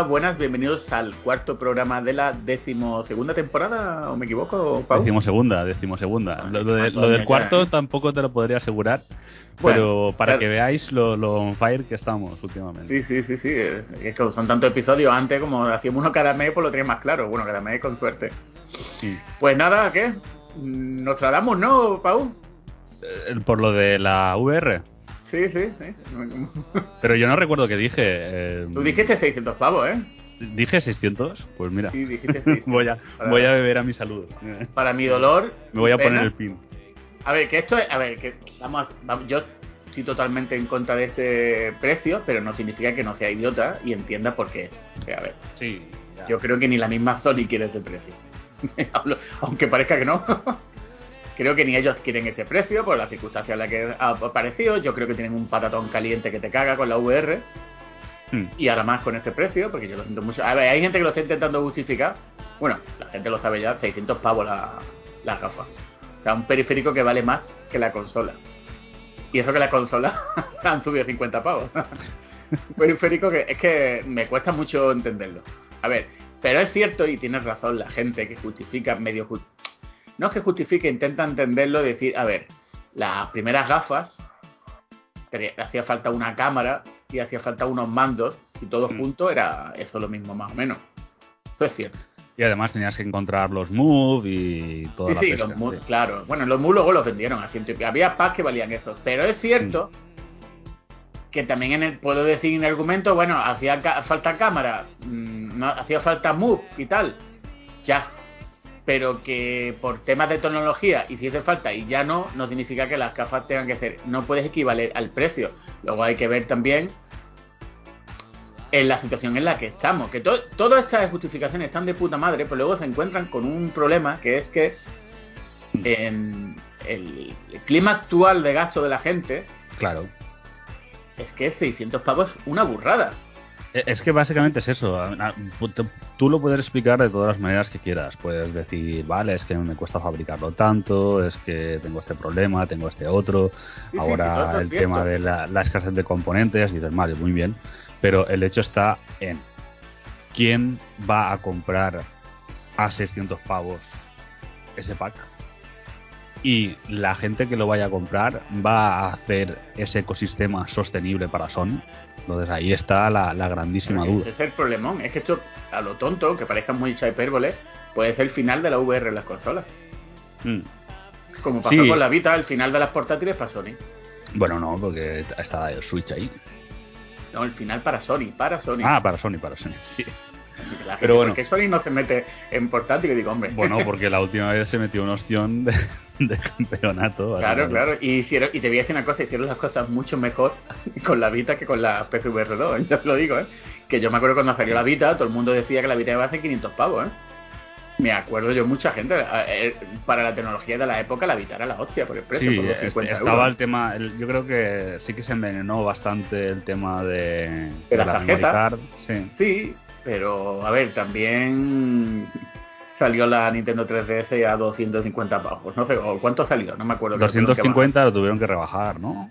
Hola, buenas, bienvenidos al cuarto programa de la decimosegunda temporada, ¿o me equivoco, Pau? Decimosegunda, decimosegunda. Lo, lo de- lo del cuarto tampoco te lo podría asegurar, pero Bueno, para claro. que veáis lo, lo on fire que estamos últimamente. Sí, sí, sí, sí. Es, es que son tantos episodios antes como hacíamos uno cada mes, pues lo tenía más claro. Bueno, cada mes con suerte. Sí. Pues nada, ¿qué? Nos tratamos, ¿no, Pau? Eh, Por lo de la VR. Sí, sí, sí. Pero yo no recuerdo que dije. eh, Tú dijiste 600 pavos, ¿eh? ¿Dije 600? Pues mira. Sí, dijiste 600. voy, a, Para- voy a beber a mi salud. Para mi dolor. Me voy a pena. poner el pin. A ver, que esto es. A ver, que vamos, vamos- Yo estoy totalmente en contra de este precio, pero no significa que no sea idiota y entienda por qué es. O sea, a ver, Sí. ya. yo creo que ni la misma Sony quiere ese precio. Aunque parezca que no. Creo que ni ellos quieren ese precio por las circunstancias en las que ha aparecido. Yo creo que tienen un patatón caliente que te caga con la VR. Hmm. Y ahora más con este precio, porque yo lo siento mucho. A ver, hay gente que lo está intentando justificar. Bueno, la gente lo sabe ya, 600 pavos la, la gafa. O sea, un periférico que vale más que la consola. Y eso que la consola han subido 50 pavos. un periférico que es que me cuesta mucho entenderlo. A ver, pero es cierto y tienes razón la gente que justifica medio... no es que justifique, intenta entenderlo y decir, a ver, las primeras gafas hacía falta una cámara y hacía falta unos mandos y todo Mm. junto era eso lo mismo más o menos. Eso es cierto. Y además tenías que encontrar los move y toda Sí, la sí, pesca, los sí. claro. Bueno, los MU luego los vendieron a ciento. Había packs que valían eso. Pero es cierto que también en el, puedo decir en el argumento, bueno, hacía falta cámara, mm, no, hacía falta move y tal. Ya. Pero que por temas de tecnología hiciese falta y ya no, no significa que las gafas tengan que ser. No puedes equivaler al precio. Luego hay que ver también en la situación en la que estamos. Que to- todas estas justificaciones están de puta madre, pero luego se encuentran con un problema que es que en el, el clima actual de gasto de la gente Claro. es que 600 pavos es una burrada. Eh, Es que básicamente es eso. a- a- tú- lo puedes explicar de todas las maneras que quieras. Puedes decir, vale, es que me cuesta fabricarlo tanto, es que tengo este problema, tengo este otro. sí, Ahora el cierto. tema de la, la escasez de componentes, dices, vale, muy bien. Pero el hecho está en quién va a comprar a 600 pavos ese pack. Y la gente que lo vaya a comprar va a hacer ese ecosistema sostenible para Sony. Entonces ahí está la, la grandísima Ese duda. es el problemón. Es que esto, a lo tonto, que parezca mucha hipérbole, puede ser el final de la VR en las consolas. Mm. Como pasó Sí. con la Vita, el final de las portátiles para Sony. Bueno, no, porque está el Switch ahí. No, el final para Sony, para Sony. Ah, para Sony, para Sony, sí. Gente, pero bueno. ¿Por qué Sony no se mete en portátil? Y digo, hombre. Bueno, porque la última vez se metió un ostión de, de campeonato. Claro, claro. Y, hicieron, y te voy a decir una cosa, hicieron las cosas mucho mejor con la Vita que con la PSVR 2, yo te lo digo, ¿eh? Que yo me acuerdo cuando salió la Vita, todo el mundo decía que la Vita iba a hacer 500 pavos, ¿eh? Me acuerdo yo, mucha gente, eh, eh, para la tecnología de la época, la Vita era la hostia por el precio, Sí, por los es- 50 estaba euros. el tema, el- yo creo que sí que se envenenó bastante el tema de, De las la tarjetas. sí. Sí, pero a ver, también salió la Nintendo 3DS a 250 pavos. No sé, o ¿cuánto salió? No me acuerdo. creo que tuvieron que 250 lo tuvieron que rebajar, ¿no?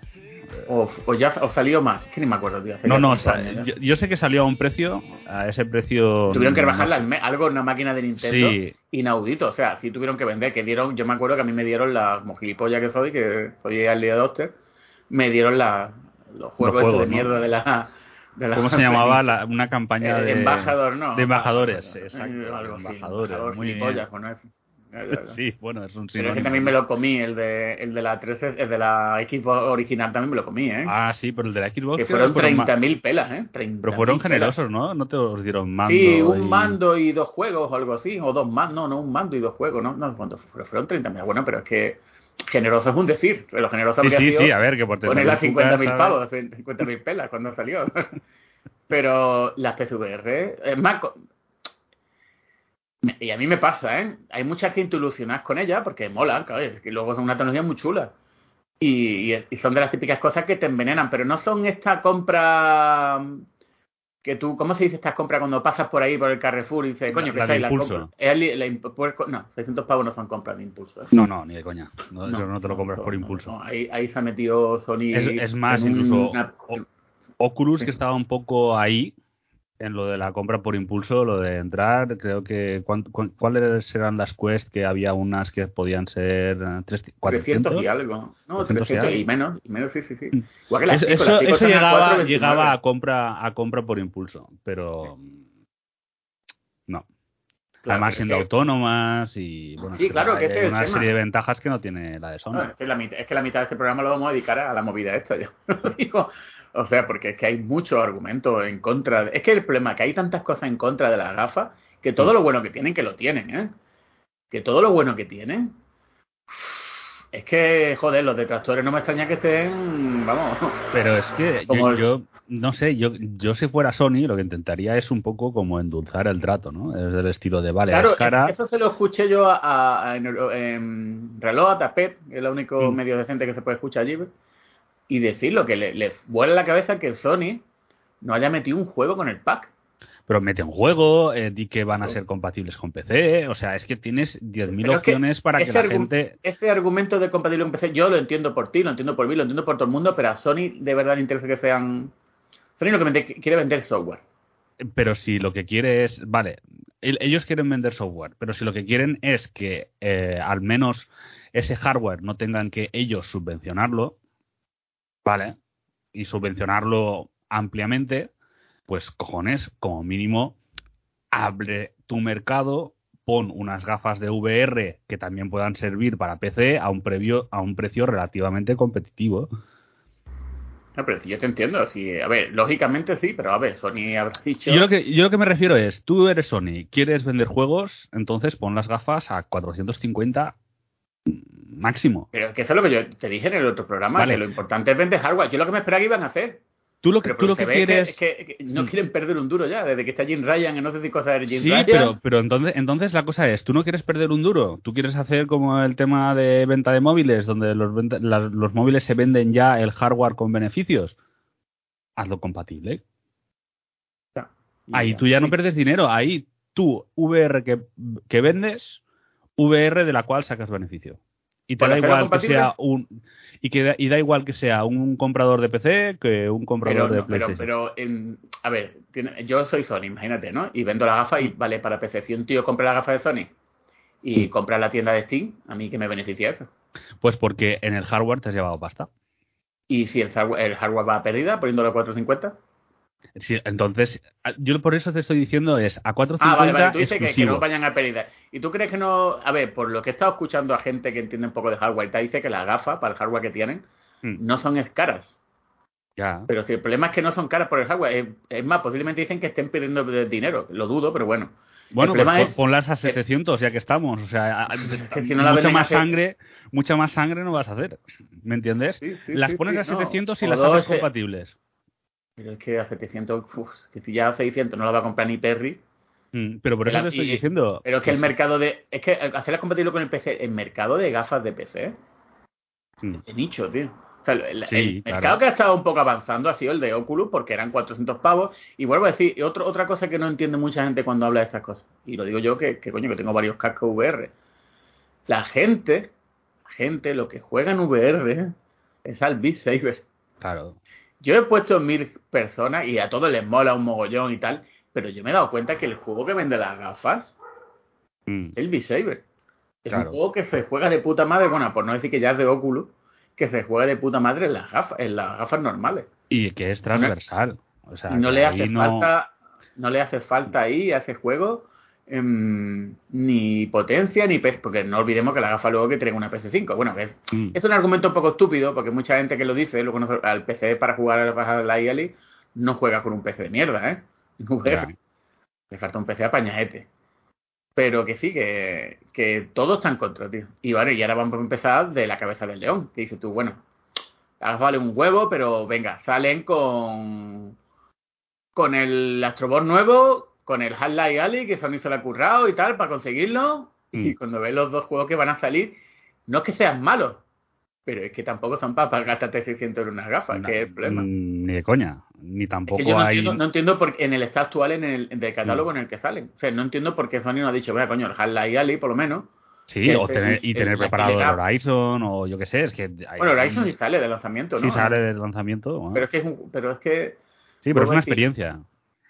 O, o ya o salió más, es que ni me acuerdo, tío. No, no, años, ¿eh? yo, yo sé que salió a un precio, a ese precio... Tuvieron que rebajarla algo en una máquina de Nintendo Sí, inaudito. O sea, sí tuvieron que vender, que dieron, yo me acuerdo que a mí me dieron la, como gilipollas que soy, que soy al día de me dieron la, los juegos, estos juegos, de ¿no? mierda de la, de la- ¿cómo se llamaba la- una campaña Eh, de... embajador, ¿no? de embajadores, Ah, exacto, algo así, embajadores, embajador, muy no Sí, bueno, es un Pero es que también me lo comí, el de, el de la 13, el de la Xbox original también me lo comí, ¿eh? Ah, sí, pero el de la Xbox... que fueron ma- 30.000 pelas, ¿eh? 30.000 Pero fueron pelas. generosos, ¿no? No te os dieron mando. Sí, un y- mando y dos juegos o algo así, o dos más, no, no, un mando y dos juegos, no, no, cuánto fueron, fueron 30.000, bueno, pero es que generoso es un decir, pero generoso Sí, habría sí, sido sí, a ver, que por ponerla a 30.000 cucas, 50.000 ¿sabes? pavos, 50.000 pelas cuando salió. pero las PSVR, es más, co- y a mí me pasa, ¿eh? Hay mucha gente ilusionada con ella porque mola, claro, es que luego son una tecnología muy chula. Y, y- y son de las típicas cosas que te envenenan, pero no son esta compra que tú, ¿cómo se dice estas compras cuando pasas por ahí por el Carrefour y dices, coño, que la está de ahí la compra? Es el- la imp- pues, no, 600 pavos no son compras de impulso. ¿eh? No, no, ni de coña. No, eso no te lo compras no, por impulso. ahí, ahí se ha metido Sony. Es, es más, un- incluso una- Oculus, Sí. que estaba un poco ahí, En lo de la compra por impulso, lo de entrar, creo que. ¿Cuáles eran las quests? Que había unas que podían ser. 300, 400 y algo. No, 300 y, menos. Y menos, sí, sí, sí. Mm. Igual que las eso, eso llegaba, llegaba a, compra, a compra por impulso, pero. No. Además, siendo autónomas y. Bueno, sí, claro, que hay una serie de ventajas que no tiene la de Sony. es, que la mitad, es, que la mitad, de este programa lo vamos a dedicar a la movida esta. Yo digo o sea, porque es que hay muchos argumentos en contra. Es que el problema es que hay tantas cosas en contra de las gafas que todo lo bueno que tienen, que lo tienen, ¿eh? Que todo lo bueno que tienen. Es que, joder, los detractores no me extraña que estén, vamos. Pero es que yo, no sé, yo, yo si fuera Sony, lo que intentaría es un poco como endulzar el trato, ¿no? Es del estilo de, vale, claro, cara... eso se lo escuché yo a, en, reloj, a Tapet, que es el único mm. medio decente que se puede escuchar allí y decirlo, que le, le vuela la cabeza que Sony no haya metido un juego con el pack. Pero mete un juego, eh, di que van a ser compatibles con PC, o sea, es que tienes 10.000 opciones para que la gente... Ese argumento de compatible con PC, yo lo entiendo por ti, lo entiendo por mí, lo entiendo por todo el mundo, pero a Sony de verdad le interesa que sean... Sony lo que quiere vender software. Pero si lo que quiere es, vale, ellos quieren vender software, pero si lo que quieren es que eh, al menos ese hardware no tengan que ellos subvencionarlo, ¿vale? Y subvencionarlo ampliamente, pues cojones, como mínimo, abre tu mercado, pon unas gafas de VR que también puedan servir para PC a un, previo, a un precio relativamente competitivo. No, pero yo te entiendo. Sí, a ver, lógicamente sí, pero a ver, Sony habrá dicho. Yo lo, que, yo lo que me refiero es: tú eres Sony, quieres vender juegos, entonces pon las gafas a 450 máximo. Pero que eso es lo que yo te dije en el otro programa, que lo importante es vender hardware. Yo lo que me esperaba que iban a hacer. Tú lo que, tú lo que quieres... es que, no mm. quieren perder un duro ya, desde que está Jim Ryan, no sé si cosas de Jim sí, pero, pero entonces, entonces la cosa es, tú no quieres perder un duro, tú quieres hacer como el tema de venta de móviles, donde los, los móviles se venden ya el hardware con beneficios. Hazlo compatible. ahí tú ya no pierdes dinero, ahí tú, VR que, que vendes, VR de la cual sacas beneficio y te da igual que sea un y que da, y da igual que sea un comprador de PC que un comprador de PlayStation. Pero, pero a ver, yo soy Sony, imagínate, ¿no? Y vendo la gafa y vale para PC. Si un tío compra la gafa de Sony y compra la tienda de Steam, ¿a mí qué me beneficia eso? Pues porque en el hardware te has llevado pasta. ¿Y si el hardware, el hardware va a pérdida poniéndolo a 450? Sí, entonces, yo por eso te estoy diciendo es a 450 Ah, vale, vale, tú dices que, no vayan a pérdida. ¿Y tú crees que no...? A ver, por lo que he estado escuchando a gente que entiende un poco de hardware, te dice que las gafas, para el hardware que tienen, hmm. no son caras. Ya. Pero si el problema es que no son caras por el hardware, es, más, posiblemente dicen que estén pidiendo dinero. Lo dudo, pero bueno. Bueno, pues ponlas a 700 ya que estamos. O sea, mucha más sangre, mucha más sangre no vas a hacer. ¿Me entiendes? las pones a 700 y las haces compatibles. Pero es que a 700, que si ya a 600 no la va a comprar ni Perry. Mm, pero por eso te estoy diciendo. Pero es que el mercado de. Es que hacerla compatible con el PC, el mercado de gafas de PC. Mm. Es nicho, tío. el, mercado que ha estado un poco avanzando ha sido el de Oculus porque eran 400 pavos. Y vuelvo a decir, otro, otra cosa que no entiende mucha gente cuando habla de estas cosas. Y lo digo yo que, que coño, que tengo varios cascos VR. La gente, la gente, lo que juega en VR es al Beat Saber. Claro. Yo he puesto mil personas y a todos les mola un mogollón y tal, pero yo me he dado cuenta que el juego que vende las gafas mm. es el B-Saber. Es un juego que se juega de puta madre, bueno, por no decir que ya es de Oculus, que se juega de puta madre en las gafas, en las gafas normales. Y que es transversal. O sea, no le hace falta, no le hace falta ahí a ese juego Em, ni potencia ni PC, porque no olvidemos que la gafa luego que tiene una PC5. Bueno, es, mm. es un argumento un poco estúpido, porque mucha gente que lo dice, lo conoce, al PC para jugar a la IALI, no juega con un PC de mierda, ¿eh? No juega. Le falta un PC apañajete. Pero que sí, que, que todo está en contra, tío. Y vale, y ahora vamos a empezar de la cabeza del león. Que dices tú, bueno, vale un huevo, pero venga, salen con con el Astrobot nuevo, con el Half-Life Ali, que Sony se lo ha currado y tal, para conseguirlo. Y mm. cuando ves los dos juegos que van a salir, no es que sean malos, pero es que tampoco son para gastarte 600 en unas gafas, que es el problema. Mm, ni de coña, ni tampoco no hay... Entiendo, no entiendo por en el estado actual en el del catálogo mm. en el que salen. O sea, no entiendo por qué Sony no ha dicho, vea, coño, el Half-Life Ali, por lo menos. Sí, o tener, y tener preparado el Horizon, o yo qué sé, es que... bueno, Horizon sí sale de lanzamiento, ¿no? Sí sale de lanzamiento. Pero es que es un, pero es que... Sí, pero es una experiencia.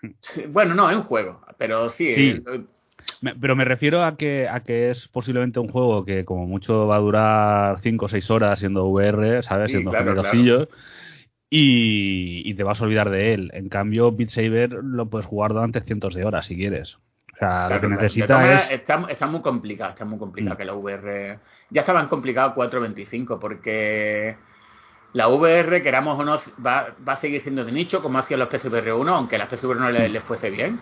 bueno, no, es un juego, pero sí. sí. pero me refiero a que, a que es posiblemente un juego que como mucho va a durar 5 o 6 horas siendo VR, ¿sabes? siendo claro, y, y, te vas a olvidar de él. En cambio, Beat Saber lo puedes jugar durante cientos de horas si quieres. O sea, lo que necesita es... Está, está, muy complicado, está muy complicado mm. que la VR... Ya estaban complicados 4.25 porque la VR, queramos o no, va, va, a seguir siendo de nicho como hacía los PSVR 1, aunque la PSVR no le, le, fuese bien.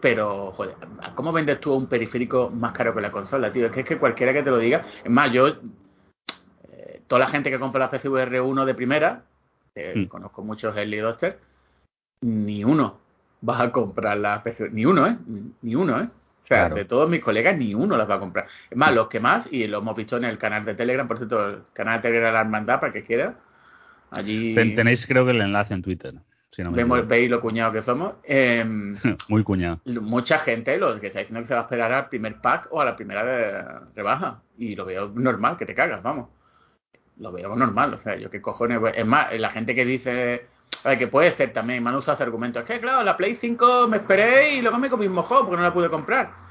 Pero, joder, ¿cómo vendes tú un periférico más caro que la consola, tío? Es que, es que cualquiera que te lo diga... Es más, yo... Eh, toda la gente que compra la PSVR 1 de primera, eh, mm. conozco muchos early adopters, ni uno va a comprar la PSVR. Ni uno, ¿eh? Ni uno, ¿eh? De todos mis colegas, ni uno las va a comprar. Es más, los que más, y lo hemos visto en el canal de Telegram, por cierto, el canal de Telegram de la Hermandad, para que quiera. Allí. Tenéis, creo que el enlace en Twitter. Si no Vemos, veis lo cuñado que somos. Em, Muy cuñado. Mucha gente lo que está diciendo que se va a esperar al primer pack o a la primera de rebaja. Y lo veo normal, que te cagas, vamos. Lo veo normal, o sea, yo qué cojones. Es más, la gente que dice que puede ser también, me han usado ese argumento. Es que, claro, la Play 5 me esperé y luego me comí un mojón porque no la pude comprar.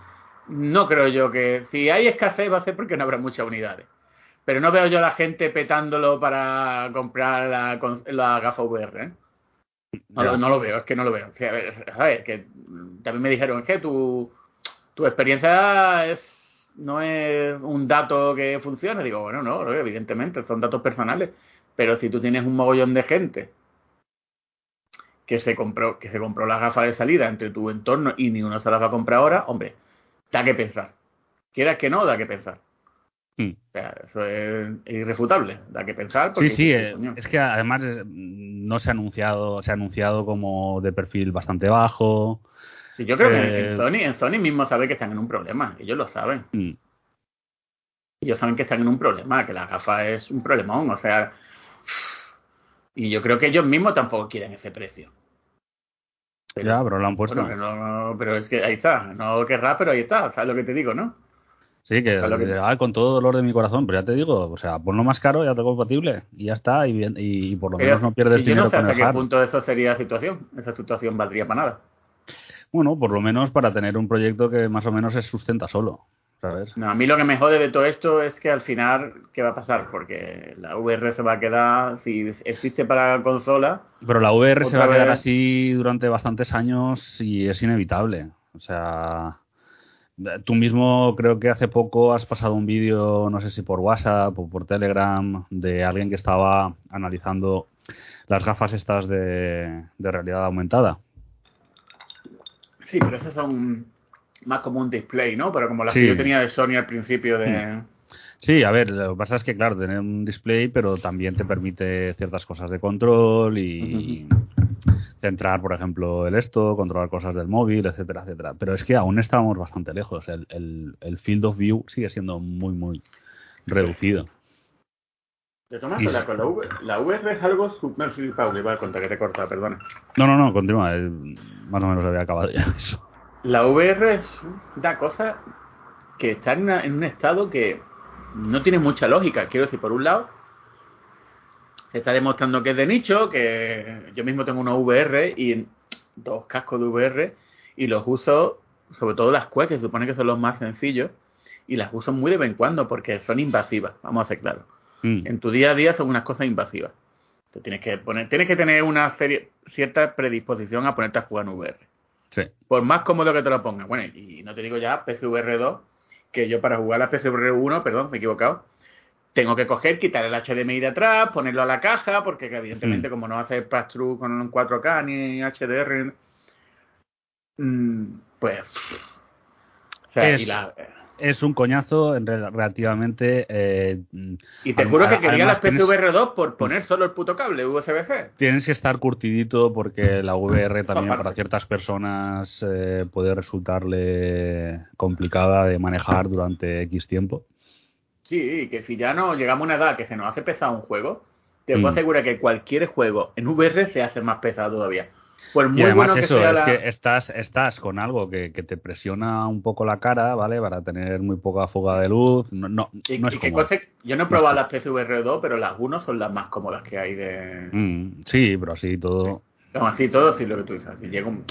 No creo yo que. Si hay escasez va a ser porque no habrá muchas unidades. Pero no veo yo a la gente petándolo para comprar la, la gafa VR. ¿eh? No, no, lo veo, es que no lo veo. a, ver, que también me dijeron, es que tu, tu experiencia es no es un dato que funcione. Digo, bueno, no, evidentemente, son datos personales. Pero si tú tienes un mogollón de gente que se compró, que se compró la gafa de salida entre tu entorno y ni uno se las va a comprar ahora, hombre, da que pensar. Quieras que no, da que pensar. Hmm. O sea, eso es irrefutable, da que pensar. sí, sí, eh, es, que además no se ha anunciado, se ha anunciado como de perfil bastante bajo. Sí, yo creo que en eh, Sony, en Sony mismo sabe que están en un problema, ellos lo saben. Hmm. Ellos saben que están en un problema, que la gafa es un problemón, o sea, y yo creo que ellos mismos tampoco quieren ese precio. Pero, ya, pero lo han puesto. pero es que ahí está. No querrá, pero ahí está. ¿Sabes lo que te digo, no? Sí, que, con todo dolor de mi corazón, pero ya te digo, o sea, ponlo más caro, ya te compatible, y ya está, y, y, por lo menos no pierdes dinero. Yo no sé hasta qué punto eso sería situación, esa situación valdría para nada. Bueno, por lo menos para tener un proyecto que más o menos se sustenta solo. No, a mí lo que me jode de todo esto es que al final, ¿qué va a pasar? Porque la VR se va a quedar, si existe para consola. Pero la VR se va a quedar así durante bastantes años y es inevitable. O sea, tú mismo creo que hace poco has pasado un vídeo, no sé si por WhatsApp o por Telegram, de alguien que estaba analizando las gafas estas de, de realidad aumentada. Sí, pero esas son más como un display, ¿no? Pero como las que yo tenía de Sony al principio de... Sí, a ver, lo que pasa es que, claro, tener un display, pero también te permite ciertas cosas de control y centrar, por ejemplo, el esto, controlar cosas del móvil, etcétera, etcétera. Pero es que aún estábamos bastante lejos. El, el, el field of view sigue siendo muy, muy reducido. De todas la, la, v, la VR es algo... No, sí, Pau, iba a contar que te corta, perdona. No, no, no, continúa. Eh, más o menos había acabado ya eso. La VR es una cosa que está en, un estado que no tiene mucha lógica. Quiero decir, por un lado, se está demostrando que es de nicho, que yo mismo tengo una VR y dos cascos de VR y los uso, sobre todo las Quest, que se supone que son los más sencillos, y las uso muy de vez en cuando porque son invasivas, vamos a ser claros. Mm. En tu día a día son unas cosas invasivas. tienes que poner, tienes que tener una serie, cierta predisposición a ponerte a jugar en VR. Por más cómodo que te lo pongas. Bueno, y no te digo ya PSVR 2, que yo para jugar la PSVR 1, perdón, me he equivocado, tengo que coger, quitar el HDMI de atrás, ponerlo a la caja, porque evidentemente mm. como no hace pass-through con un 4K ni HDR, mm, pues... O sea, y la, es un coñazo relativamente. Eh, y te juro que quería la PCVR 2 por poner solo el puto cable USB-C. Tienes que estar curtidito porque la VR también para ciertas personas eh, puede resultarle complicada de manejar durante X tiempo. Sí, que si ya no llegamos a una edad que se nos hace pesado un juego, te puedo mm. asegurar que cualquier juego en VR se hace más pesado todavía y además eso, es que estás, estás con algo que, te presiona un poco la cara, ¿vale? Para tener muy poca fuga de luz. No, no, es yo no he probado las PCVR 2, pero las 1 son las más cómodas que hay de... Mm, sí, pero así todo... Así, todo, sí, lo que tú dices. llega, un,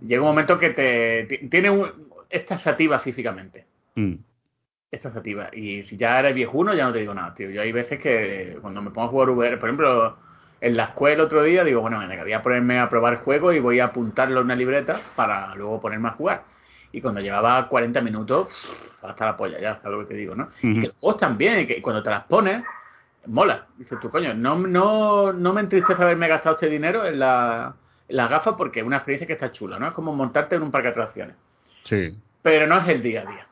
llega un momento que te. Tiene un, es taxativa físicamente. Mm. Es. Y si ya eres viejuno, ya no te digo nada, tío. Yo hay veces que cuando me pongo a jugar VR, por ejemplo, en la escuela otro día, digo, bueno, venga, voy a ponerme a probar juego y voy a apuntarlo en una libreta para luego ponerme a jugar. Y cuando llevaba 40 minutos, hasta la polla, ya, sabes lo que te digo, ¿no? Y que los también, que cuando te las pones, mola. Dices tú, coño, no, no, no me entristece haberme gastado este dinero en, la, en las gafas porque es una experiencia que está chula, ¿no? Es como montarte en un parque de atracciones. Sí. Pero no es el día a día.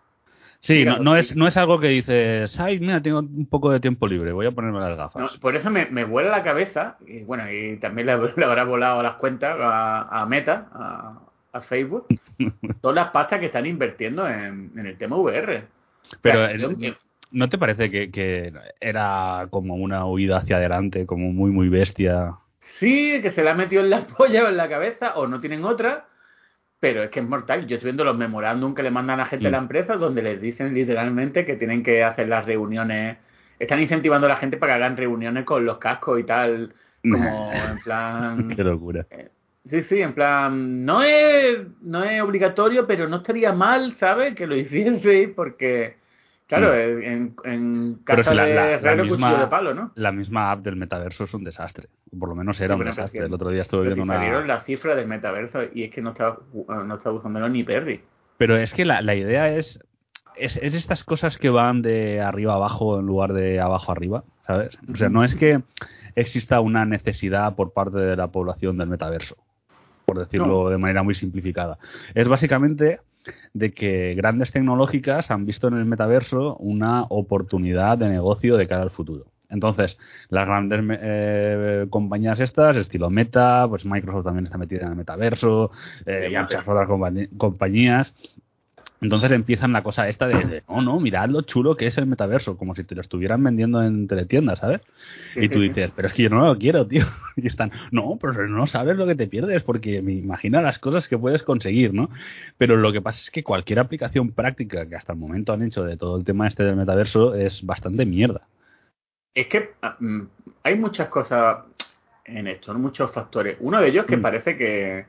Sí, no, no, es, no es algo que dices, ay, mira, tengo un poco de tiempo libre, voy a ponerme las gafas. por eso me, me, vuela la cabeza, y bueno, y también le, habrá volado las cuentas a, Meta, a, Facebook, todas las pastas que están invirtiendo en, el tema VR. Pero, ¿no te parece que, que, era como una huida hacia adelante, como muy, muy bestia? Sí, que se la ha metido en la polla o en la cabeza, o no tienen otra pero es que es mortal. Yo estoy viendo los memorándum que le mandan a gente de la mm. empresa donde les dicen literalmente que tienen que hacer las reuniones. Están incentivando a la gente para que hagan reuniones con los cascos y tal, como en plan. Qué locura. Eh, sí, sí, en plan, no es, no es obligatorio, pero no estaría mal, ¿sabes? Que lo hicieseis porque Claro, mm. en, en casa la, de la, misma, de palo, ¿no? La misma app del metaverso es un desastre. Por lo menos era un desastre. El otro día estuve viendo una. La cifra del metaverso y es que no estaba, no estaba usándolo ni Perry. Pero es que la, la idea es, es, es. estas cosas que van de arriba abajo en lugar de abajo arriba, ¿sabes? O sea, no es que exista una necesidad por parte de la población del metaverso, por decirlo de manera muy simplificada. Es básicamente de que grandes tecnológicas han visto en el metaverso una oportunidad de negocio de cara al futuro. Entonces, las grandes eh, compañías estas, estilo Meta, pues Microsoft también está metida en el metaverso, eh, muchas otras compañías, entonces empiezan la cosa esta de, no, no, mirad lo chulo que es el metaverso, como si te lo estuvieran vendiendo en teletiendas, ¿sabes? Y tú dices, pero es que yo no lo quiero, tío. Y están, no, pero no sabes lo que te pierdes porque me imagina las cosas que puedes conseguir, ¿no? Pero lo que pasa es que cualquier aplicación práctica que hasta el momento han hecho de todo el tema este del metaverso es bastante mierda. Es que ah, mm, hay muchas cosas en esto, muchos factores. Uno de ellos que mm. parece que,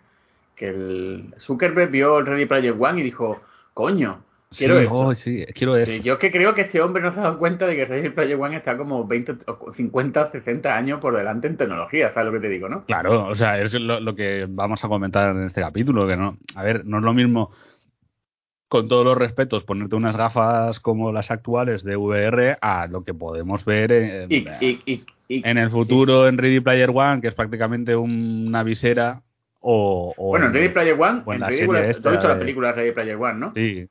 que el Zuckerberg vio el Ready Player One y dijo, coño, quiero esto. Sí, quiero esto. yo es que creo que este hombre no se ha dado cuenta de que Ready Player One está como 20, 50, 60 años por delante en tecnología, ¿sabes lo que te digo, no? Claro, o sea, es lo, que vamos a comentar en este capítulo, que no, a ver, no es lo mismo con todos los respetos, ponerte unas gafas como las actuales de VR a lo que podemos ver en, en el futuro en Ready Player One, que es prácticamente una visera o, bueno, en Ready Player One, en Ready visto la película Ready Player One, ¿no? Sí.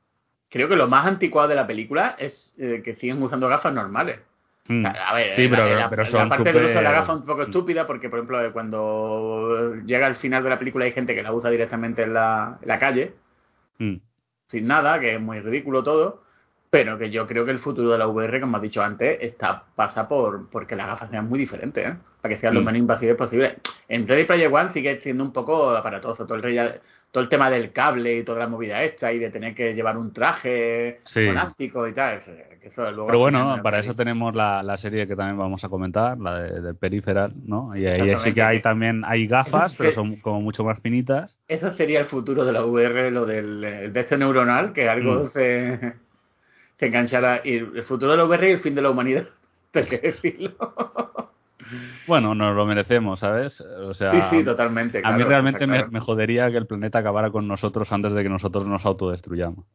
Creo que lo más anticuado de la película es eh, que siguen usando gafas normales. Mm. A ver, sí, pero, la, parte de uso de la gafa es un poco estúpida porque, por ejemplo, cuando llega al final de la película hay gente que la usa directamente en la, calle, mm. sin nada, que es muy ridículo todo. Pero que yo creo que el futuro de la VR, como has dicho antes, está pasa por porque las gafas sean muy diferentes, ¿eh? para que sean lo mm. menos invasivas posible. En Ready Player One sigue siendo un poco aparatoso todo el todo el tema del cable y toda la movida esta y de tener que llevar un traje sí. y tal. Pero bueno, para eso tenemos la, serie que también vamos a comentar, la de, Peripheral, ¿no? Y ahí sí que hay también hay gafas, pero son como mucho más finitas. Eso sería el futuro de la VR, lo del de este neuronal, que algo mm. se que enganchara y el futuro de la VR y el fin de la humanidad. Bueno, nos lo merecemos, ¿sabes? O sea, sí, sí, totalmente. a mí realmente me, jodería que el planeta acabara con nosotros antes de que nosotros nos autodestruyamos.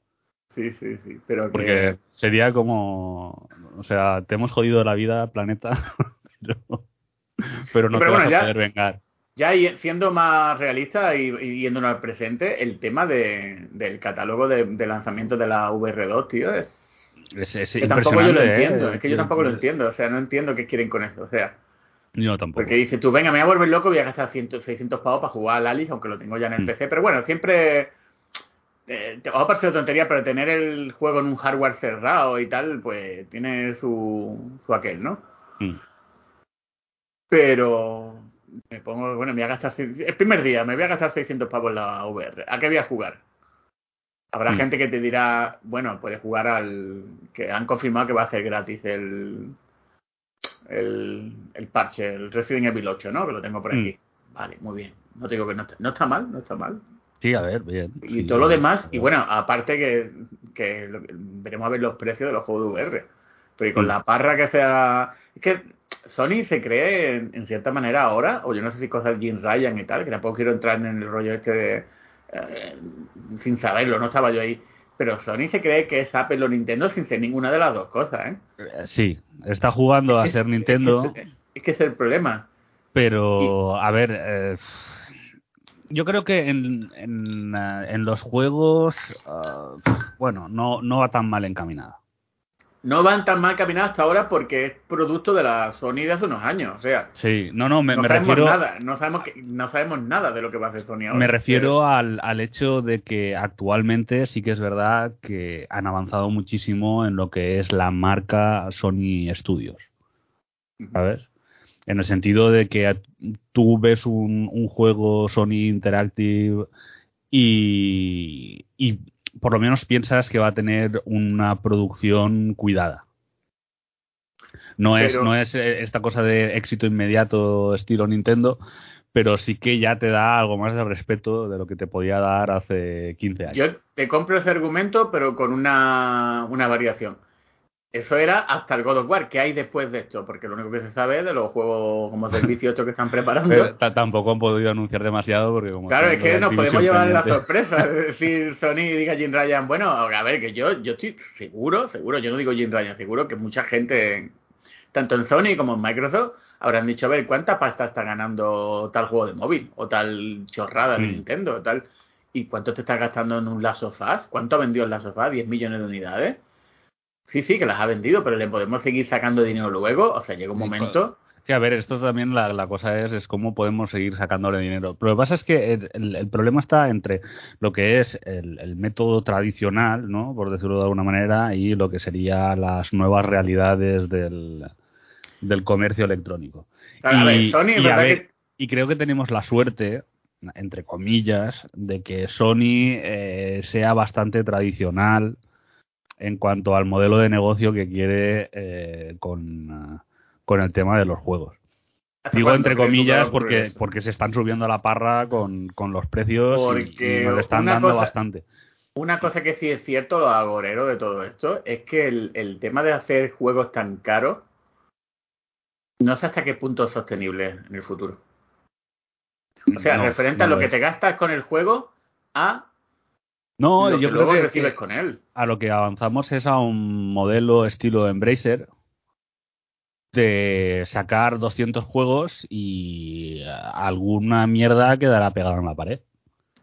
Sí, sí, sí. Pero Porque sería como. O sea, te hemos jodido la vida, planeta, pero, no te vas a poder vengar. Ya siendo más realista y, yéndonos al presente, el tema de, del catálogo de, de lanzamiento de la VR2, tío, es es, que tampoco yo lo ¿eh? entiendo, es que yo tampoco lo entiendo, o sea, no entiendo qué quieren con eso, o sea. Yo tampoco. Porque dice tú, venga, me voy a volver loco, voy a gastar 100, 600 pavos para jugar al Alice, aunque lo tengo ya en el mm. PC, pero bueno, siempre. Eh, te va a parecer tontería, pero tener el juego en un hardware cerrado y tal, pues tiene su, su aquel, ¿no? Mm. Pero me pongo, bueno, me voy a gastar. El primer día, me voy a gastar 600 pavos en la VR. ¿A qué voy a jugar? Habrá mm. gente que te dirá, bueno, puedes jugar al. que han confirmado que va a ser gratis el. el, el parche, el Resident Evil 8, ¿no? Que lo tengo por aquí. vale, muy bien. No te digo que no está, no está mal, no está mal. Sí, a ver, bien. Y Sí, todo lo demás, y bueno, aparte que, que lo- veremos a ver los precios de los juegos de VR. Pero y con Mm. la parra que sea. Es que Sony se cree en, en cierta manera ahora, o yo no sé si cosas de Jim Ryan y tal, que tampoco quiero entrar en el rollo este de. Eh, sin saberlo, no estaba yo ahí. Pero Sony se cree que es Apple o Nintendo sin ser ninguna de las dos cosas, ¿eh? Eh, Sí, está jugando a Es- ser Nintendo, Es que, es, es que es el problema. pero a ver, eh, yo creo que en, en, en los juegos, bueno, no, no va tan mal encaminada. No van tan mal caminados hasta ahora porque es producto de la Sony de hace unos años. O sea, Sí, no, no, me, no me sabemos refiero, nada, no sabemos que, no sabemos nada de lo que va a hacer Sony ahora. me refiero al, al hecho de que actualmente sí que es verdad que han avanzado muchísimo en lo que es la marca Sony Studios. Eh, ¿sabes? En el sentido de que tú ves un, un juego Sony Interactive y, y por lo menos piensas que va a tener una producción cuidada. No es, no es eh, esta cosa de éxito inmediato estilo Nintendo, pero sí que ya te da algo más de respeto de lo que te podía dar hace 15 años. Yo te compro ese argumento, pero con una, una variación. Eso era hasta el God of War. ¿Qué hay después de esto? Porque lo único que se sabe es de los juegos como servicio estos que están preparando. Tampoco han podido anunciar demasiado porque como Claro, es que nos podemos llevar la sorpresa. Es decir, Sony diga Jim Ryan, bueno, a ver, que yo, yo estoy seguro, seguro, yo no digo Jim Ryan, seguro que mucha gente, tanto en Sony como en Microsoft, habrán dicho, a ver, ¿cuánta pasta está ganando tal juego de móvil? O tal chorrada de Mm. Nintendo, o tal. ¿Y cuánto te estás gastando en un Last of Us? ¿Cuánto ha vendido el Last of Us? ¿10 millones de unidades? Sí, sí, que las ha vendido, pero le podemos seguir sacando dinero luego. O sea, llega un Sí, momento. Sí, a ver, esto también la, la cosa es, es cómo podemos seguir sacándole dinero. Pero lo que pasa es que el, problema está entre lo que es el, el método tradicional, ¿no? Por decirlo de alguna manera, y lo que serían las nuevas realidades del, del comercio electrónico. Claro, a ver, Y- Sony, es y, a verdad ver, que y creo que tenemos la suerte, entre comillas, de que Sony eh, sea bastante tradicional en cuanto al modelo de negocio que quiere eh, con, ah, con el tema de los juegos. ¿Hasta Digo entre comillas porque, porque se están subiendo a la parra con, con los precios y- Porque y, nos están dando cosa- bastante. Una cosa que sí es cierto, lo agorero de todo esto, es que el, el tema de hacer juegos tan caros no sé hasta qué punto es sostenible en el futuro. O sea, No, referente a lo que te gastas con el juego a No, lo yo que creo luego que, recibes con él. a lo que avanzamos es a un modelo estilo Embracer de sacar 200 juegos y eh, alguna mierda quedará pegada en la pared.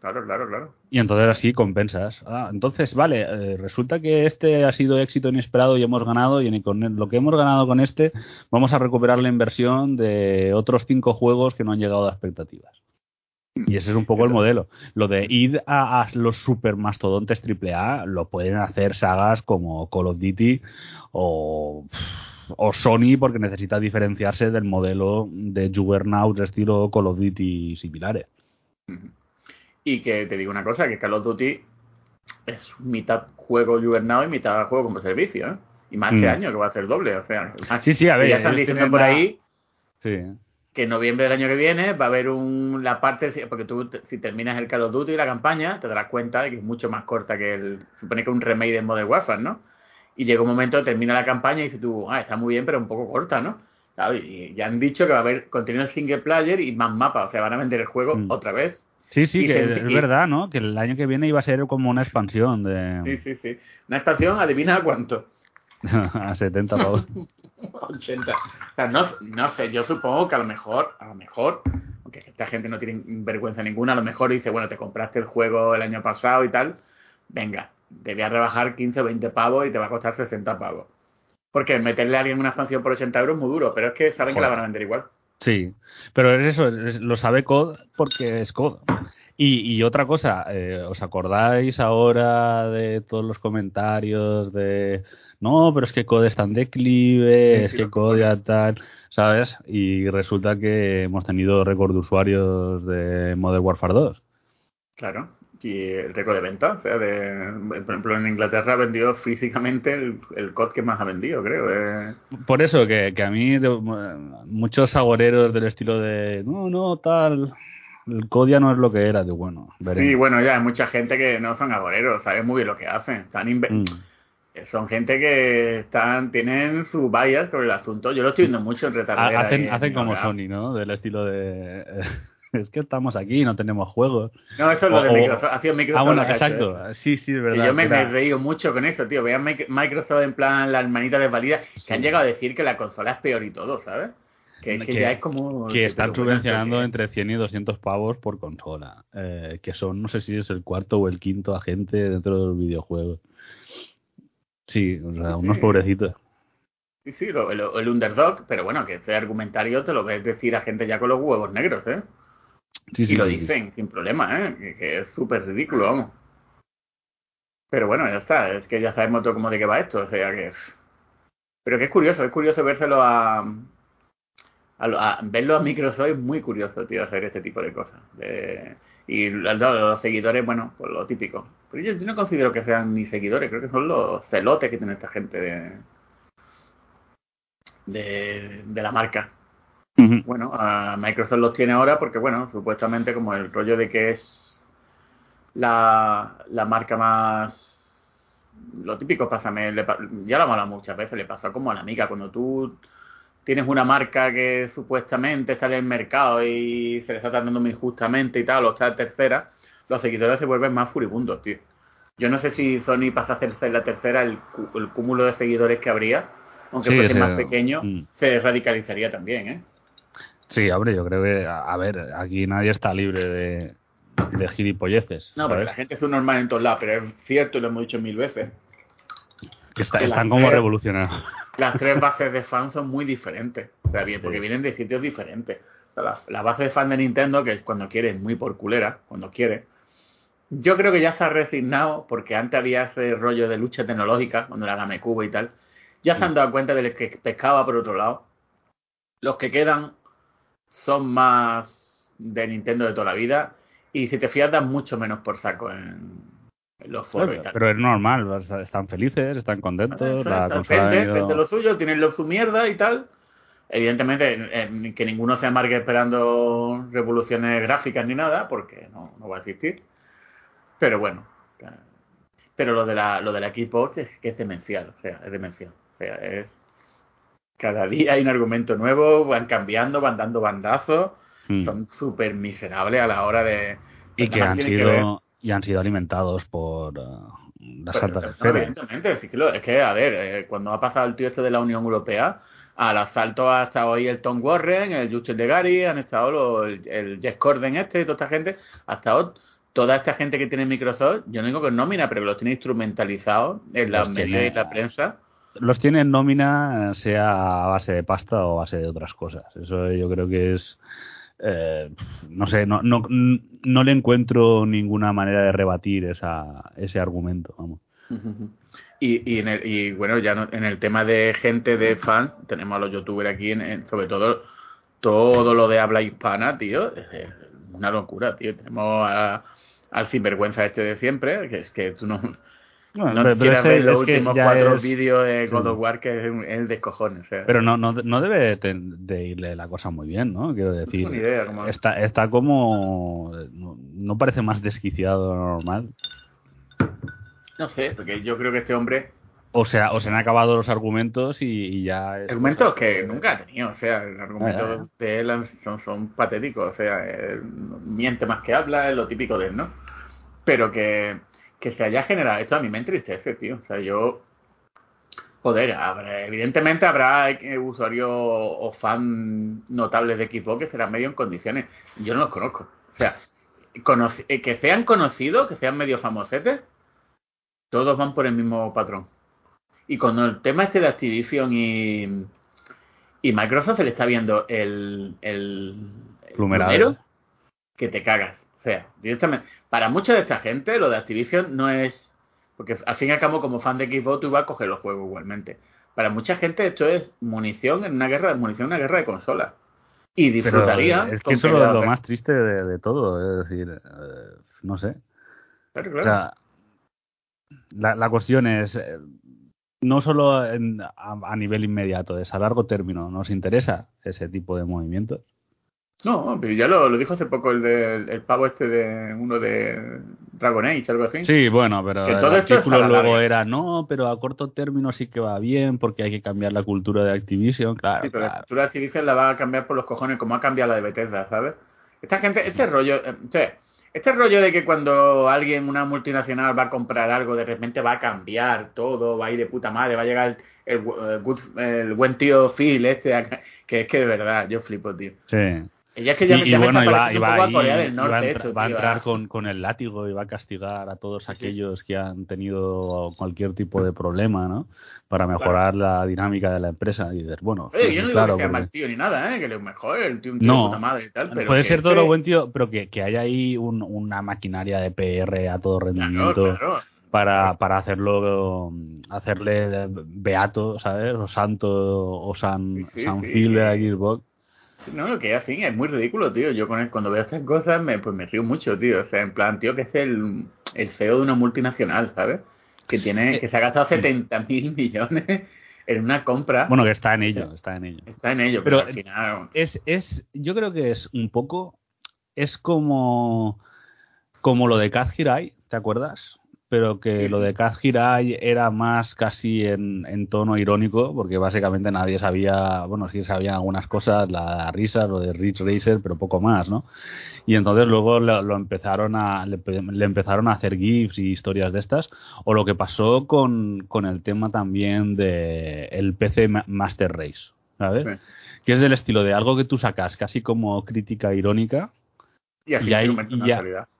Claro, claro, claro. Y entonces así compensas. Ah, entonces, vale, eh, resulta que este ha sido éxito inesperado y hemos ganado, y en- con el- lo que hemos ganado con este, vamos a recuperar la inversión de otros cinco juegos que no han llegado a expectativas. Y ese es un poco el modelo. Lo de ir a, a los super mastodontes AAA lo pueden hacer sagas como Call of Duty o, o Sony porque necesita diferenciarse del modelo de Juggernauts estilo Call of Duty similares. Y que te digo una cosa, que Call of Duty es mitad juego Juggernaut y mitad juego como servicio, ¿eh? Y más este Mm. año, que va a ser doble, o sea... Sí, sí, a ver. ya están diciendo por ahí Sí. Que en noviembre del año que viene va a haber un, la parte, porque tú si terminas el Call of Duty y la campaña, te darás cuenta de que es mucho más corta que el, supone que es un remake de Modern Warfare, ¿no? Y llega un momento, termina la campaña y dices tú, ah, está muy bien, pero un poco corta, ¿no? Claro, y ya han dicho que va a haber contenido single player y más mapas, o sea, van a vender el juego Mm. otra vez. Sí, sí, que es y- verdad, ¿no? Que el año que viene iba a ser como una expansión de Sí, sí, sí. Una expansión, adivina cuánto. a 70 pavos. 80. O sea, no, no sé, yo supongo que a lo mejor, a lo mejor, aunque esta gente no tiene vergüenza ninguna, a lo mejor dice, bueno, te compraste el juego el año pasado y tal, venga, te voy a rebajar 15 o 20 pavos y te va a costar 60 pavos. Porque meterle a alguien una expansión por 80 euros es muy duro, pero es que saben que la van a vender igual. Sí, pero es eso, es- lo sabe COD porque es COD. Y, y otra cosa, eh, ¿os acordáis ahora de todos los comentarios de no, pero es que COD está en declive, es que los COD ya tal, ¿sabes? Y resulta que hemos tenido récord de usuarios de Modern Warfare 2. Claro. y el récord de venta. O sea, de, por ejemplo, en Inglaterra vendió físicamente el, el COD que más ha vendido, creo. eh. Por eso que, que a mí de- muchos agoreros del estilo de no, no, tal, el COD ya no es lo que era, de bueno, veremos. Sí, bueno, ya hay mucha gente que no son agoreros, saben muy bien lo que hacen. Están Mm. Son gente que están tienen su bias sobre el asunto. Yo lo estoy viendo mucho en retardera. Ha- hacen y- hacen y como. Sony, ¿no? Del estilo de es que estamos aquí, no tenemos juegos. No, eso es lo de O- Microsoft. Ha sido Microsoft Ah, bueno, hecho exacto. Sí, sí, es Y verdad. yo me, me he reído mucho con eso, tío. Vean Mic- Microsoft en plan la hermanita desvalida, Sí. que han llegado a decir que la consola es peor y todo, ¿sabes? Que, que Que- ya es como... que están subvencionando entre 100 y 200 pavos por consola, eh, que son, no sé si es el cuarto o el quinto agente dentro de los videojuegos. Sí, o sea, unos Sí. pobrecitos. Sí, sí, lo- el, el underdog, pero bueno, que ese argumentario te lo ves decir a gente ya con los huevos negros, ¿eh? Sí, sí, y lo dicen sin problema, ¿eh? Que, que es súper ridículo, vamos. Pero bueno, ya está, es que ya sabemos todo cómo de qué va esto, o sea que... Pero que es curioso, es curioso vérselo a... a, lo- a- verlo a Microsoft es muy curioso, tío, hacer este tipo de cosas. De- y los, los seguidores, bueno, pues lo típico. Pero yo, yo no considero que sean ni seguidores, creo que son los celotes que tiene esta gente de... de, de la marca. Bueno, a Microsoft los tiene ahora porque, bueno, supuestamente como el rollo de que es la, la marca más... Lo típico, pásame, le ya lo hemos hablado muchas veces, le pasa como a la amiga, cuando tú tienes una marca que supuestamente está en el mercado y se le está tratando muy injustamente y tal, o está tercera, los seguidores se vuelven más furibundos, tío. Yo no sé si Sony pasa a hacerse la tercera, el, el cúmulo de seguidores que habría, aunque Sí, fuese ese- más pequeño, mm. se radicalizaría también, ¿eh? Sí, hombre, yo creo que, a a ver, aquí nadie está libre de, de gilipolleces. No, ¿sabes? la gente es un normal en todos lados, pero es cierto y lo hemos dicho mil veces. Está- están como revolucionados. Las tres bases de fans son muy diferentes. O sea, bien, porque Sí. vienen de sitios diferentes. O sea, la, la base de fan de Nintendo, que es cuando quiere, es muy por culera, cuando quiere. Yo creo que ya se ha resignado, porque antes había ese rollo de lucha tecnológica, cuando era GameCube y tal. Ya se han dado cuenta de que pescaba por otro lado. Los que quedan son más de Nintendo de toda la vida. Y si te fías, dan mucho menos por saco en los foros. Pero es normal, están felices, están contentos, la Vende, ido- vende lo suyo, tienen lo su mierda y tal. Evidentemente, en- en que ninguno se amargue esperando revoluciones gráficas ni nada, porque no, no va a existir. Pero bueno. eh, Pero lo de la, lo del equipo que es, que es demencial, o sea, es demencial. O sea, es. Cada día hay un argumento nuevo, van cambiando, van dando bandazos, Mm. son súper miserables a la hora de. y pues que han sido y han sido alimentados por eh, las Pero, altas no, esferas. lo- es que, a ver, eh, cuando ha pasado el tío este de la Unión Europea, al asalto ha estado ahí el Tom Warren, el Justin de Gary, han estado los, el, el Jeff Corden este, toda esta gente, ha estado toda esta gente que tiene Microsoft, yo no digo que es nómina, pero que los tiene instrumentalizados en los medios tiene- y la prensa. Los tienen en nómina, sea a base de pasta o a base de otras cosas. Eso yo creo que es. Eh, no sé, no, no, no le encuentro ninguna manera de rebatir esa, ese argumento. Vamos. Y, y, en el, y bueno, ya no- en el tema de gente de fans, tenemos a los youtubers aquí, en, sobre todo todo lo de habla hispana, tío, es una locura, tío. Tenemos a- al sinvergüenza este de siempre, que es que tú no, Bueno, no pero- quieras ese- ver los últimos cuatro es- vídeos de God of War, que es, un- es de cojones. O sea, Pero no, no, no debe de irle la cosa muy bien, ¿no? Quiero decir, ni idea cómo- está, está como... No, no parece más desquiciado de lo normal. no sé, porque yo creo que este hombre, O sea, o se han acabado los argumentos y, y ya... argumentos que nunca ha tenido, o sea, los Ah, ya, argumentos de él son, son patéticos, o sea, él miente más que habla, es lo típico de él, ¿no? Pero que, que se haya generado esto a mí me entristece, tío, o sea, yo... Joder, habrá- evidentemente habrá eh, usuarios o fan notables de Xbox que serán medio en condiciones. Yo no los conozco. O sea, eh, que sean conocidos, que sean medio famosetes, todos van por el mismo patrón. Y con el tema este de Activision y, y Microsoft se le está viendo el, el, el Plumerado. plumero que te cagas. O sea, directamente. Para mucha de esta gente, lo de Activision no es. Porque al fin y al cabo, como fan de Xbox, tú ibas a coger los juegos igualmente. Para mucha gente, esto es munición en una guerra, munición en una guerra de consolas. Y Pero disfrutaría. es que eso es lo, más triste de, de todo, es decir, eh, no sé. Claro, O claro. sea, la, la cuestión es, eh, no solo en- a, a nivel inmediato, es a largo término. ¿Nos interesa ese tipo de movimientos? No, pero ya lo, lo dijo hace poco el, del el pavo este de uno de Dragon Age, algo así. Sí, bueno, pero Que el todo artículo la luego larga. era, no, pero a corto término sí que va bien porque hay que cambiar la cultura de Activision, claro. Sí, pero la cultura de Activision la va a cambiar por los cojones como ha cambiado la de Bethesda, ¿sabes? Esta gente, este rollo, sea, este rollo de que cuando alguien, una multinacional va a comprar algo, de repente va a cambiar todo, va a ir de puta madre, va a llegar el, el, eh, good- el buen tío Phil este, que es que de verdad, yo flipo, tío. Sí. Y ya es que ya, Y, me- y me bueno, está a Corea del a Norte va a entrar ah. con, con el látigo y va a castigar a todos aquellos que han tenido cualquier tipo de problema, ¿no? Para mejorar la dinámica de la empresa. Y dices, bueno, Oye, yo no digo claro, que sea porque- mal tío ni nada, ¿eh? Que lo mejor, el tío un tío No. de puta madre y tal, pero Puede ser todo lo buen tío, pero que, que haya ahí un- una maquinaria de PR a todo rendimiento claro. para, para hacerlo, hacerle beato, ¿sabes? O santo, o san, Sí, sí, san sí, Phil de Xbox. No, lo que es así, es muy ridículo, tío. Yo con cuando veo estas cosas, me, pues me río mucho, tío. O sea, en plan, tío, que es el, el CEO de una multinacional, ¿sabes? Que tiene, que se ha gastado 70 mil millones en una compra. Bueno, que está en ello, está en ello. está en ello, pero, pero- al final. es, es, yo creo que es un poco, es como, como lo de Kaz Hirai, ¿te acuerdas? Pero que lo de Kaz Hirai era más casi en, en tono irónico, porque básicamente nadie sabía, bueno, sí sabían algunas cosas, la risa, lo de Rich Racer, pero poco más, ¿no? Y entonces luego lo, lo empezaron a, le, le empezaron a hacer GIFs y historias de estas, o lo que pasó con, con el tema también de el PC Ma- Master Race, ¿sabes? Sí. que es del estilo de algo que tú sacas casi como crítica irónica Y así y hay-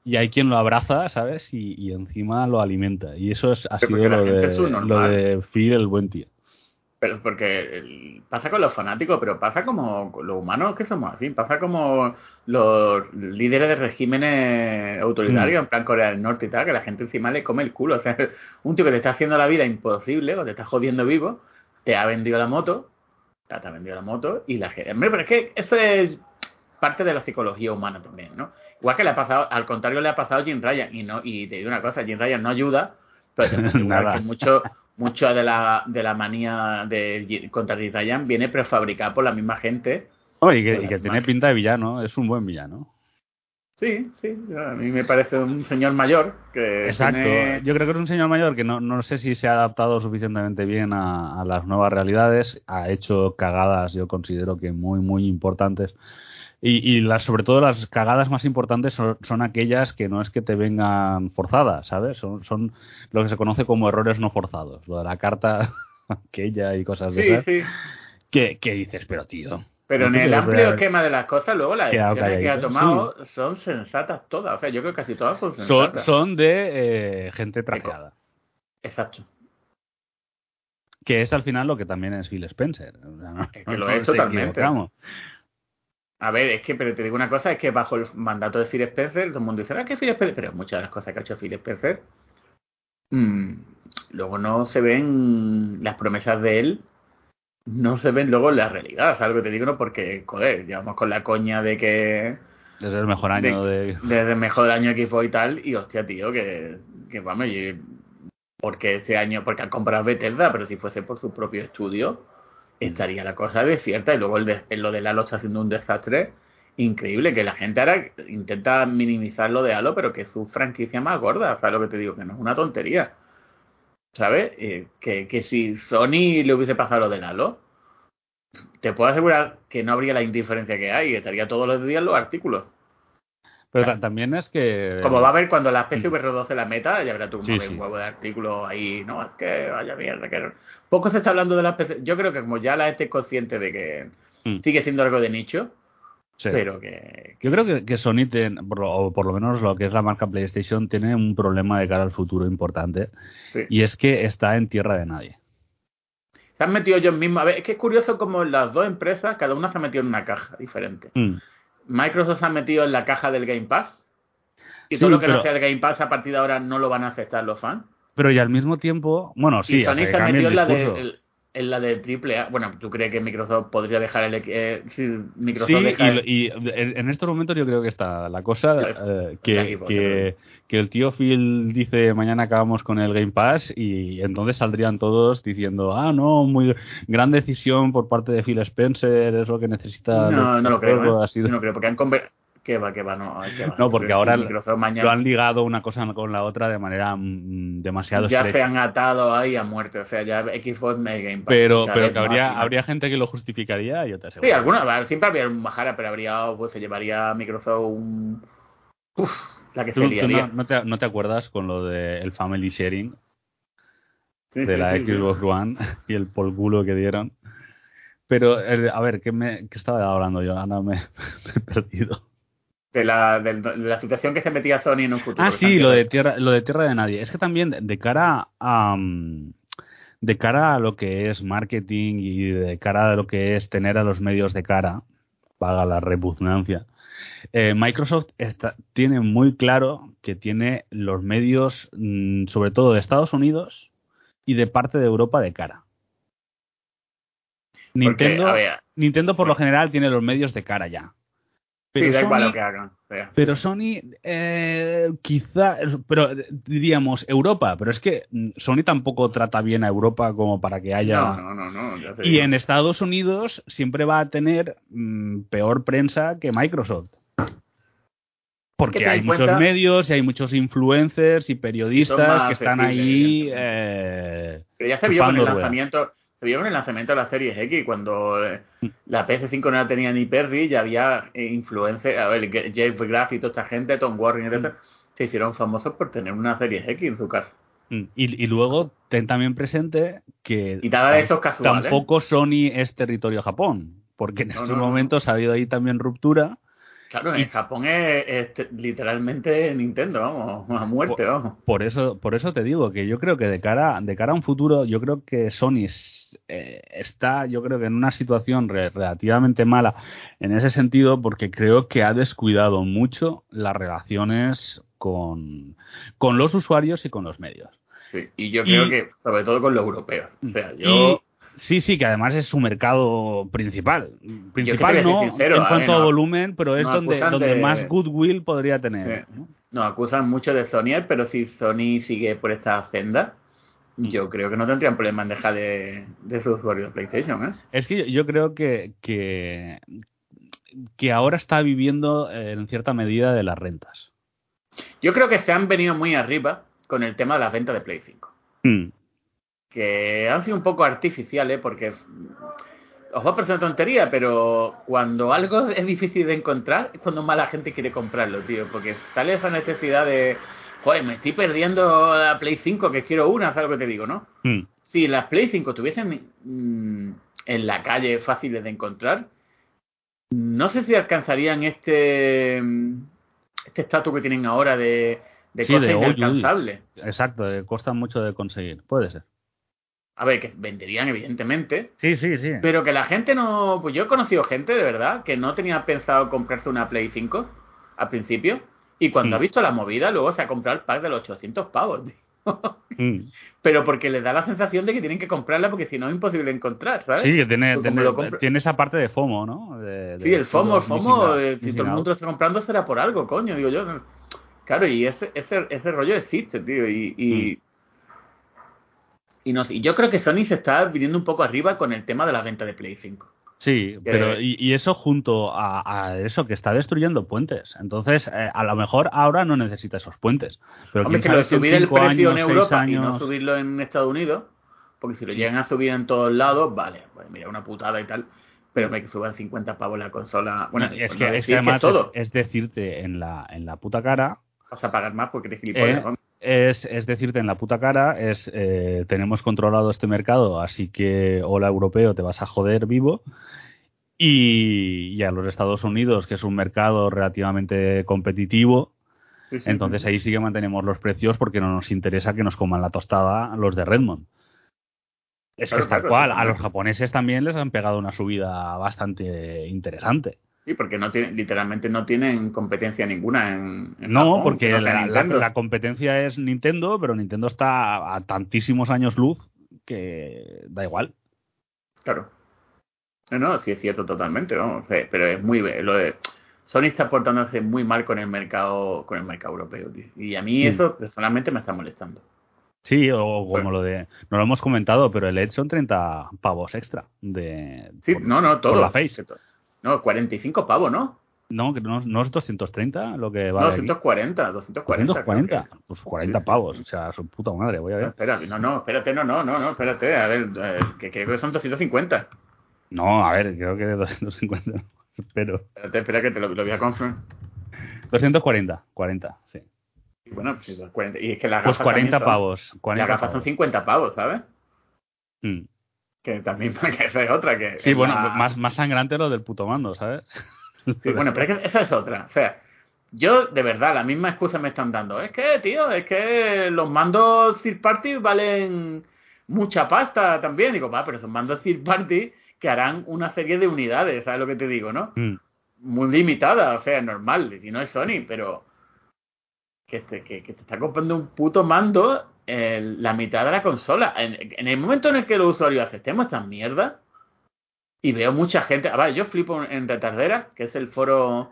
y hay quien lo abraza, ¿sabes? Y, y encima lo alimenta. Y eso es, ha Sí, sido lo de, es lo de Phil, el buen tío. Pero porque pasa con los fanáticos, pero pasa como los humanos que somos así, pasa como los líderes de regímenes autoritarios, Mm. en plan Corea del Norte y tal, que la gente encima le come el culo. O sea, un tío que te está haciendo la vida imposible, o te está jodiendo vivo, te ha vendido la moto, te ha vendido la moto, y la gente. Hombre, pero es que eso es parte de la psicología humana también, ¿no? Igual que le ha pasado, al contrario le ha pasado a Jim Ryan, y no, y te digo una cosa, Jim Ryan no ayuda, pero igual que mucho, mucho de la, de la manía de contra Jim Ryan viene prefabricada por la misma gente. Oye, y que, y tiene pinta de villano, es un buen villano. Sí, sí, a mí me parece un señor mayor que Exacto. tiene- Yo creo que es un señor mayor que no, no sé si se ha adaptado suficientemente bien a, a las nuevas realidades. Ha hecho cagadas, yo considero que muy, muy importantes. Y, y las, sobre todo las cagadas más importantes son, son aquellas que no es que te vengan forzadas, ¿sabes? Son, son lo que se conoce como errores no forzados. Lo de la carta aquella y cosas de Sí, esas. sí. Que, que dices, pero tío. Pero ¿no en el amplio esquema de las cosas, luego las decisiones que ha tomado son sensatas todas. O sea, yo creo que casi todas son sensatas. son de eh, gente trajeada. Exacto. Que es al final lo que también es Phil Spencer. O sea, no- Es que lo no es totalmente. A ver, es que, pero te digo una cosa, es que bajo el mandato de Phil Spencer, todo el mundo dice, ah, que Phil Spencer, pero muchas de las cosas que ha hecho Phil Spencer, mm, luego no se ven las promesas de él, no se ven luego en la realidad, ¿sabes lo que te digo? No, porque, joder, llevamos con la coña de que Es el mejor año de... desde el mejor año fue y tal, y hostia, tío, que, que vamos, y- porque este año, porque han comprado Bethesda, pero si fuese por su propio estudio, estaría la cosa desierta, y luego el de, lo de Halo está haciendo un desastre increíble, que la gente ahora intenta minimizar lo de Halo, pero que es su franquicia más gorda, ¿sabes lo que te digo? Que no es una tontería, ¿sabes? Eh, que, que si Sony le hubiese pasado lo del Halo, te puedo asegurar que no habría la indiferencia que hay, estaría todos los días los artículos. Pero ta- también es que... Como va a haber cuando la PSVR 12 la meta, ya verás tú como Sí, un huevo de artículos ahí, no, es que vaya mierda, que poco se está hablando de la PC. Yo creo que como ya la gente es consciente de que Mm. sigue siendo algo de nicho, Sí. pero que, Yo creo que, que Sony, ten- por o por lo menos lo que es la marca PlayStation, tiene un problema de cara al futuro importante. sí. Y es que está en tierra de nadie. se han metido ellos mismos. A ver, es que es curioso como las dos empresas, cada una se ha metido en una caja diferente. Mm. Microsoft se ha metido en la caja del Game Pass. Y Sí, todo lo que pero- no sea el Game Pass a partir de ahora no lo van a aceptar los fans. Pero y al mismo tiempo, bueno, sí, y Sony se ha metido en la, de, el- en la de triple A. Bueno, ¿tú crees que Microsoft podría dejar el eh, Microsoft sí, y, y, en estos momentos yo creo que está la cosa eh, que, que, que, el tío Phil dice mañana acabamos con el Game Pass y entonces saldrían todos diciendo ah no muy gran decisión por parte de Phil Spencer es lo que necesita no no lo creo ¿eh? no creo porque han que va, que va, no. No, porque ahora lo han ligado una cosa con la otra de manera mm, demasiado Ya se han atado ahí a muerte, o sea, ya Xbox Mega Game Pero, pero que habría, habría gente que lo justificaría, yo te aseguro. Sí, alguna, siempre habría un majara, pero habría, pues se llevaría a Microsoft un... Uf, la que sería. no, te, ¿No te acuerdas con lo del Family Sharing? de la Xbox One y el polculo que dieron. Pero, eh, a ver, ¿qué, me, qué estaba hablando yo? Ahora me he perdido de la, de, la situación que se metía Sony en un futuro. Ah, sí, lo de tierra, lo de tierra de nadie. Es que también de cara a de cara a lo que es marketing y de cara a lo que es tener a los medios de cara, paga la repugnancia. Eh, Microsoft está, tiene muy claro que tiene los medios, mm, sobre todo de Estados Unidos y de parte de Europa de cara. Nintendo, Nintendo por lo general tiene los medios de cara ya. Pero Sony, Pero Sony, eh, quizá, pero diríamos Europa, pero es que Sony tampoco trata bien a Europa como para que haya. No, no, no. y en Estados Unidos siempre va a tener mm, peor prensa que Microsoft. Porque hay muchos medios y hay muchos influencers y periodistas que están ahí. Eh, pero ya se vio con el lanzamiento se vio en el lanzamiento de la serie X, cuando eh, la PS5 no la tenía ni Perry, ya había eh, influencers, a ver, Jeff Graff y toda esta gente, Tom Warren, etc., se hicieron famosos por tener una serie X en su casa. Mm. Y, y luego ten también presente que y nada de estos casuales. tampoco Sony es territorio Japón, porque en estos momentos ha habido ahí también ruptura Claro, en Japón es, literalmente Nintendo, vamos, a muerte, vamos. Por eso, por eso te digo que yo creo que de cara, de cara a un futuro, yo creo que Sony eh, está, yo creo que en una situación relativamente mala en ese sentido, porque creo que ha descuidado mucho las relaciones con, con los usuarios y con los medios. Sí, y yo creo que sobre todo con los europeos. O sea, yo Sí, sí, que además es su mercado principal. Principal no en cuanto a volumen, pero es donde, donde más goodwill podría tener. ¿no? acusan mucho de Sony, pero si Sony sigue por esta senda, yo creo que no tendrían problema en dejar de, de su usuario de PlayStation. ¿eh? Es que yo, creo que, que, que ahora está viviendo eh, en cierta medida de las rentas. Yo creo que se han venido muy arriba con el tema de las ventas de Play 5 que han sido un poco artificiales porque os va a parecer una tontería, pero cuando algo es difícil de encontrar es cuando más la gente quiere comprarlo, tío, porque sale esa necesidad de, joder, me estoy perdiendo la Play 5 que quiero una, ¿sabes lo que te digo, no? Hmm. Si las Play 5 estuviesen mm, en la calle fáciles de encontrar, no sé si alcanzarían este este estatus que tienen ahora de, de sí, inalcanzable. Exacto, cuesta mucho de conseguir, puede ser. A ver, que venderían, evidentemente. Sí, sí, sí. Pero que la gente no. Pues yo he conocido gente, de verdad, que no tenía pensado comprarse una Play 5 al principio. Y cuando ha mm. visto la movida, luego se ha comprado el pack de los 800 pavos, mm. Pero porque les da la sensación de que tienen que comprarla porque si no es imposible encontrar, ¿sabes? Sí, que tiene, tiene, esa parte de FOMO, ¿no? sí, el FOMO, el FOMO, eh, si todo el mundo lo está comprando será por algo, coño, digo yo. Claro, y ese, ese, ese rollo existe, tío, y, y, mm. Y, no, y yo creo que Sony se está viniendo un poco arriba con el tema de la venta de Play 5. Sí, pero y, eso junto a, eso que está destruyendo puentes. Entonces, eh, a lo mejor ahora no necesita esos puentes. Pero Hombre, que lo de subir el precio en Europa y no subirlo en Estados Unidos, porque si lo llegan a subir en todos lados, vale, pues mira, una putada y tal. Pero hay que subir 50 pavos la consola. Bueno, es, que, es que además todo. Es, decirte en la, en la puta cara. Vas a pagar más porque eres gilipollas. Eh, es, es, decirte en la puta cara, es eh, tenemos controlado este mercado, así que hola europeo, te vas a joder vivo. Y, a los Estados Unidos, que es un mercado relativamente competitivo, entonces ahí sí que mantenemos los precios porque no nos interesa que nos coman la tostada los de Redmond. Es que es tal cual, a los japoneses también les han pegado una subida bastante interesante. Sí, porque no tiene, literalmente no tienen competencia ninguna en, No, porque la, competencia es Nintendo, pero Nintendo está a tantísimos años luz que da igual. Claro. No, no, sí es cierto totalmente, vamos. Pero es muy. Lo de. Sony está portándose muy mal con el mercado con el mercado europeo, tío. Y a mí eso personalmente me está molestando. Sí, o como lo de. No lo hemos comentado, pero el Edge son 30 pavos extra. de Sí, no, no, todo. Por la Face. No, 45 pavos, ¿no? No, no, no es 230 lo que va. No, 240, 240. 240, pues 40 pavos, o sea, su puta madre, voy a ver. No, espera, no, no, espérate, no, no, no, no, espérate, a ver, que creo que son 250. No, a ver, creo que 250, pero. Espérate, espera que te lo, voy a confirmar. 240, 40, sí. Bueno, pues 240. Y es que las pues gafas. Pues 40 pavos. 40 las gafas son 50 pavos, ¿sabes? Mm. Que también, que esa es otra que. Sí, bueno, más, más sangrante lo del puto mando, ¿sabes? Sí, bueno, pero es que esa es otra. O sea, yo, de verdad, la misma excusa me están dando. Es que, tío, es que los mandos third party valen mucha pasta también. Digo, va, pero son mandos third party que harán una serie de unidades, ¿sabes lo que te digo, no? Mm. Muy limitada, o sea, normal, y no es Sony, pero que te, que, te está comprando un puto mando la mitad de la consola. En, en, el momento en el que los usuarios aceptemos esta mierda, y veo mucha gente. ver, yo flipo en Retardera, que es el foro,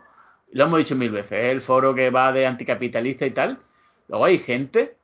lo hemos dicho mil veces, es el foro que va de anticapitalista y tal. Luego hay gente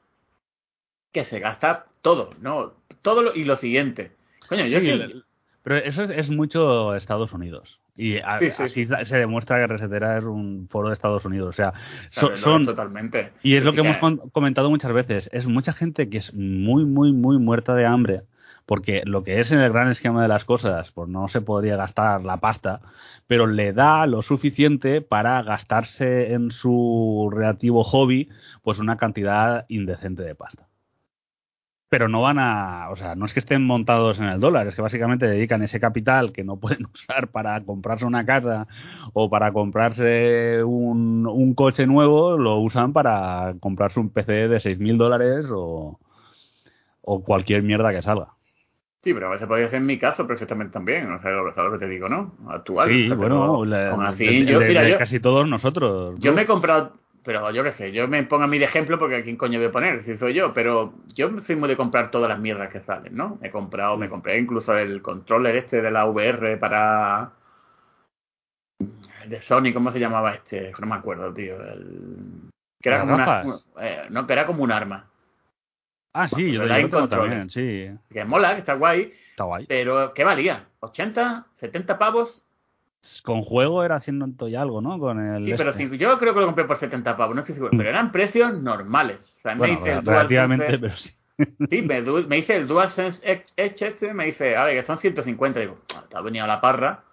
que se gasta todo, ¿no? Todo lo, y lo siguiente. Coño, yo sí, Pero eso es, mucho Estados Unidos. Y así se demuestra que Resetera es un foro de Estados Unidos. O sea, son. Totalmente. Y es lo que hemos comentado muchas veces. Es mucha gente que es muy, muy, muy muerta de hambre porque lo que es en el gran esquema de las cosas, pues no se podría gastar la pasta, pero le da lo suficiente para gastarse en su relativo hobby, pues una cantidad indecente de pasta. Pero no van a, o sea, no es que estén montados en el dólar, es que básicamente dedican ese capital que no pueden usar para comprarse una casa o para comprarse un, un coche nuevo, lo usan para comprarse un PC de 6.000 dólares o, o cualquier mierda que salga. Sí, pero se podría hacer en mi caso perfectamente también. O sea, lo, que te digo, ¿no? Actual. Sí, bueno, así, yo, mira, casi todos nosotros. Yo me he comprado, pero yo qué sé, yo me pongo a mí de ejemplo porque a quién coño voy a poner, si soy yo, pero yo soy muy de comprar todas las mierdas que salen, ¿no? Me he comprado, me compré incluso el controller este de la VR para. De Sony, ¿cómo se llamaba este? No me acuerdo, tío. El... Que era como una, eh, no, que era como un arma. Ah, sí, yo, lo tengo también, sí. Que mola, que está guay. Está guay. Pero, ¿qué valía? ¿80? ¿70 pavos? Con juego era haciendo y algo, ¿no? Con el sí, pero este. yo creo que lo compré por 70 pavos, no estoy seguro. Pero eran precios normales. O sea, me dice el relativamente, pero sí. Sí, me, me, dice el DualSense Edge este, me dice, a ver, que son 150. Digo, ah, te ha venido a la parra.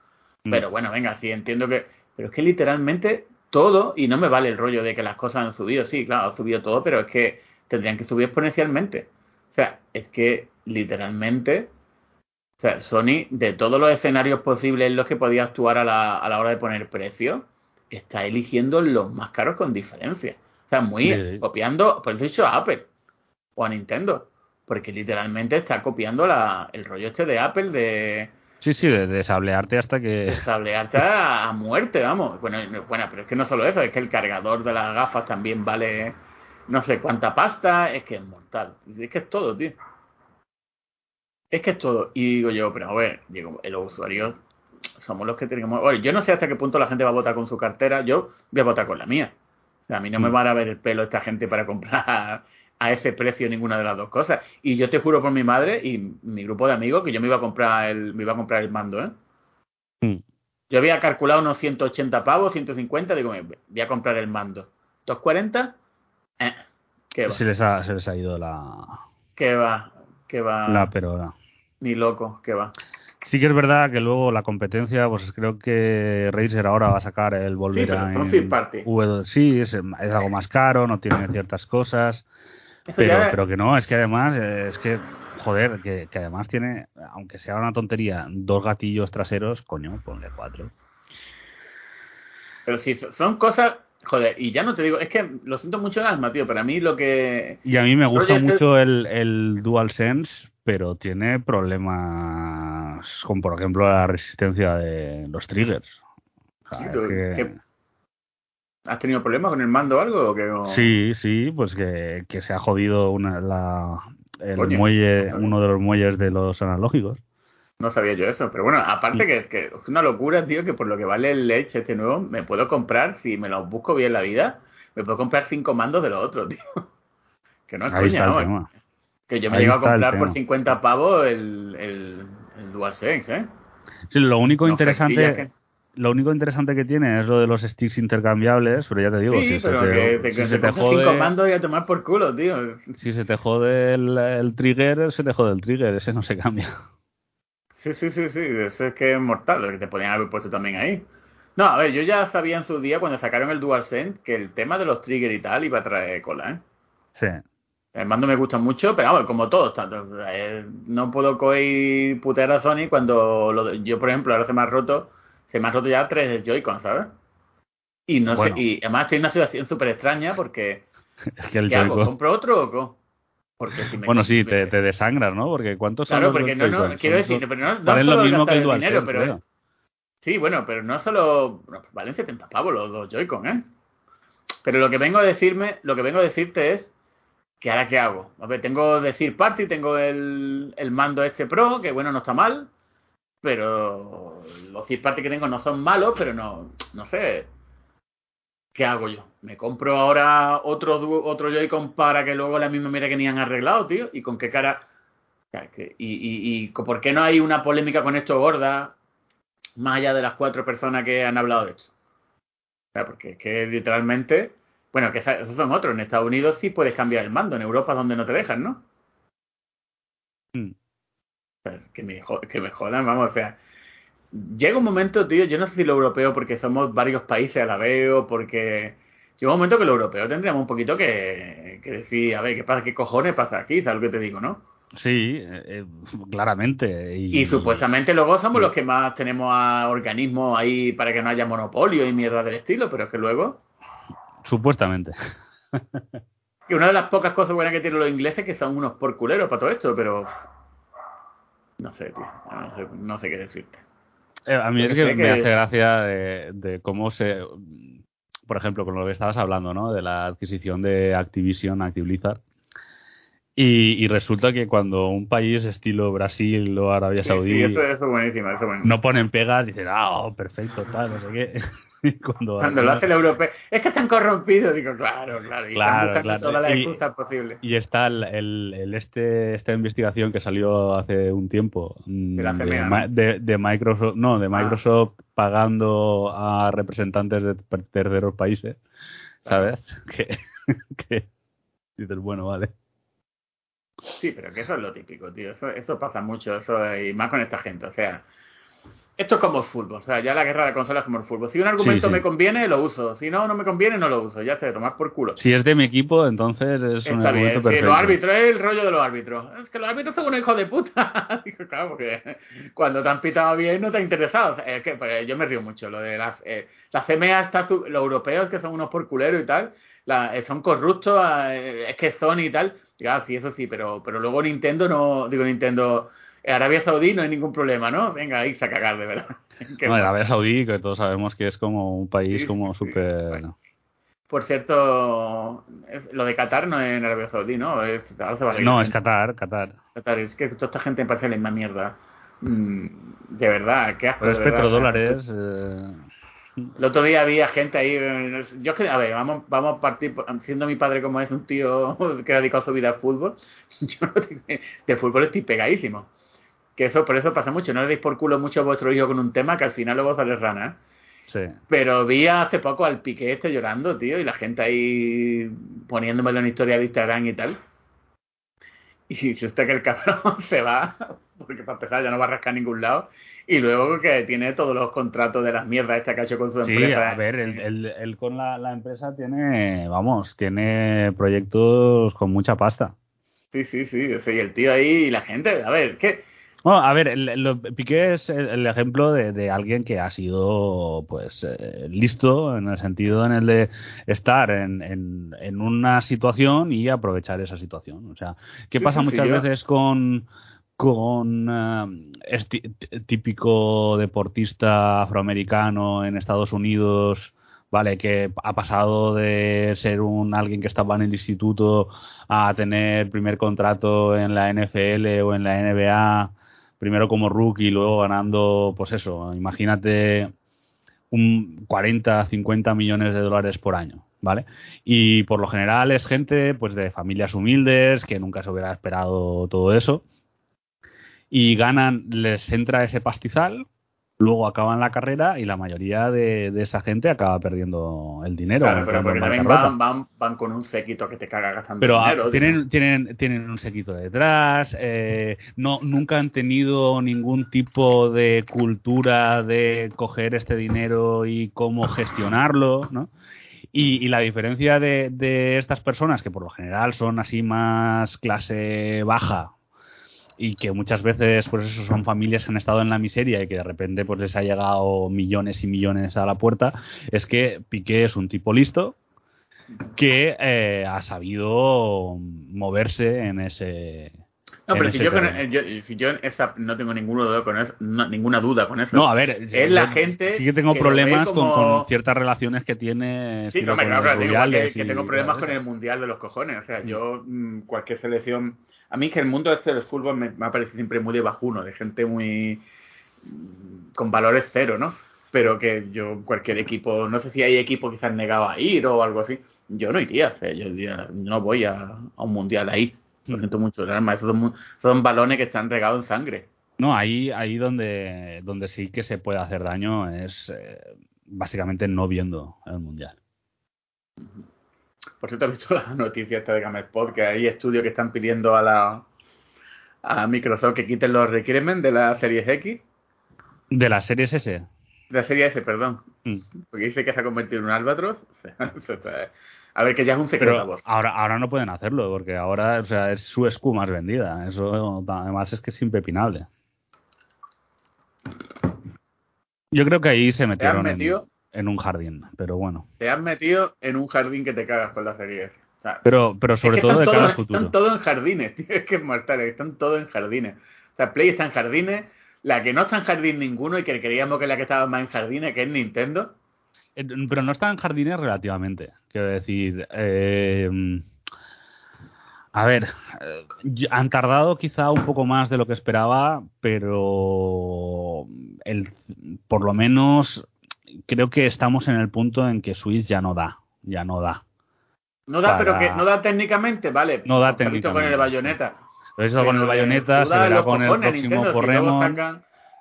Mm. Pero bueno, venga, sí, entiendo que... Pero es que literalmente todo, y no me vale el rollo de que las cosas han subido. Sí, claro, ha subido todo, pero es que tendrían que subir exponencialmente. O sea, es que literalmente, o sea, Sony, de todos los escenarios posibles en los que podía actuar a la, a la hora de poner precio, está eligiendo los más caros con diferencia. O sea, muy copiando, por eso he dicho a Apple o a Nintendo, porque literalmente está copiando la, el rollo este de Apple de... Sí, sí, de, desablearte hasta que... Desablearte a, muerte, vamos. Bueno, bueno, pero es que no solo eso, es que el cargador de las gafas también vale no sé cuánta pasta, es que es mortal. Es que es todo, tío. Es que es todo. Y digo yo, pero a ver, digo, los usuarios somos los que tenemos. Oye, yo no sé hasta qué punto la gente va a votar con su cartera, yo voy a votar con la mía. O sea, a mí no me mm. van a ver el pelo esta gente para comprar a ese precio ninguna de las dos cosas. Y yo te juro por mi madre y mi grupo de amigos que yo me iba a comprar el, me iba a comprar el mando, ¿eh? Mm. Yo había calculado unos 180 pavos, 150, digo, voy a comprar el mando. ¿240? Eh, se, les ha, se les ha ido la. ¿Qué va? ¿Qué va? La perora. Ni loco, ¿qué va? Sí que es verdad que luego la competencia, pues creo que Razer ahora va a sacar el volver sí, Sí, es, es, algo más caro, no tiene ciertas cosas. Pero, pero que no, es que además, es que, joder, que, que, además tiene, aunque sea una tontería, dos gatillos traseros, coño, ponle cuatro. Pero si son cosas Joder, y ya no te digo, es que lo siento mucho en alma, tío. Para mí lo que. Y a mí me gusta mucho el, el DualSense, pero tiene problemas con, por ejemplo, la resistencia de los triggers. ¿Has tenido problemas con el mando o algo? que, Sí, sí, pues que, que se ha jodido una, la, el muelle, uno de los muelles de los analógicos. No sabía yo eso. Pero bueno, aparte que, que es una locura, tío, que por lo que vale el Edge este nuevo, me puedo comprar, si me los busco bien la vida, me puedo comprar cinco mandos de los otros, tío. Que no es Ahí coña, ¿no? Que yo me Ahí llego a comprar por tema. 50 pavos el, el, el DualSense, ¿eh? Sí, lo único interesante que- lo único interesante que tiene es lo de los sticks intercambiables, pero ya te digo, Sí, si, se pero te, que te, si que se te te compres cinco jode, mandos y a tomar por culo, tío. si se te jode el, el trigger, se te jode el trigger, ese no se cambia. Sí, sí, sí, sí, eso es que es mortal, lo que te podían haber puesto también ahí. No, a ver, yo ya sabía en su día cuando sacaron el DualSense que el tema de los triggers y tal iba a traer cola, ¿eh? Sí. El mando me gusta mucho, pero vamos, como todos, tanto, eh, no puedo coger putear a Sony cuando lo de- yo, por ejemplo, ahora se me ha roto, se me ha roto ya tres Joy-Con, ¿sabes? Y no Bueno. sé, y además estoy en una situación súper extraña porque, Es que el ¿qué hago? ¿Compro otro o co? Porque si me Bueno, sí, te, te desangras, ¿no? Porque ¿cuántos son Claro, los porque no, no, Joy-Con? quiero Son- decir, pero no, no valen solo lo mismo que el el dinero, pero Sí, bueno, pero no solo. bueno, pues valen 70 pavos los dos Joy-Con, ¿eh? Pero lo que vengo a decirme, lo que vengo a decirte es que ahora qué hago. A ver, tengo decir party, tengo el, el mando este Pro, que bueno, no está mal, pero los third party que tengo no son malos, pero no, no sé. ¿Qué hago yo? ¿Me compro ahora otro, otro Joy-Con para que luego la misma mira que ni han arreglado, tío? ¿Y con qué cara? Y, y, y por qué no hay una polémica con esto gorda, más allá de las cuatro personas que han hablado de esto? O sea, porque es que literalmente, bueno, que esos son otros. En Estados Unidos sí puedes cambiar el mando, en Europa es donde no te dejan, ¿no? Mm. Sea, que, me, que me jodan, vamos, o sea, llega un momento, tío, yo no sé si lo europeo porque somos varios países a la vez o porque llega un momento que lo europeo tendríamos un poquito que, que decir, a ver, ¿qué pasa? ¿Qué cojones pasa aquí? ¿Sabes lo que te digo, no? Sí, eh, eh, claramente. Y, Y supuestamente luego somos y- los que más tenemos a organismos ahí para que no haya monopolio y mierda del estilo, pero es que luego... Supuestamente. Y una de las pocas cosas buenas que tienen los ingleses que son unos porculeros para todo esto, pero... No sé, tío. No sé, no sé qué decirte. Eh, a mí es que me hace gracia de, de cómo se. Por ejemplo, con lo que estabas hablando, ¿no? De la adquisición de Activision, Active Blizzard. Y, y resulta que cuando un país estilo Brasil o Arabia Saudí sí, eso, eso es buenísimo, eso es buenísimo. no ponen pegas, dicen, ah, oh, perfecto, tal, no sé qué. Cuando, Cuando lo hace el europeo, es que están corrompidos, digo, claro, claro, y Claro, están claro. todas las excusas posibles. Y está el, el- el este, esta investigación que salió hace un tiempo mm, De la de, CMA, Ma- ¿no? de- de Microsoft, no, de Ah. Microsoft pagando a representantes de terceros países, ¿sabes? Que, que dices, bueno, vale. Sí, pero que eso es lo típico, tío. Eso, eso pasa mucho, eso y más con esta gente. O sea, esto es como el fútbol. O sea, ya la guerra de consolas es como el fútbol. Si un argumento sí. me conviene, lo uso. Si no, no me conviene, no lo uso. Ya sé, tomar por culo. Si es de mi equipo, entonces es un Está bien. argumento Sí, perfecto. los árbitros, es el rollo de los árbitros. Es que los árbitros son unos hijos de puta. Digo, claro, porque cuando te han pitado bien no te ha interesado. O sea, es que pues, yo me río mucho. Lo de las, eh, la CMA está, su- los europeos que son unos porculeros y tal, la- eh, son corruptos, eh, es que son y tal. Ah, sí, eso sí, pero, pero luego Nintendo no, digo Nintendo, Arabia Saudí no hay ningún problema, ¿no? Venga, ahí a cagar, de verdad. No, Arabia Saudí, que todos sabemos que es como un país Sí, como sí, sí. súper... Bueno. Por cierto, es- lo de Qatar no es en Arabia Saudí, ¿no? Es, se No, es. Qatar, Qatar. Qatar, es que toda esta gente me parece la misma mierda. Mm, de verdad, qué asco. Pero es de verdad. petrodólares... eh, El otro día había gente ahí. eh, Yo que, a ver, vamos, vamos a partir. Siendo mi padre como es un tío que ha dedicado su vida al fútbol, yo no tengo- de fútbol estoy pegadísimo. Que eso, por eso pasa mucho. No le deis por culo mucho a vuestro hijo con un tema que al final luego sale rana. ¿eh? sí. Pero vi hace poco al pique este llorando, tío, y la gente ahí poniéndomelo en historia de Instagram y tal. Y si usted que el cabrón se va, porque para empezar ya no va a rascar a ningún lado, y luego que tiene todos los contratos de las mierdas esta que ha hecho con su Sí, empresa. a ver, él, él- él con la, la empresa tiene, vamos, tiene proyectos con mucha pasta. Sí, sí, sí, sí, y el tío ahí y la gente, a ver, ¿qué? Bueno, a ver, el, Piqué es el, ejemplo de, de alguien que ha sido, pues, eh, listo en el sentido en el de estar en, en, en una situación y aprovechar esa situación. O sea, ¿qué Sí, pasa sí, muchas veces con con es tí- tí- típico deportista afroamericano en Estados Unidos, vale, que ha pasado de ser un alguien que estaba en el instituto a tener primer contrato en la NFL o en la NBA, primero como rookie luego ganando, pues eso, imagínate un 40, 50 millones de dólares por año, ¿vale? Y por lo general es gente pues de familias humildes que nunca se hubiera esperado todo eso y ganan, les entra ese pastizal luego acaban la carrera y la mayoría de, esa gente acaba perdiendo el dinero. Claro, pero porque también van, van, con un sequito que te caga gastando pero, ah, dinero. tienen, tienen, tienen un sequito detrás, eh, no, nunca han tenido ningún tipo de cultura de coger este dinero y cómo gestionarlo, ¿no? Y, la diferencia de, de, estas personas, que por lo general son así más clase baja, y que muchas veces pues eso son familias que han estado en la miseria y que de repente pues les ha llegado millones y millones a la puerta es que Piqué es un tipo listo que eh, ha sabido moverse en ese no, pero si yo, si yo, no tengo ninguno duda con eso, ninguna duda con eso. No, a ver, es la gente. Sí que tengo problemas con, ciertas relaciones que tiene. Sí, no, claro, que, que, tengo problemas con el mundial de los cojones. O sea, yo, mm, cualquier selección a mí que el mundo este del fútbol me, ha parecido siempre muy de bajuno, de gente muy con valores cero, ¿no? Pero que yo, cualquier equipo, no sé si hay equipo quizás negado a ir o algo así, yo no iría, o yo diría, no voy a, un mundial ahí. Lo mm. siento mucho, esos son, son, balones que están regados en sangre. No, ahí, ahí donde, donde sí que se puede hacer daño es eh, básicamente no viendo el mundial. Por cierto, ¿has visto la noticia esta de GameSpot? Que hay estudios que están pidiendo a la a Microsoft que quiten los requirements de la Series X. ¿De la Series S? De la Serie S, perdón. Mm. Porque dice que se ha convertido en un Albatros. a ver, que ya es un secreto Ahora, ahora no pueden hacerlo, porque ahora o sea, es su SKU más vendida. Eso además es que es impepinable. Yo creo que ahí se metieron en en un jardín, pero bueno. Te has metido en un jardín que te cagas con la serie pero, pero sobre todo de cara al futuro. Están todos en jardines, tío, es que es mortal, están todos en jardines. O sea, Play está en jardines, la que no está en jardín ninguno y que creíamos que la que estaba más en jardines, que es Nintendo. Eh, pero no está en jardines relativamente, quiero decir. Eh, a ver, eh, han tardado quizá un poco más de lo que esperaba, pero el, por lo menos creo que estamos en el punto en que Switch ya no da, ya no da. No da, pero que no da técnicamente, vale. No da técnicamente. con el bayoneta. Eso con el bayoneta, se verá con el próximo Luego,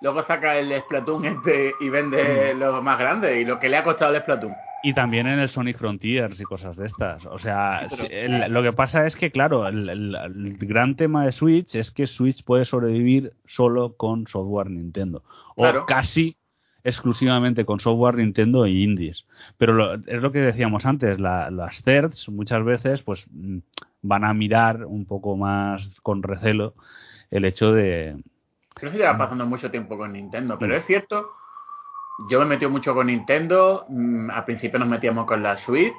luego saca el Splatoon este y vende mm. lo más grande y lo que le ha costado el Splatoon. Y también en el Sonic Frontiers y cosas de estas. O sea, lo que pasa es que, claro, el, gran tema de Switch es que Switch puede sobrevivir solo con software Nintendo. O casi exclusivamente con software Nintendo y indies. Pero es lo que decíamos antes, las thirds muchas veces pues mm, van a mirar un poco más con recelo el hecho de... No se lleva pasando mucho tiempo con Nintendo, pero es cierto, yo me metí mucho con Nintendo, mm, al principio nos metíamos con la Switch,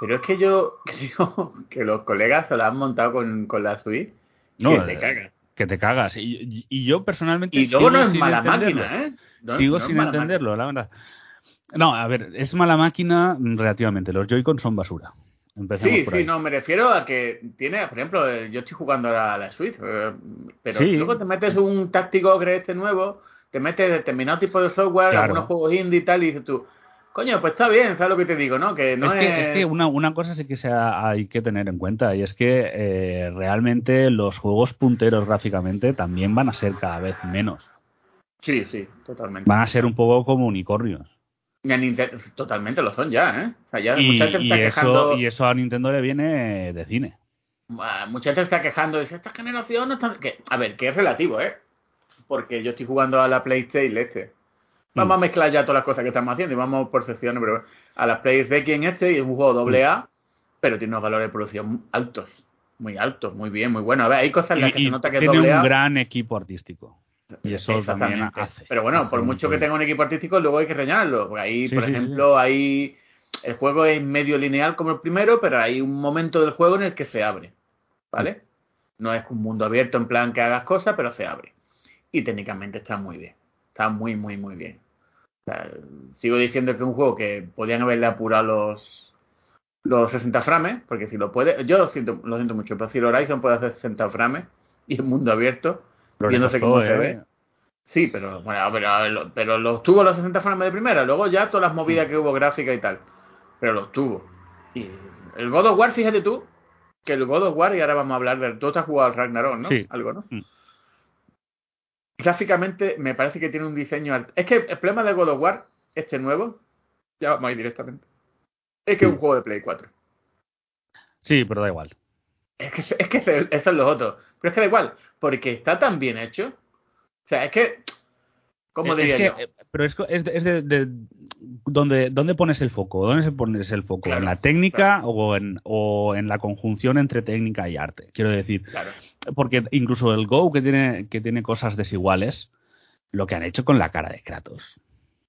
pero es que yo creo que los colegas se la han montado con, la Switch no, que te eh, cagas. Que te cagas. Y, yo personalmente... Y luego no es mala máquina, ¿eh? Sigo sin entenderlo, la verdad. No, a ver, es mala máquina relativamente. Los Joy-Con son basura. sí, sí, no, me refiero a que tiene, por ejemplo, yo estoy jugando ahora a la Switch, eh, pero luego te metes un táctico este nuevo, te metes determinado tipo de software, algunos juegos indie y tal, y dices tú, coño, pues está bien, ¿sabes lo que te digo, no? Que no es, que, es... que una, una, cosa sí que se hay que tener en cuenta, y es que eh, realmente los juegos punteros gráficamente también van a ser cada vez menos. Sí, sí, totalmente. Van a ser un poco como unicornios. totalmente lo son ya, ¿eh? O sea, ya y, mucha gente está eso, quejando... y eso a Nintendo le viene de cine. Mucha gente está quejando, dice, esta generación no está... Que, a ver, que es relativo, ¿eh? Porque yo estoy jugando a la PlayStation este. Vamos a mm. mezclar ya todas las cosas que estamos haciendo y vamos por secciones, pero a la PlayStation este y es un juego doble A, mm. pero tiene unos valores de producción altos, muy altos, muy bien, muy bueno. A ver, hay cosas en las que se nota que doble A. Tiene un gran equipo artístico. Y eso también hace. Pero bueno, por mucho que tenga un equipo artístico, luego hay que rellenarlo. Porque ahí, por ejemplo, hay. El juego es medio lineal como el primero, pero hay un momento del juego en el que se abre. ¿Vale? No es un mundo abierto en plan que hagas cosas, pero se abre. Y técnicamente está muy bien. Está muy, muy, muy bien. sigo diciendo que es un juego que podían haberle apurado los, los 60 frames, porque si lo puede, yo lo siento, lo siento mucho, pero si el Horizon puede hacer 60 frames y el mundo abierto, viéndose cómo se ¿eh? ve. Sí, pero bueno, pero, pero los tuvo los 60 frames de primera, luego ya todas las movidas que hubo gráfica y tal. Pero los tuvo. Y el God of War, fíjate tú, que el God of War, y ahora vamos a hablar del. Tú has jugado al Ragnarok, ¿no? Sí. Algo, ¿no? Mm. Gráficamente me parece que tiene un diseño. art- Es que el problema del God of War, este nuevo, ya vamos a ir directamente. Es que es un juego de Play 4. Sí, pero da igual. Es que, es que eso es lo otro. Pero es que da igual, porque está tan bien hecho. O sea, es que. ¿Cómo Es diría que, yo? eh, Pero es, es de, es de- de- ¿dónde, ¿dónde pones el foco? ¿Dónde se pones el foco? Claro, ¿En la técnica o, en, o en la conjunción entre técnica y arte? Quiero decir, Claro. porque incluso el Go, que tiene, que tiene cosas desiguales, lo que han hecho con la cara de Kratos.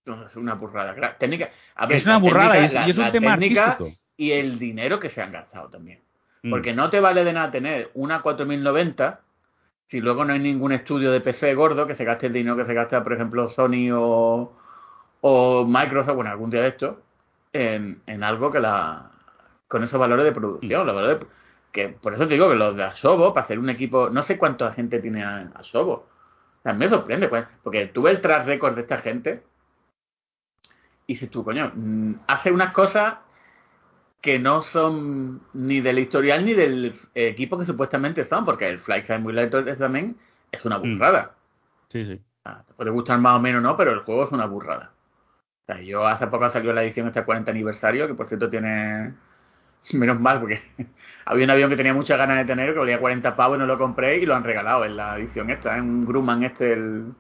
No, es una burrada. Técnica. A ver, es una burrada técnica- y es, la- y es un la tema artístico. Y el dinero que se han gastado también. Mm. Porque no te vale de nada tener una 4090 si luego no hay ningún estudio de PC gordo que se gaste el dinero que se gasta, por ejemplo, Sony o, o Microsoft, bueno, algún día de esto, en, en algo que la. con esos valores de producción. los valores de- que por eso te digo que los de Asobo, para hacer un equipo. No sé cuánta gente tiene a- Asobo. También me sorprende, pues, porque tuve el track record de esta gente. Y si tú, coño, mm, hace unas cosas que no son ni del historial ni del equipo que supuestamente son, porque el Flight Simulator también es una Mm. burrada. Sí, sí. Ah, Te puede gustar más o menos, ¿no? Pero el juego es una burrada. O sea, yo hace poco salió la edición este 40 aniversario, que por cierto tiene... Menos mal, porque había un avión que tenía muchas ganas de tener, que valía 40 pavos y no lo compré y lo han regalado en la edición esta, en un Grumman este, el,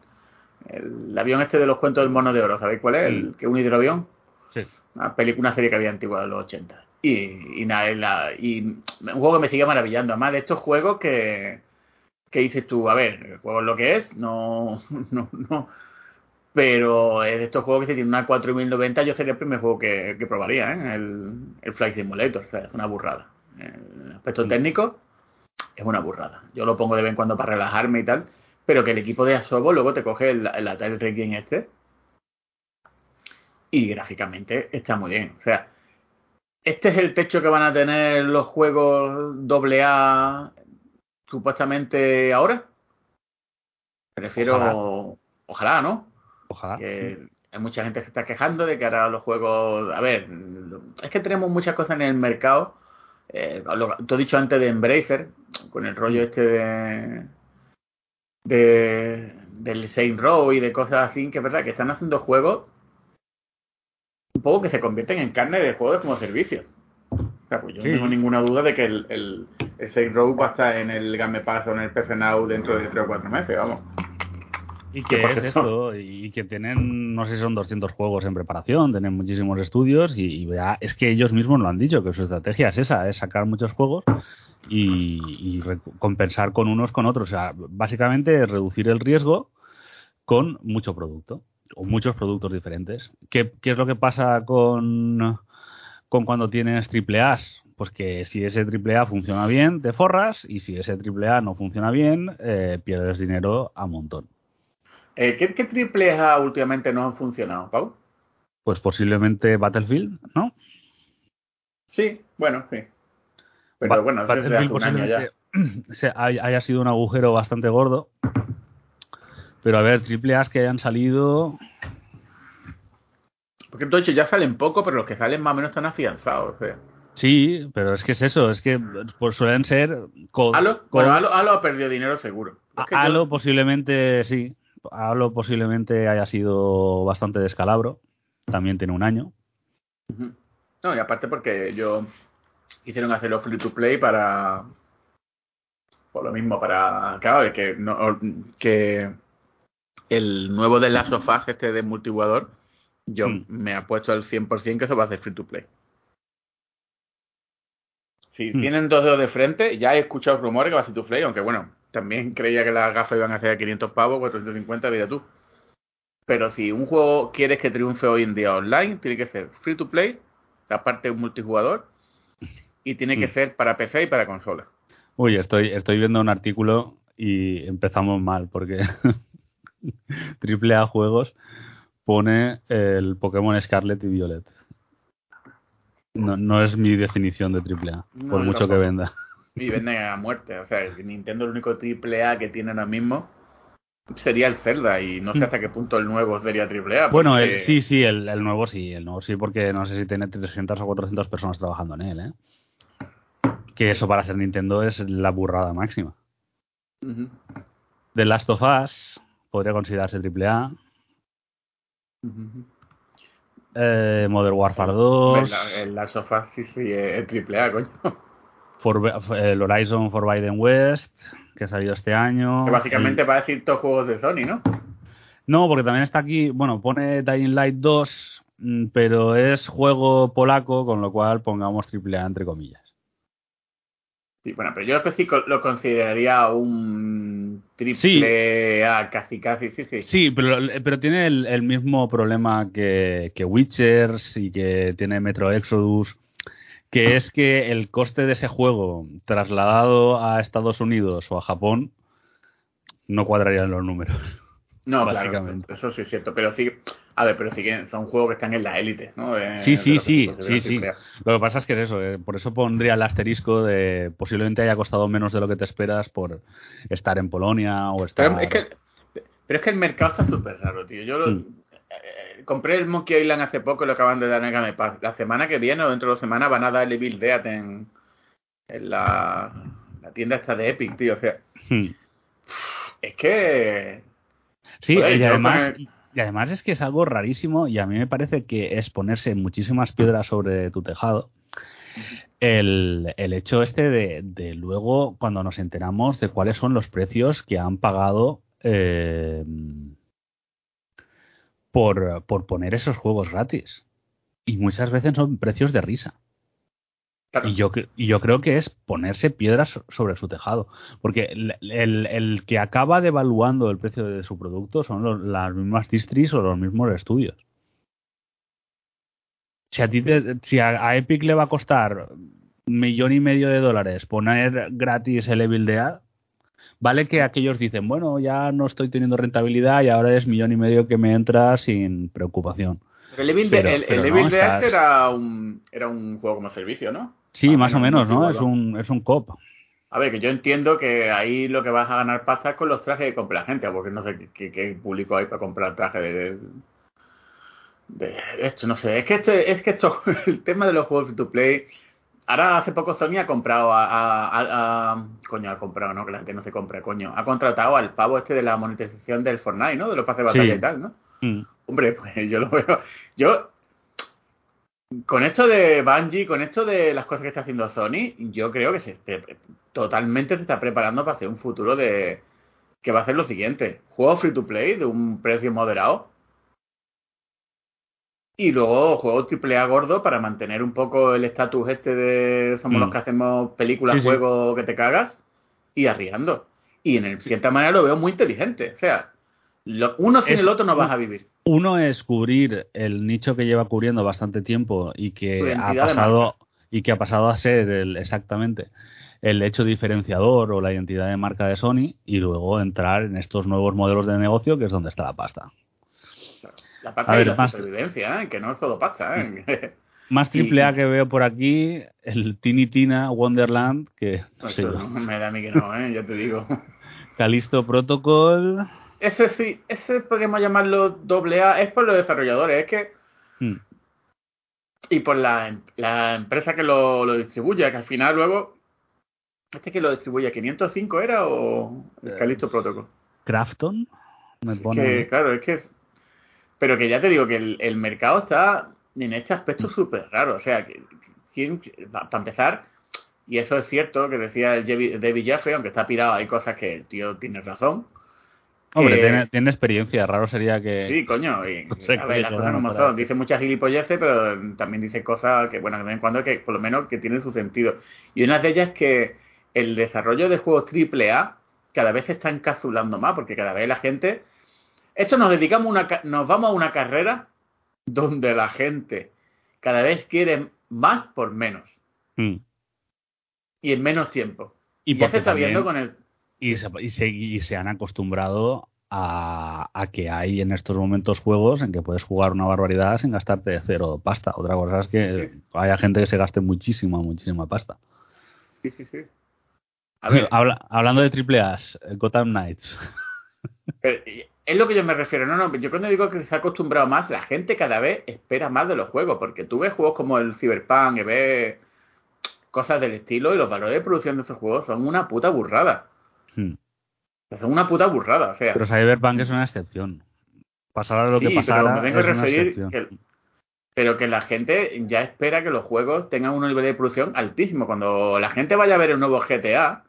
el avión este de los cuentos del mono de oro, ¿sabéis cuál es? El Mm. que es un hidroavión sí. una película, una serie que había antigua de los 80. Y, y nada, y la- y un juego que me sigue maravillando. Además de estos juegos que, que dices tú, a ver, el juego es lo que es, no, no, no. Pero es de estos juegos que si tiene una 4090, yo sería el primer juego que, que probaría, ¿eh? el, el Flight Simulator. O sea, es una burrada. El aspecto Mm. técnico es una burrada. Yo lo pongo de vez en cuando para relajarme y tal. Pero que el equipo de Asobo luego te coge el, el Atari Requiem este y gráficamente está muy bien. O sea, este es el techo que van a tener los juegos AA supuestamente ahora. Prefiero, ojalá, Ojalá. ¿no? Ojalá. Que hay mucha gente que se está quejando de que ahora los juegos, a ver, es que tenemos muchas cosas en el mercado. Eh, lo, tú has dicho antes de Embracer, con el rollo este de, de del Saint Row y de cosas así, que es verdad que están haciendo juegos un poco que se convierten en carne de juegos como servicio. O sea, pues yo Sí. no tengo ninguna duda de que el, el, el Saint Row va a estar en el Game Pass o en el PC Now dentro de 3 o 4 meses, vamos. Y que es esto, y que tienen, no sé si son 200 juegos en preparación, tienen muchísimos estudios, y, y ya es que ellos mismos lo han dicho, que su estrategia es esa, es sacar muchos juegos y, y compensar con unos con otros. O sea, básicamente reducir el riesgo con mucho producto, o muchos productos diferentes. ¿Qué, qué es lo que pasa con, con cuando tienes triple A? Pues que si ese triple A funciona bien, te forras, y si ese triple A no funciona bien, eh, pierdes dinero a montón. Eh, ¿qué, ¿Qué triple A últimamente no han funcionado, Pau? Pues posiblemente Battlefield, ¿no? Sí, bueno, sí. Pero Ba- bueno, desde hace un año ya. haya sido un agujero bastante gordo. Pero a ver, triple A's que hayan salido. Porque de hecho ya salen poco, pero los que salen más o menos están afianzados. o sea. Sí, pero es que es eso, es que pues suelen ser. co- Halo, co- bueno, Halo, Halo ha perdido dinero seguro. Es que yo- posiblemente sí. Halo posiblemente haya sido bastante descalabro. También tiene un año. No, y aparte porque yo quisieron hacerlo free to play para por lo mismo para claro que no que el nuevo de Last of Us este de multijugador yo Mm. me apuesto al 100% que eso va a ser free to play si Mm. tienen dos dedos de frente ya he escuchado rumores que va a ser free to play aunque bueno también creía que las gafas iban a ser a 500 pavos 450 mira tú pero si un juego quieres que triunfe hoy en día online tiene que ser free to play aparte un multijugador y tiene que Mm. ser para PC y para consola. Uy, estoy, estoy viendo un artículo y empezamos mal porque Triple A Juegos pone el Pokémon Scarlet y Violet. No, no es mi definición de Triple A, No, por mucho que venda. Y venden a muerte. O sea, Nintendo el único triple A que tiene ahora mismo sería el Zelda y no sé hasta qué punto el nuevo sería AAA. Bueno, porque- el- sí, sí, el, el nuevo sí, el nuevo sí, porque no sé si tiene 300 o 400 personas trabajando en él, ¿eh? Que eso para ser Nintendo es la burrada máxima. Ujú, The Last of Us podría considerarse AAA. ujú. Eh, Modern Warfare 2. La- El Last of Us sí, sí, es AAA, coño. For- el Horizon Forbidden West, que ha salido este año. Que básicamente va a decir todos juegos de Sony, ¿no? No, porque también está aquí, bueno, pone Dying Light 2, mm, pero es juego polaco, con lo cual pongamos AAA entre comillas. Sí, bueno, pero yo sí lo consideraría un triple A casi casi, sí, sí. Sí, pero, pero tiene el, el mismo problema que, que Witchers y que tiene Metro Exodus, que es que el coste de ese juego trasladado a Estados Unidos o a Japón no cuadrarían los números. No, claro, básicamente. eso sí es cierto, pero sí, a ver, pero sí que son juegos que están en la élite, ¿no? De- Sí, sí, sí, sí, sí. Lo que pasa es que es eso, eh, por eso pondría el asterisco de posiblemente haya costado menos de lo que te esperas por estar en Polonia o estar... Pero es que, pero es que el mercado está súper raro, tío. Yo lo- Mm. eh, compré el Monkey Island hace poco y lo acaban de dar en el Game Pass. La semana que viene o dentro de dos semanas van a darle Bill Dead en, en la, la tienda esta de Epic, tío. O sea, Hmm. es que... Sí, y además, y además es que es algo rarísimo y a mí me parece que es ponerse muchísimas piedras sobre tu tejado. El, el hecho este de, de luego, cuando nos enteramos de cuáles son los precios que han pagado eh, por, por poner esos juegos gratis. Y muchas veces son precios de risa. Claro, Y yo, y yo creo que es ponerse piedras so- sobre su tejado. Porque el, el- el que acaba devaluando el precio de su producto son los- las mismas distris o los mismos estudios. Si a, ti te- si a, a Epic le va a costar un millón y medio de dólares poner gratis el Evil Dead, vale que aquellos dicen, bueno, ya no estoy teniendo rentabilidad y ahora es millón y medio que me entra sin preocupación. pero el Evil, pero- Dead- el, pero el no, Evil Dead estás- era un, era un juego como servicio, ¿no? Sí, Más o más o menos ¿no? Es un, es un cop. A ver, que yo entiendo que ahí lo que vas a ganar pasta es con los trajes que compra la gente, porque no sé qué, qué- qué público hay para comprar trajes de, de esto, no sé. Es que este, es que esto, el tema de los juegos free to play. Ahora hace poco Sony ha comprado a, a- a- a- coño, ha comprado, no, que la gente no se compra, coño. Ha contratado al pavo este de la monetización del Fortnite, ¿no? De los pases de batalla Sí. y tal, ¿no? Mm. Hombre, pues yo lo veo. Yo, con esto de Bungie, con esto de las cosas que está haciendo Sony, yo creo que se totalmente se está preparando para hacer un futuro de que va a ser lo siguiente: juegos free to play de un precio moderado. Y luego juegos triple A gordo para mantener un poco el estatus este de somos Mm. los que hacemos películas, Sí, sí. juegos que te cagas y arriando. Y en el- cierta manera lo veo muy inteligente. O sea, lo- uno sin Es- el otro no vas a vivir. Uno es cubrir el nicho que lleva cubriendo bastante tiempo y que ha de pasado y que ha pasado a ser el, exactamente el hecho diferenciador o la identidad de marca de Sony y luego entrar en estos nuevos modelos de negocio que es donde está la pasta. La pasta A y ver, la más- supervivencia, ¿eh? que no es solo pasta. ¿eh? Más triple A que veo por aquí, el Tiny Tina Wonderland, que no sé no, me da a mí que no, ¿eh? ya te digo. Calisto Protocol. Ese sí, ese podemos llamarlo doble A, es por los desarrolladores, es que Mm, y por la, em- la empresa que lo, lo distribuye, que al final luego, este que lo distribuye, 505 era o el Eh, Calixto Protocol. Crafton. Me Es pone. que, claro, es que es, pero que ya te digo que el, el mercado está en este aspecto súper raro, o sea, que, ¿quién- pa- para empezar, y eso es cierto que decía el David Jeffrey, aunque está pirado, hay cosas que el tío tiene razón. Hombre, tiene, tiene experiencia. Raro sería que. Sí, coño, y, No sé a ver, las cosas para son. Dice muchas gilipolleces, pero también dice cosas que, bueno, de vez en cuando que por lo menos que tienen su sentido. Y una de ellas es que el desarrollo de juegos triple A cada vez se está encapsulando más, porque cada vez la gente... Esto nos dedicamos una... Nos vamos a una carrera donde la gente cada vez quiere más por menos Mm. y en menos tiempo. Y, ya se está viendo con el... y, se, y, se, y se han acostumbrado a, a que hay en estos momentos juegos en que puedes jugar una barbaridad sin gastarte cero pasta. Otra cosa es que haya gente que se gaste muchísima, muchísima pasta. Sí, sí, sí. A ver, Habla- hablando de triple A, Gotham Knights. es lo que yo me refiero. No, no, yo cuando digo que se ha acostumbrado más, la gente cada vez espera más de los juegos, porque tú ves juegos como el Cyberpunk y ves cosas del estilo y los valores de producción de esos juegos son una puta burrada. Hmm. Son una puta burrada, o sea. Pero Cyberpunk es una excepción. Pasará lo que pasara. Pero me vengo a referir que, pero que la gente ya espera que los juegos tengan un nivel de producción altísimo. Cuando la gente vaya a ver el nuevo GTA,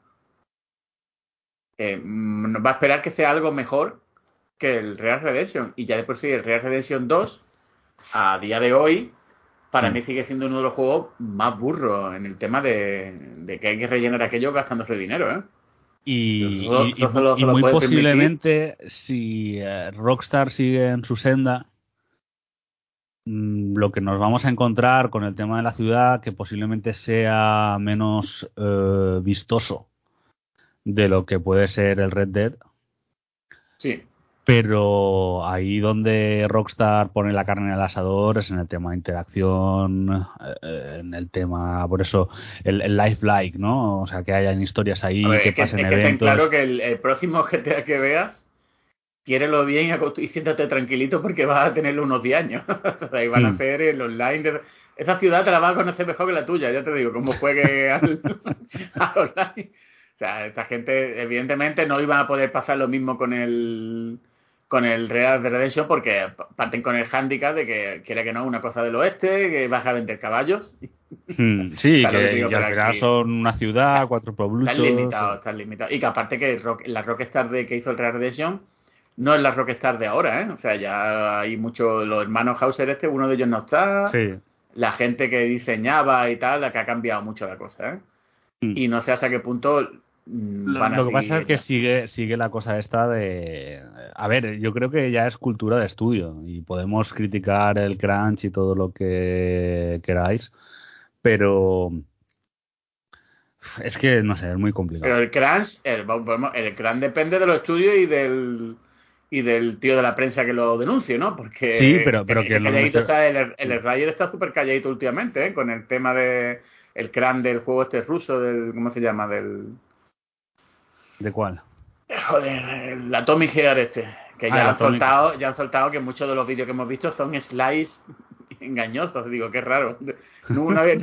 eh, mm, va a esperar que sea algo mejor que el Real Redemption. Y ya de por sí el Real Redemption 2, a día de hoy, para mm. mí sigue siendo uno de los juegos más burros en el tema de, que hay que rellenar aquello gastándose dinero, ¿eh? Y, muy posiblemente, si eh, Rockstar sigue en su senda, mm, lo que nos vamos a encontrar con el tema de la ciudad, que posiblemente sea menos eh, vistoso de lo que puede ser el Red Dead. Sí pero ahí donde Rockstar pone la carne en el asador es en el tema de interacción, eh, en el tema, por eso, el, el lifelike, ¿no? O sea, que hayan historias ahí, que, pasen es que eventos. claro que el, próximo GTA que veas, quiérelo bien y siéntate tranquilito porque vas a tenerlo unos 10 años. ahí van a mm. hacer el online. Esa ciudad te la vas a conocer mejor que la tuya, ya te digo, como juegue al, al online. O sea, esta gente, evidentemente, no iban a poder pasar lo mismo con el con el Real de Redemption porque parten con el handicap de que quiere que no una cosa del oeste, que vas a vender caballos. Hmm, sí, que, al final son una ciudad, cuatro pueblos. Están limitados, están limitados. Y que aparte que la Rockstar de que hizo el Real Redemption no es la Rockstar de ahora, ¿eh? O sea, ya hay muchos, los hermanos Hauser este, uno de ellos no está. Sí. La gente que diseñaba y tal, la que ha cambiado mucho la cosa, ¿eh? Hmm. Y no sé hasta qué punto Mm, lo, que pasa es que sigue, sigue la cosa esta de... A ver, yo creo que ya es cultura de estudio y podemos criticar el crunch y todo lo que queráis, pero... Es que, no sé, es muy complicado. Pero el crunch, el, el crunch depende de los estudios y del y del tío de la prensa que lo denuncie, ¿no? Porque sí, pero, pero que el, está, el, el, está súper calladito últimamente, ¿eh? Con el tema de el crunch del juego este ruso, del ¿cómo se llama? Del ¿De cuál? Joder, la Tommy Gear este. Que ya, ah, han soltado, ya han soltado que muchos de los vídeos que hemos visto son slides engañosos. Digo, qué raro. No, no, había,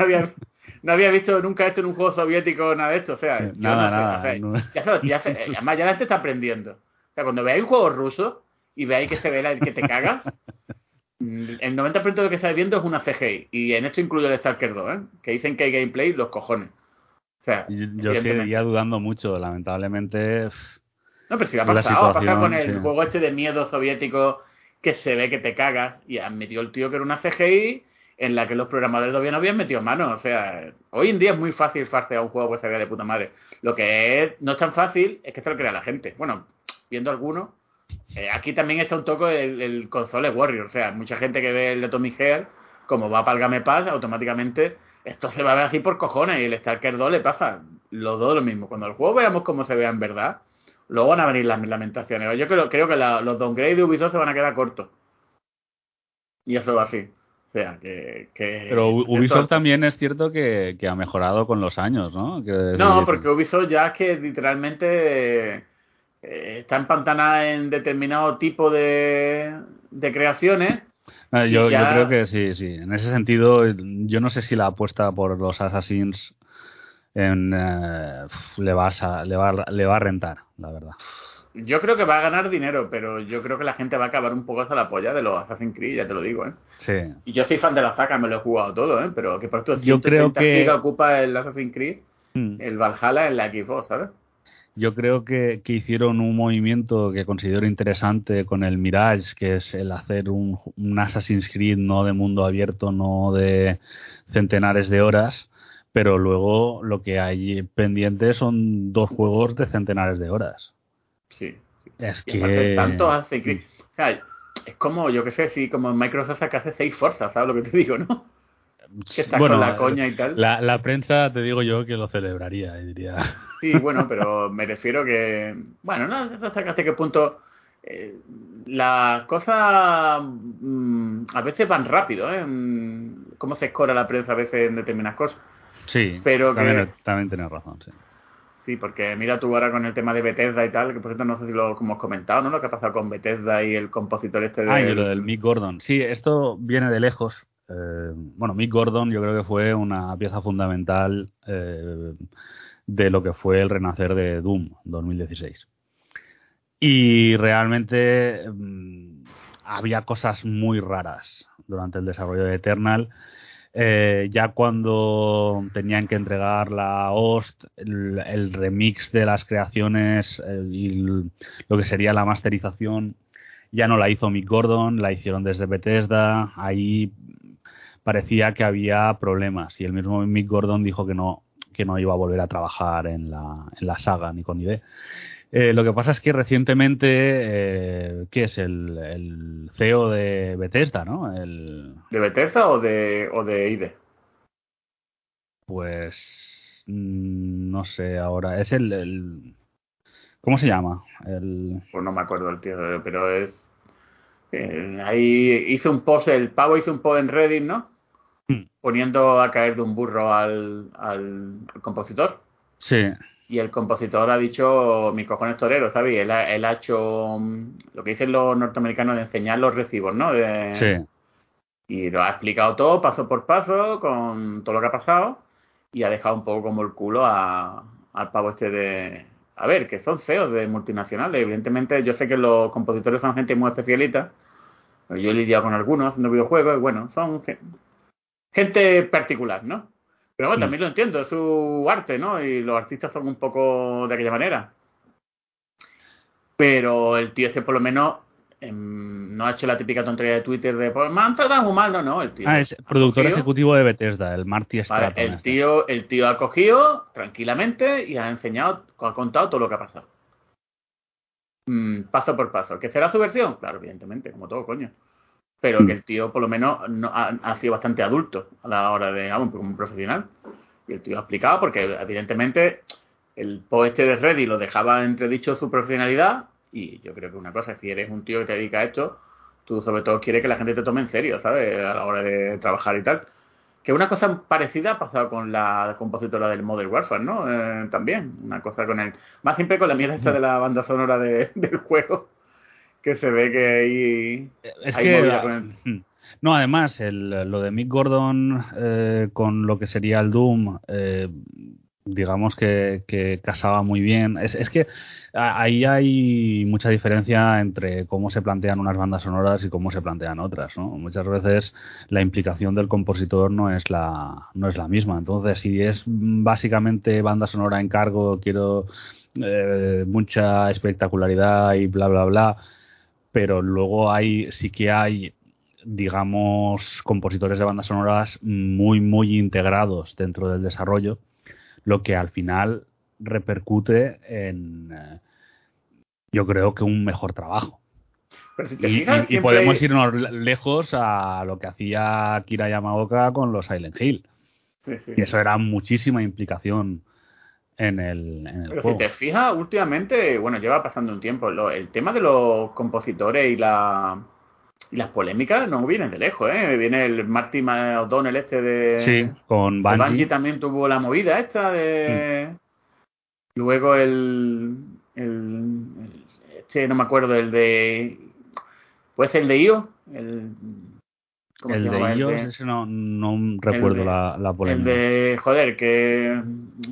no, había, visto nunca esto en un juego soviético nada de esto. O sea, nada, nada, ya, ya además ya la gente está aprendiendo. O sea, cuando veáis un juego ruso y veáis que se ve el que te cagas, el 90% de lo que estáis viendo es una CGI. Y en esto incluye el Stalker 2, ¿eh? que dicen que hay gameplay, los cojones yo seguiría dudando mucho, lamentablemente. No, pero si ha pasado, ha pasado con el juego este de miedo soviético que se ve que te cagas y admitió el tío que era una CGI en la que los programadores todavía no habían metido mano. O sea, hoy en día es muy fácil farsear un juego que se vea de puta madre. Lo que es, no es tan fácil es que se lo crea la gente. Bueno, viendo algunos, eh, aquí también está un toque el, console Warrior. O sea, mucha gente que ve el de Tommy como va para el Game Pass, automáticamente esto se va a ver así por cojones y el Stalker 2 le pasa los dos lo mismo. Cuando el juego veamos cómo se vea en verdad, luego van a venir las lamentaciones. Yo creo, creo que los downgrades de Ubisoft se van a quedar cortos. Y eso va así. O sea, que... Pero Ubisoft también es cierto que, ha mejorado con los años, ¿no? no, porque Ubisoft ya es que literalmente eh, está empantanada en determinado tipo de, de creaciones Ah, yo, creo que sí, sí. En ese sentido, yo no sé si la apuesta por los Assassins en, eh, le, va a, le, va, le va a rentar, la verdad. Yo creo que va a ganar dinero, pero yo creo que la gente va a acabar un poco hasta la polla de los Assassin's Creed, ya te lo digo, ¿eh? Sí. Y yo soy fan de la saga, me lo he jugado todo, ¿eh? Pero que por esto yo creo que ocupa el Assassin's Creed, hmm. el Valhalla en la Xbox, ¿sabes? Yo creo que, que, hicieron un movimiento que considero interesante con el Mirage, que es el hacer un, un, Assassin's Creed no de mundo abierto, no de centenares de horas, pero luego lo que hay pendiente son dos juegos de centenares de horas. Sí. Es que... Tanto hace que... O sea, es como, yo qué sé, si como Microsoft que hace seis fuerzas, ¿sabes lo que te digo, no? Que está con la coña y tal. La, la, prensa, te digo yo, que lo celebraría, diría. Sí, bueno, pero me refiero que. Bueno, no hasta qué punto. Eh, las cosas mm, a veces van rápido, ¿eh? Mm, cómo se escora la prensa a veces en determinadas cosas. Sí, pero también, también tienes razón, sí. Sí, porque mira tú ahora con el tema de Bethesda y tal, que por cierto no sé si lo hemos comentado, ¿no? Lo que ha pasado con Bethesda y el compositor este de... Ah, y lo del Mick Gordon. Sí, esto viene de lejos. Eh, bueno, Mick Gordon yo creo que fue una pieza fundamental eh, de lo que fue el renacer de Doom 2016. Y realmente mm, había cosas muy raras durante el desarrollo de Eternal eh, ya cuando tenían que entregar la host, el, remix de las creaciones y lo que sería la masterización, ya no la hizo Mick Gordon, la hicieron desde Bethesda. Ahí parecía que había problemas y el mismo Mick Gordon dijo que no que no iba a volver a trabajar en la, en la saga ni con idea. Eh, lo que pasa es que recientemente, eh, ¿qué es? El, CEO de Bethesda, ¿no? El... ¿De Bethesda o de, o de IDE? Pues mm, no sé ahora. Es el, ¿Cómo se llama? El... Pues no me acuerdo el tío, pero es... Eh, ahí hizo un post, el pavo hizo un post en Reddit, ¿no? Hmm. Poniendo a caer de un burro al, al compositor. Sí y el compositor ha dicho mis cojones toreros, ¿sabes? Él ha, él ha hecho mm, lo que dicen los norteamericanos de enseñar los recibos, ¿no? sí. Y lo ha explicado todo, paso por paso, con todo lo que ha pasado, y ha dejado un poco como el culo a, al pavo este de... A ver, que son CEOs de multinacionales. Evidentemente, yo sé que los compositores son gente muy especialita. Yo he lidiado con algunos haciendo videojuegos, y bueno, son gente particular, ¿no? Pero bueno, también lo entiendo, es su arte, ¿no? Y los artistas son un poco de aquella manera. Pero el tío ese por lo menos em, no ha hecho la típica tontería de Twitter de pues, me han tratado mal, no, no, el tío. Ah, es productor ejecutivo de Bethesda, el Marty Stratton. el este. tío, el tío ha cogido tranquilamente y ha enseñado, ha contado todo lo que ha pasado. Mm, paso por paso. ¿Qué será su versión? Claro, evidentemente, como todo, coño pero que mm. el tío por lo menos no, ha, sido bastante adulto a la hora de, como un profesional. Y el tío ha explicado, porque evidentemente el post este de Reddit lo dejaba entredicho su profesionalidad, y yo creo que una cosa, si eres un tío que te dedica a esto, tú sobre todo quieres que la gente te tome en serio, ¿sabes? A la hora de trabajar y tal. Que una cosa parecida ha pasado con la compositora del Modern Warfare, ¿no? Eh, también, una cosa con el... Más siempre con la mierda esta de la banda sonora del juego que se ve que hay, es que, hmm. No, además, el, lo de Mick Gordon eh, con lo que sería el Doom, eh, digamos que, que, casaba muy bien. Es, es, que ahí hay mucha diferencia entre cómo se plantean unas bandas sonoras y cómo se plantean otras. ¿no? Muchas veces la implicación del compositor no es la, no es la misma. Entonces, si es básicamente banda sonora en cargo, quiero eh, mucha espectacularidad y bla, bla, bla pero luego hay sí que hay digamos compositores de bandas sonoras muy muy integrados dentro del desarrollo lo que al final repercute en eh, yo creo que un mejor trabajo. Y, podemos irnos lejos a lo que hacía Kira Yamaoka con los Silent Hill. Y eso era muchísima implicación en el, en el Pero si te fijas, últimamente, bueno, lleva pasando un tiempo, el tema de los compositores y la y las polémicas no vienen de lejos, ¿eh? Viene el Marty O'Donnell este de... Sí, con Bungie. Bungie también tuvo la movida esta de... Mm. Luego el, el, Este, no me acuerdo, el de... Pues el de IO, el el de ellos, ese no, no recuerdo la, la polémica. El de, joder, que,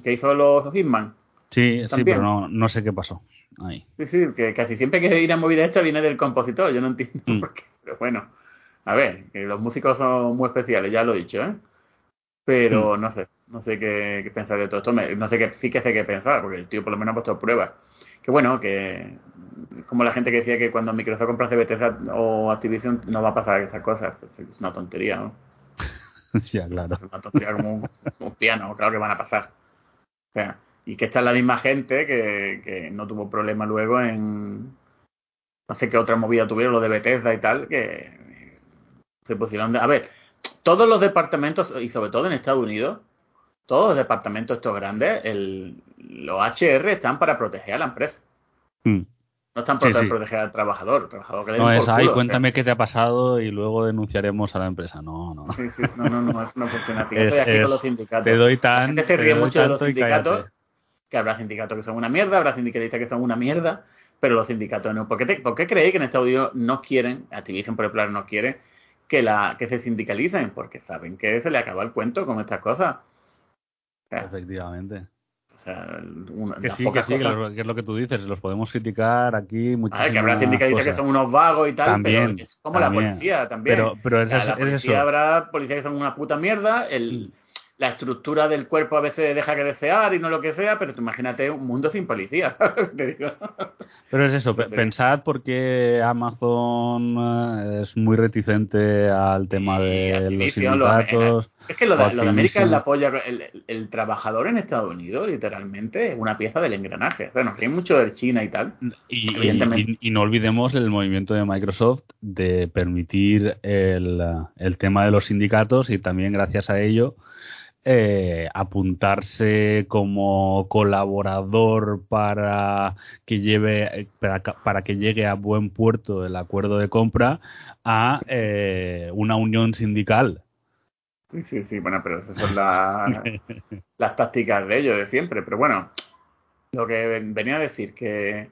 que hizo los Hitman. Sí, sí, pero no, no sé qué pasó ahí. Sí, sí, que casi siempre que hay una movida esta viene del compositor, yo no entiendo mm. por qué. Pero bueno, a ver, que los músicos son muy especiales, ya lo he dicho, ¿eh? Pero mm. no sé, no sé qué, pensar de todo esto, no sé qué, sí que sé qué pensar, porque el tío por lo menos ha puesto pruebas. Que bueno, que como la gente que decía que cuando Microsoft compra Bethesda o Activision no va a pasar esas cosas. Es una tontería, ¿no? ya, claro. Es una tontería como un, piano, claro que van a pasar. O sea, y que esta es la misma gente que, que no tuvo problema luego en. No sé qué otra movida tuvieron, lo de Bethesda y tal, que se pusieron de. A ver, todos los departamentos, y sobre todo en Estados Unidos, todos los departamentos estos grandes, el, los HR están para proteger a la empresa. Mm. No están para proteger al trabajador. trabajador que no es, ahí cuéntame qué te ha pasado y luego denunciaremos a la empresa. No, no. Sí, no, no, no, eso no funciona así. Estoy aquí con los sindicatos. Te doy tan. La gente se ríe mucho de los sindicatos. que habrá sindicatos que son una mierda, habrá sindicatistas que son una mierda, pero los sindicatos no. ¿Por qué, te, ¿por qué creéis que en Estados Unidos no quieren, Activision por ejemplo no quiere que, la, que se sindicalicen? Porque saben que se le acaba el cuento con estas cosas. Efectivamente. O sea, que sí, que sí, que, es lo que tú dices, los podemos criticar aquí muchísimas que habrá sindicalistas que son unos vagos y tal, también, pero es como la policía también. Pero, pero es, la policía habrá policías que son una puta mierda, el, mm la estructura del cuerpo a veces deja que desear y no lo que sea, pero tú imagínate un mundo sin policía. pero es eso, pensad porque Amazon eh, es muy reticente al tema de los sindicatos. es que lo de, América es la polla. El, trabajador en Estados Unidos, literalmente, es una pieza del engranaje. Bueno, hay mucho de China y tal. Y, no olvidemos el movimiento de Microsoft de permitir el, el tema de los sindicatos y también gracias a ello eh, apuntarse como colaborador para que lleve para, que llegue a buen puerto el acuerdo de compra a eh, una unión sindical. Sí, sí, sí, bueno, pero esas son las tácticas de ellos de siempre. Pero bueno, lo que venía a decir que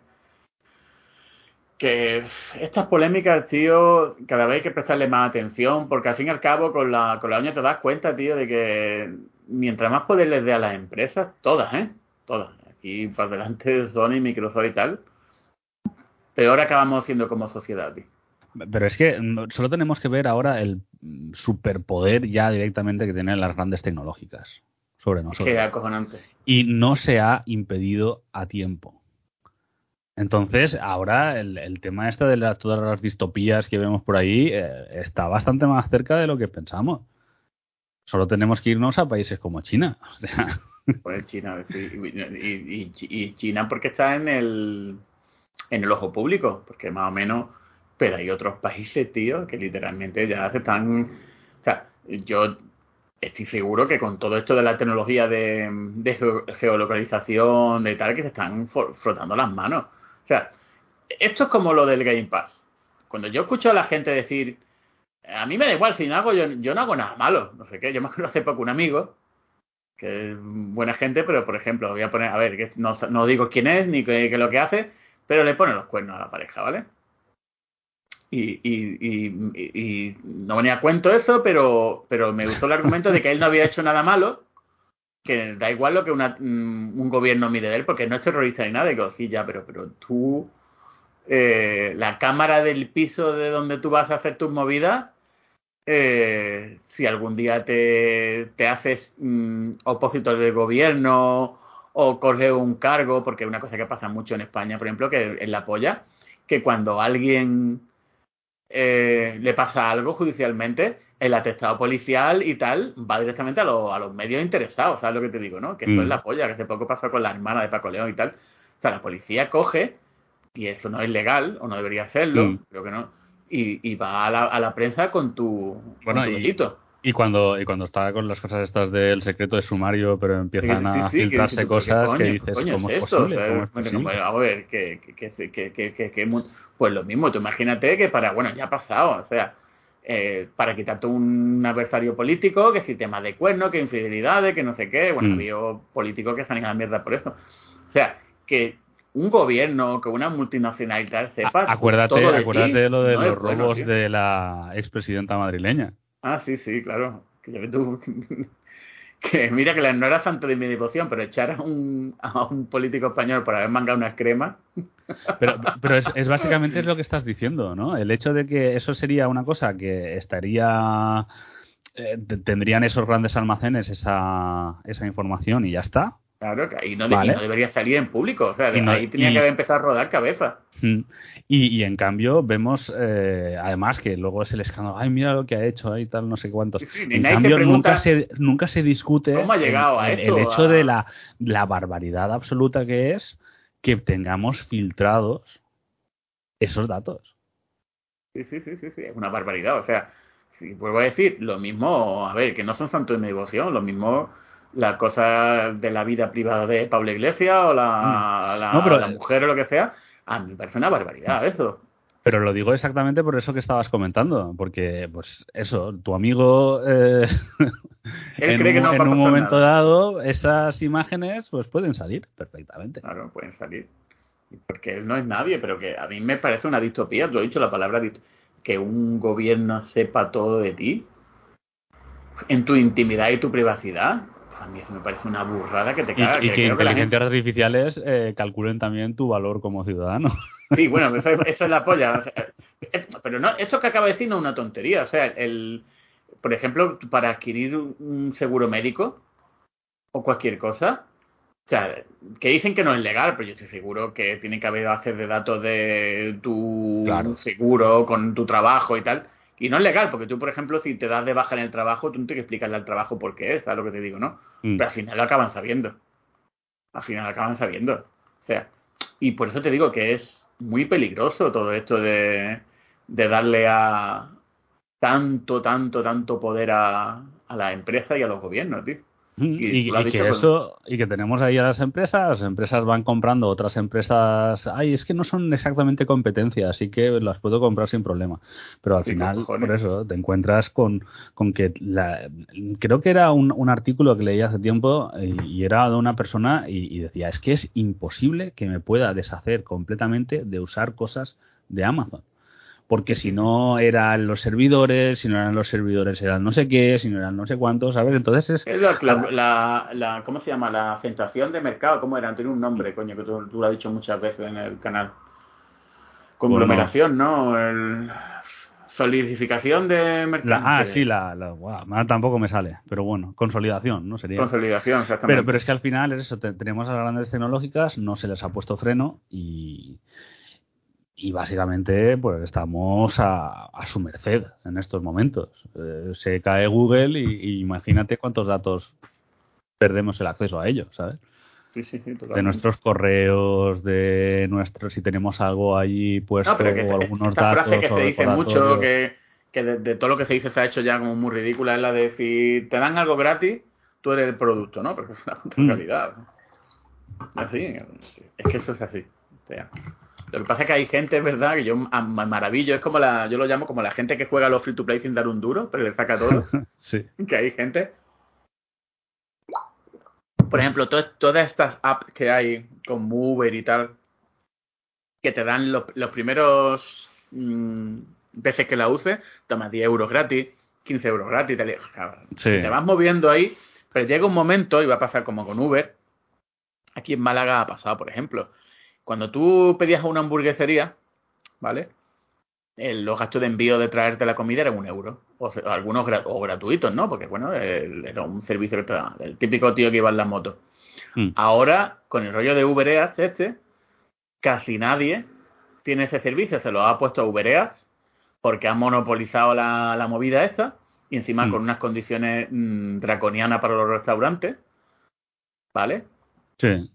que estas polémicas, tío, cada vez hay que prestarle más atención, porque al fin y al cabo, con la, con la uña te das cuenta, tío, de que mientras más poder les dé a las empresas, todas, ¿eh? Todas. Aquí para adelante Sony, Microsoft y tal, peor acabamos siendo como sociedad, tío. Pero es que solo tenemos que ver ahora el superpoder ya directamente que tienen las grandes tecnológicas sobre nosotros. Que acojonante. Y no se ha impedido a tiempo. Entonces, ahora el, tema este de todas las distopías que vemos por ahí eh, está bastante más cerca de lo que pensamos. Solo tenemos que irnos a países como China. Pues China, y, China porque está en el, en el ojo público, porque más o menos, pero hay otros países, tío, que literalmente ya se están... O sea, yo estoy seguro que con todo esto de la tecnología de, de geolocalización, de tal, que se están frotando las manos sea, esto es como lo del Game Pass. Cuando yo escucho a la gente decir, a mí me da igual, si no hago, yo, no hago nada malo, no sé qué. Yo me acuerdo hace poco un amigo, que es buena gente, pero por ejemplo, voy a poner, a ver, que no, digo quién es ni qué, lo que hace, pero le pone los cuernos a la pareja, ¿vale? Y, y, y, no venía cuento eso, pero, pero me gustó el argumento de que él no había hecho nada malo que da igual lo que mm, un gobierno mire de él, porque no es terrorista ni nada. Digo, sí, ya, pero, pero tú, eh, la cámara del piso de donde tú vas a hacer tus movidas, eh, si algún día te, te haces mm, del gobierno o corre un cargo, porque una cosa que pasa mucho en España, por ejemplo, que en la polla, que cuando alguien eh, le pasa algo judicialmente, el atestado policial y tal va directamente a, a los medios interesados, ¿sabes lo que te digo, no? Que esto es mm. la polla, que hace poco pasó con la hermana de Paco León y tal. O sea, la policía coge, y eso no es legal, o no debería hacerlo, mm. creo que no, y, va a la, a la, prensa con tu, bueno, y, y, cuando y cuando está con las cosas estas del secreto de sumario, pero empiezan a filtrarse cosas que dices, ¿cómo es, posible? a ver, que, que, que, pues lo mismo, tú imagínate que para, bueno, ya ha pasado, o sea, eh, para quitarte un adversario político, que si temas de cuerno, que infidelidades, que no sé qué. Bueno, mm. políticos que están en la mierda por eso. O sea, que un gobierno, que una multinacional y tal sepa. Acuérdate, todo de, acuérdate de lo de los robos de la expresidenta madrileña. Ah, sí, sí, claro. Que ya tú. Que mira que no era santo de mi devoción, pero echar a un, a un político español por haber mangado unas cremas. Pero, pero es, básicamente es lo que estás diciendo, ¿no? El hecho de que eso sería una cosa que estaría eh, tendrían esos grandes almacenes esa, esa información y ya está. Claro, que ahí no, debería salir en público, o sea, ahí tenía que haber empezado a rodar cabeza. Mm. Y, en cambio vemos, eh, además, que luego es el escándalo, ay, mira lo que ha hecho, ahí tal, no sé cuántos. en cambio, nunca, se, nunca se discute ¿Cómo ha llegado el, hecho de la, la barbaridad absoluta que es que tengamos filtrados esos datos. Sí, sí, sí, sí, sí, es una barbaridad. O sea, si vuelvo a decir, lo mismo, a ver, que no son santos de mi devoción, lo mismo la cosa de la vida privada de Pablo Iglesias o la, mm. la, mujer o lo que sea, a mí me parece una barbaridad eso. Pero lo digo exactamente por eso que estabas comentando, porque, pues, eso, tu amigo eh, en, cree que no en un momento nada. dado, esas imágenes, pues pueden salir perfectamente. Claro, pueden salir. Porque él no es nadie, pero que a mí me parece una distopía. Tú has dicho la palabra que un gobierno sepa todo de ti en tu intimidad y tu privacidad. A mí eso me parece una burrada que te caga. y que que inteligencias artificiales eh, calculen también tu valor como ciudadano. Sí, bueno, eso, eso es la polla. o sea, pero no, esto que acaba de decir no es una tontería. O sea, el, por ejemplo, para adquirir un- un seguro médico o cualquier cosa, o sea, que dicen que no es legal, pero yo estoy seguro que tiene que haber bases de datos de tu Claro. seguro con tu trabajo y tal. Y no es legal, porque tú, por ejemplo, si te das de baja en el trabajo, tú no tienes que explicarle al trabajo por qué es, ¿sabes lo que te digo, no? Mm. Pero al final lo acaban sabiendo. Al final lo acaban sabiendo. O sea, y por eso te digo que es muy peligroso todo esto de, de darle a tanto, tanto, tanto poder a, a las empresas y a los gobiernos, tío. Y, que eso y que tenemos ahí a las empresas las empresas van comprando otras empresas ay es que no son exactamente competencias así que las puedo comprar sin problema. Pero al final por eso te encuentras con, con que la, creo que era un, un artículo que leí hace tiempo y, y era de una persona y decía es que es imposible que me pueda deshacer completamente de usar cosas de Amazon porque si no eran los servidores, si no eran los servidores eran no sé qué, si no eran no sé cuántos, ¿sabes? Entonces es, Es la, la, la- la- ¿Cómo se llama? La centración de mercado. ¿Cómo era? Tiene un nombre, coño, que tú, tú lo has dicho muchas veces en el canal. Conglomeración, ¿no? El, solidificación de mercado. Ah, sí, la, tampoco me sale, pero bueno, consolidación, ¿no? Sería. Consolidación, exactamente. Pero, pero es que al final es eso, te- tenemos a las grandes tecnológicas, no se les ha puesto freno y, y básicamente pues estamos a, a su merced en estos momentos. Eh, se cae Google y, y imagínate cuántos datos perdemos el acceso a ellos, ¿sabes? Sí, sí, De nuestros correos, de nuestros, si tenemos algo allí puesto No, pero que o algunos esta datos. frase que se dice mucho, que, que de, de todo lo que se dice se ha hecho ya como muy ridícula, es la de si te dan algo gratis, tú eres el producto, ¿no? Porque es una Mm. realidad. Así, es que eso es así. O sea, lo que pasa es que hay gente, ¿verdad? Que yo me maravillo, es como la, yo lo llamo como la gente que juega los free to play sin dar un duro, pero le saca todo. Sí. que hay gente. Por ejemplo, to- todas estas apps que hay con Mover y tal, que te dan los, los primeros mm, veces que la uses, tomas 10 euros gratis, 15 euros gratis, Sí. te vas moviendo ahí, pero llega un momento, y va a pasar como con Uber, aquí en Málaga ha pasado, por ejemplo, cuando tú pedías a una hamburguesería, ¿vale? El- los gastos de envío de traerte la comida eran un euro. O, sea, algunos o gratuitos, ¿no? Porque, bueno, el- era un servicio que te daba. El típico tío que iba en la moto. Mm. Ahora, con el rollo de Uber Eats este, casi nadie tiene ese servicio. Se lo ha puesto a Uber Eats porque ha monopolizado la, la movida esta y encima Mm. con unas condiciones mm, draconianas para los restaurantes. ¿Vale? Sí.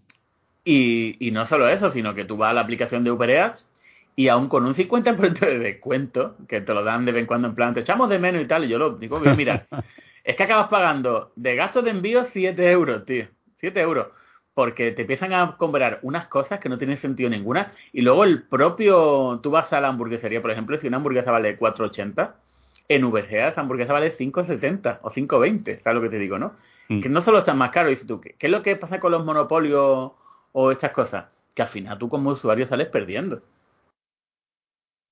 Y, y no solo eso, sino que tú vas a la aplicación de Uber Eats y aún con un 50% de descuento, que te lo dan de vez en cuando en plan, te echamos de menos y tal, y yo lo digo, bien, mira, es que acabas pagando de gastos de envío 7 euros, tío, 7 euros, porque te empiezan a comprar unas cosas que no tienen sentido ninguna, y luego el propio, tú vas a la hamburguesería, por ejemplo, si una hamburguesa vale 4,80, en Uber Eats esa hamburguesa vale 5,70 o 5,20, ¿sabes lo que te digo, no? Mm. Que no solo están más caros, dices tú, ¿qué, qué es lo que pasa con los monopolios o estas cosas? Que al final tú como usuario sales perdiendo.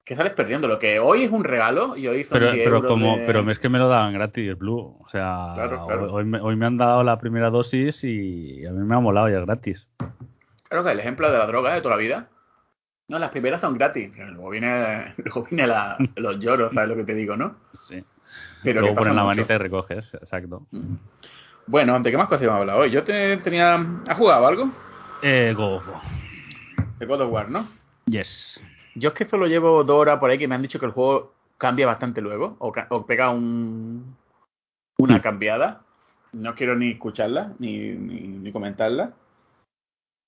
Que sales perdiendo. Lo que hoy es un regalo y hoy son Pero, 10 pero euros como, de- pero es que me lo daban gratis, Blue. O sea, Claro, claro. Hoy, me, hoy me han dado la primera dosis y a mí me ha molado ya gratis. Claro que el ejemplo de la droga de toda la vida. No, las primeras son gratis. Luego viene, luego viene la- los lloros, ¿sabes lo que te digo, no? Sí. Pero Luego ponen la mucho. manita y recoges, exacto. Bueno, ¿de qué más cosas hemos hablado hoy? Yo te, tenía... ¿Has jugado algo? Eh, God of War. De God of War, ¿no? Yes. Yo es que solo llevo dos horas por ahí que me han dicho que el juego cambia bastante luego, o pega un, una Mm. cambiada. No quiero ni escucharla, ni, ni, ni comentarla.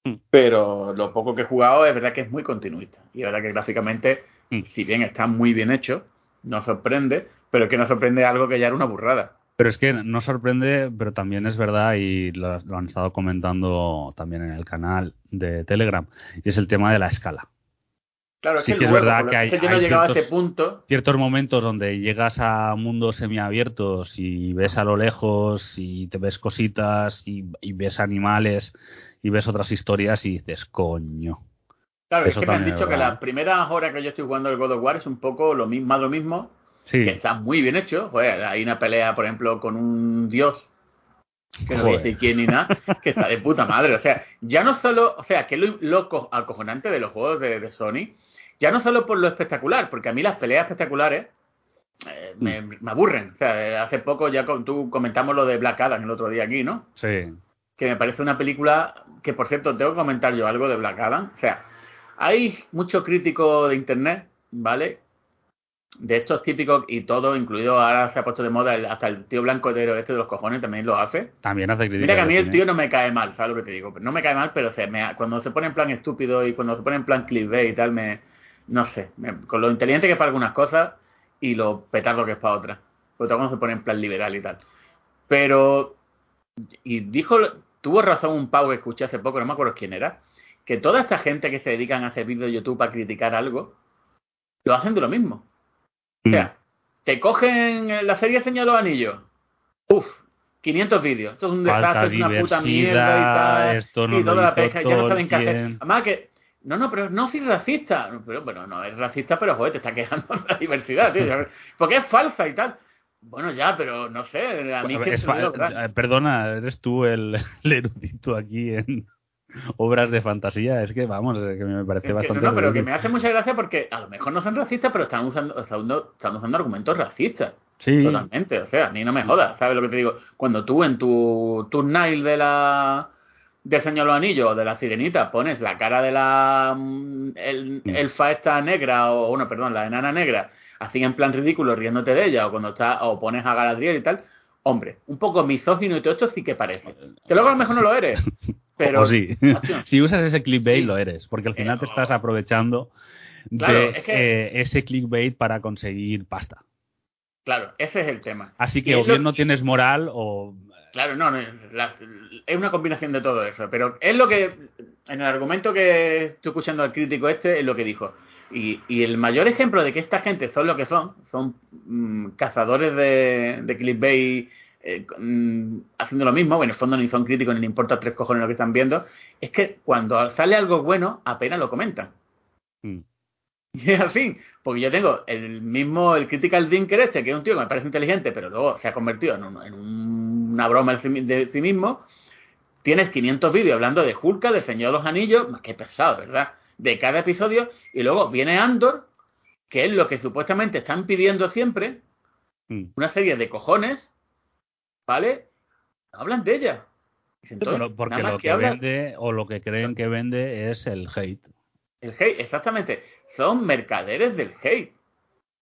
Mm. Pero lo poco que he jugado es verdad que es muy continuista. Y es verdad que gráficamente, Mm. si bien está muy bien hecho, no sorprende, pero que no sorprende algo que ya era una burrada. Pero es que no sorprende, pero también es verdad, y lo, lo han estado comentando también en el canal de Telegram, y es el tema de la escala. Claro, es Sí que, que es luego, verdad que hay- yo no he hay llegado a ciertos- ese punto. Ciertos momentos donde llegas a mundos semiabiertos y ves a lo lejos y te ves cositas y, y ves animales y ves otras historias y dices, coño. Claro, es que me han es dicho que las primeras horas que yo estoy jugando el God of War es un poco lo mismo, más lo mismo, Sí, que está muy bien hecho. Hay una pelea, por ejemplo, con un dios, que no voy a Joder. decir quién ni nada, que está de puta madre. O sea, ya no solo, o sea, que es lo, lo co- acojonante de los juegos de, de Sony, ya no solo por lo espectacular, porque a mí las peleas espectaculares eh, me, Mm. me aburren. O sea, hace poco ya con, tú comentamos lo de Black Adam el otro día aquí, ¿no? sí. que me parece una película que, por cierto, tengo que comentar yo algo de Black Adam. O sea, hay mucho crítico de Internet, ¿vale? De estos típicos y todo, incluido ahora se ha puesto de moda el- hasta el tío blanco de este de los cojones también lo hace. También hace crítica. Mira que a mí el tío no me cae mal, ¿sabes lo que te digo? No me cae mal, pero se me, cuando se pone en plan estúpido y cuando se pone en plan clickbait y tal, me, no sé, me- con lo inteligente que es para algunas cosas y lo petardo que es para otras. Sobre todo cuando se pone en plan liberal y tal. Pero, y dijo, tuvo razón un pavo que escuché hace poco, no me acuerdo quién era, que toda esta gente que se dedican a hacer vídeos de YouTube para criticar algo, lo hacen de lo mismo. O Mm. sea, te cogen la serie Señor los Anillos. Uf, 500 vídeos. Esto es un desastre, es una puta mierda y tal. esto no y toda la pesca, ya no saben qué hacer. Además que, no, no, pero no soy racista. Pero bueno, no es racista, pero joder, te está quejando de la diversidad, tío. Porque es falsa y tal. Bueno, ya, pero no sé, a mí es se me fa- dio verdad. eh, perdona, eres tú el, el erudito aquí en obras de fantasía. Es que vamos, eh, que me parece Es que, no, bastante. no, pero que me hace mucha gracia porque a lo mejor no son racistas, pero están usando, están usando, argumentos racistas. Sí, Totalmente, o sea, a mí no me jodas, ¿sabes lo que te digo? Cuando tú en tu thumbnail de la del Señor los Anillos o de la Sirenita pones la cara de la mm, el, Mm. elfa esta negra o bueno, perdón, la enana negra, así en plan ridículo riéndote de ella o cuando está o pones a Galadriel y tal, hombre, un poco misógino y todo esto sí que parece. Que luego a lo mejor no lo eres, pero sí. si usas ese clickbait, Sí. lo eres, porque al final te Pero- estás aprovechando Claro, de es que- eh, ese clickbait para conseguir pasta. claro, ese es el tema. Así que o bien no tienes moral o. Claro, no, no, la- es una combinación de todo eso, pero es lo que, en el argumento que estoy escuchando al crítico este, es lo que dijo. Y, y el mayor ejemplo de que esta gente son lo que son, son mm, cazadores de, de clickbait eh, mm, haciendo lo mismo, bueno, en el fondo ni son críticos ni les importa tres cojones lo que están viendo, es que cuando sale algo bueno, apenas lo comentan. Mm. Y es así, porque yo tengo el mismo, el critical thinker este, que es un tío que me parece inteligente, pero luego se ha convertido en, un- en un- una broma de sí mi- de sí mismo. Tienes 500 vídeos hablando de Hulka, del Señor de los Anillos, más que pesado, ¿verdad? De cada episodio, y luego viene Andor, que es lo que supuestamente están pidiendo siempre, Mm. una serie de cojones, ¿vale? No hablan de ella. Dicen, Pero "Toy, porque lo que hablan- vende o lo que creen que vende es el hate. El hate, exactamente. Son mercaderes del hate.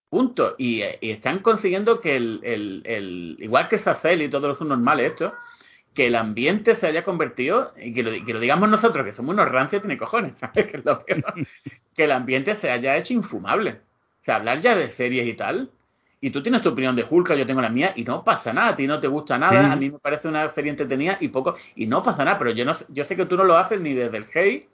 Punto. Y, eh, y están consiguiendo que el, el, el- igual que Sacel y todos los normales estos, que el ambiente se haya convertido, y que lo, que lo digamos nosotros, que somos unos rancios, tiene cojones, ¿sabes? Que, es lo peor. que el ambiente se haya hecho infumable. O sea, hablar ya de series y tal, y tú tienes tu opinión de Hulk, yo tengo la mía, y no pasa nada, a ti no te gusta nada, Sí. a mí me parece una serie entretenida y poco, y no pasa nada, pero yo no sé- yo sé que tú no lo haces ni desde el hate,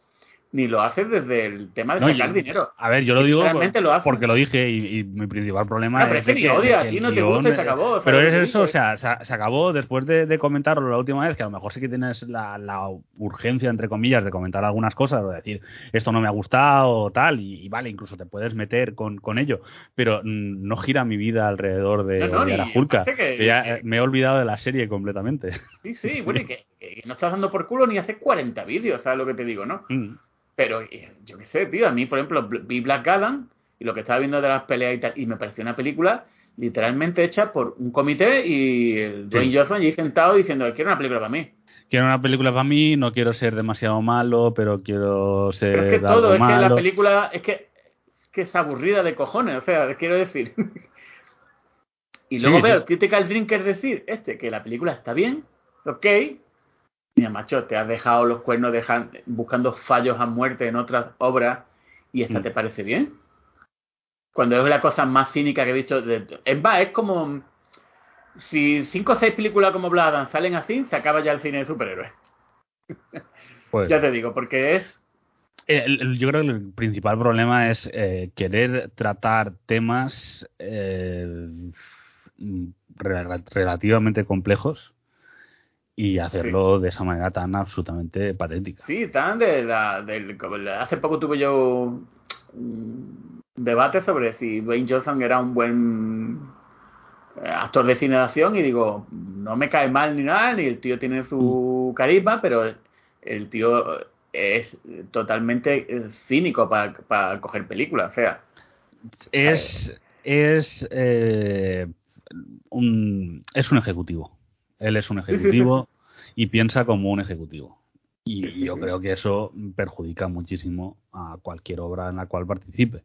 ni lo haces desde el tema de No, sacar yo- dinero. A ver, yo lo digo por- lo porque lo dije y, y mi principal problema No, pero es que ni odia, a ti no te gusta y se acabó, ¿sabes Pero es eso, o sea, se, se acabó después de, de comentarlo la última vez, que a lo mejor sí que tienes la, la urgencia, entre comillas, de comentar algunas cosas o de decir esto no me ha gustado o tal, y, y vale, incluso te puedes meter con, con ello, pero mm, no gira mi vida alrededor de No, no, odiar a ni- Hulka. aparte que- ya, eh, me he olvidado de la serie completamente. Sí, sí, bueno, y que, que no estás dando por culo ni hace 40 vídeos, ¿sabes lo que te digo, no? Mm. Pero eh, yo qué sé, tío, a mí, por ejemplo, vi Black Adam y lo que estaba viendo de las peleas y tal, y me pareció una película literalmente hecha por un comité y el Dwayne Sí. Johnson allí sentado diciendo, quiero una película para mí. Quiero una película para mí, no quiero ser demasiado malo, pero quiero ser Pero es que todo, es que la película es que, es que es aburrida de cojones, o sea, quiero decir. y luego Sí, veo sí. el Critical Drinker decir, este, que la película está bien, ok. Mira, macho, te has dejado los cuernos dejan- buscando fallos a muerte en otras obras y esta Mm. te parece bien. Cuando es la cosa más cínica que he visto. De, es más, es como si cinco o seis películas como Black Adam salen así, se acaba ya el cine de superhéroes. Pues, Ya te digo, porque es yo creo que el principal problema es eh, querer tratar temas eh, relativamente complejos y hacerlo de esa manera tan absolutamente patética. Sí, tan de la, hace poco tuve yo un debate sobre si Dwayne Johnson era un buen eh, actor de cine de acción y digo, no me cae mal ni nada, ni el tío tiene su mm. carisma, pero el tío es totalmente eh, cínico para, coger películas, o sea. Es, es, eh, un, es un ejecutivo. Él es un ejecutivo y piensa como un ejecutivo. Y yo creo que eso perjudica muchísimo a cualquier obra en la cual participe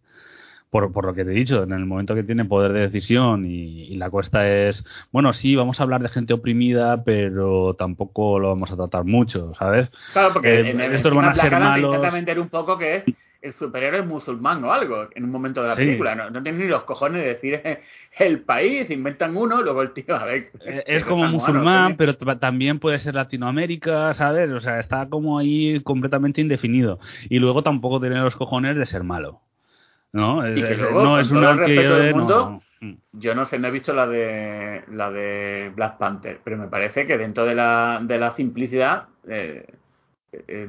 por, por, lo que te he dicho, en el momento que tiene poder de decisión y, la cuesta es, bueno, sí, vamos a hablar de gente oprimida, pero tampoco lo vamos a tratar mucho, ¿sabes? Claro, porque eh, en el, estos van a ser malos. vender un poco que es el superhéroe musulmán o algo en un momento de la película. No, no ni los cojones de decir el país, inventan uno, luego el tío, a ver. Eh, es como musulmán, pero también puede ser Latinoamérica, ¿sabes? O sea, está como ahí completamente indefinido. Y luego tampoco tiene los cojones de ser malo. ¿no? Es, no es una respeto del mundo, yo no sé, no he visto la de la de Black Panther, pero me parece que dentro de la, de la simplicidad eh, eh,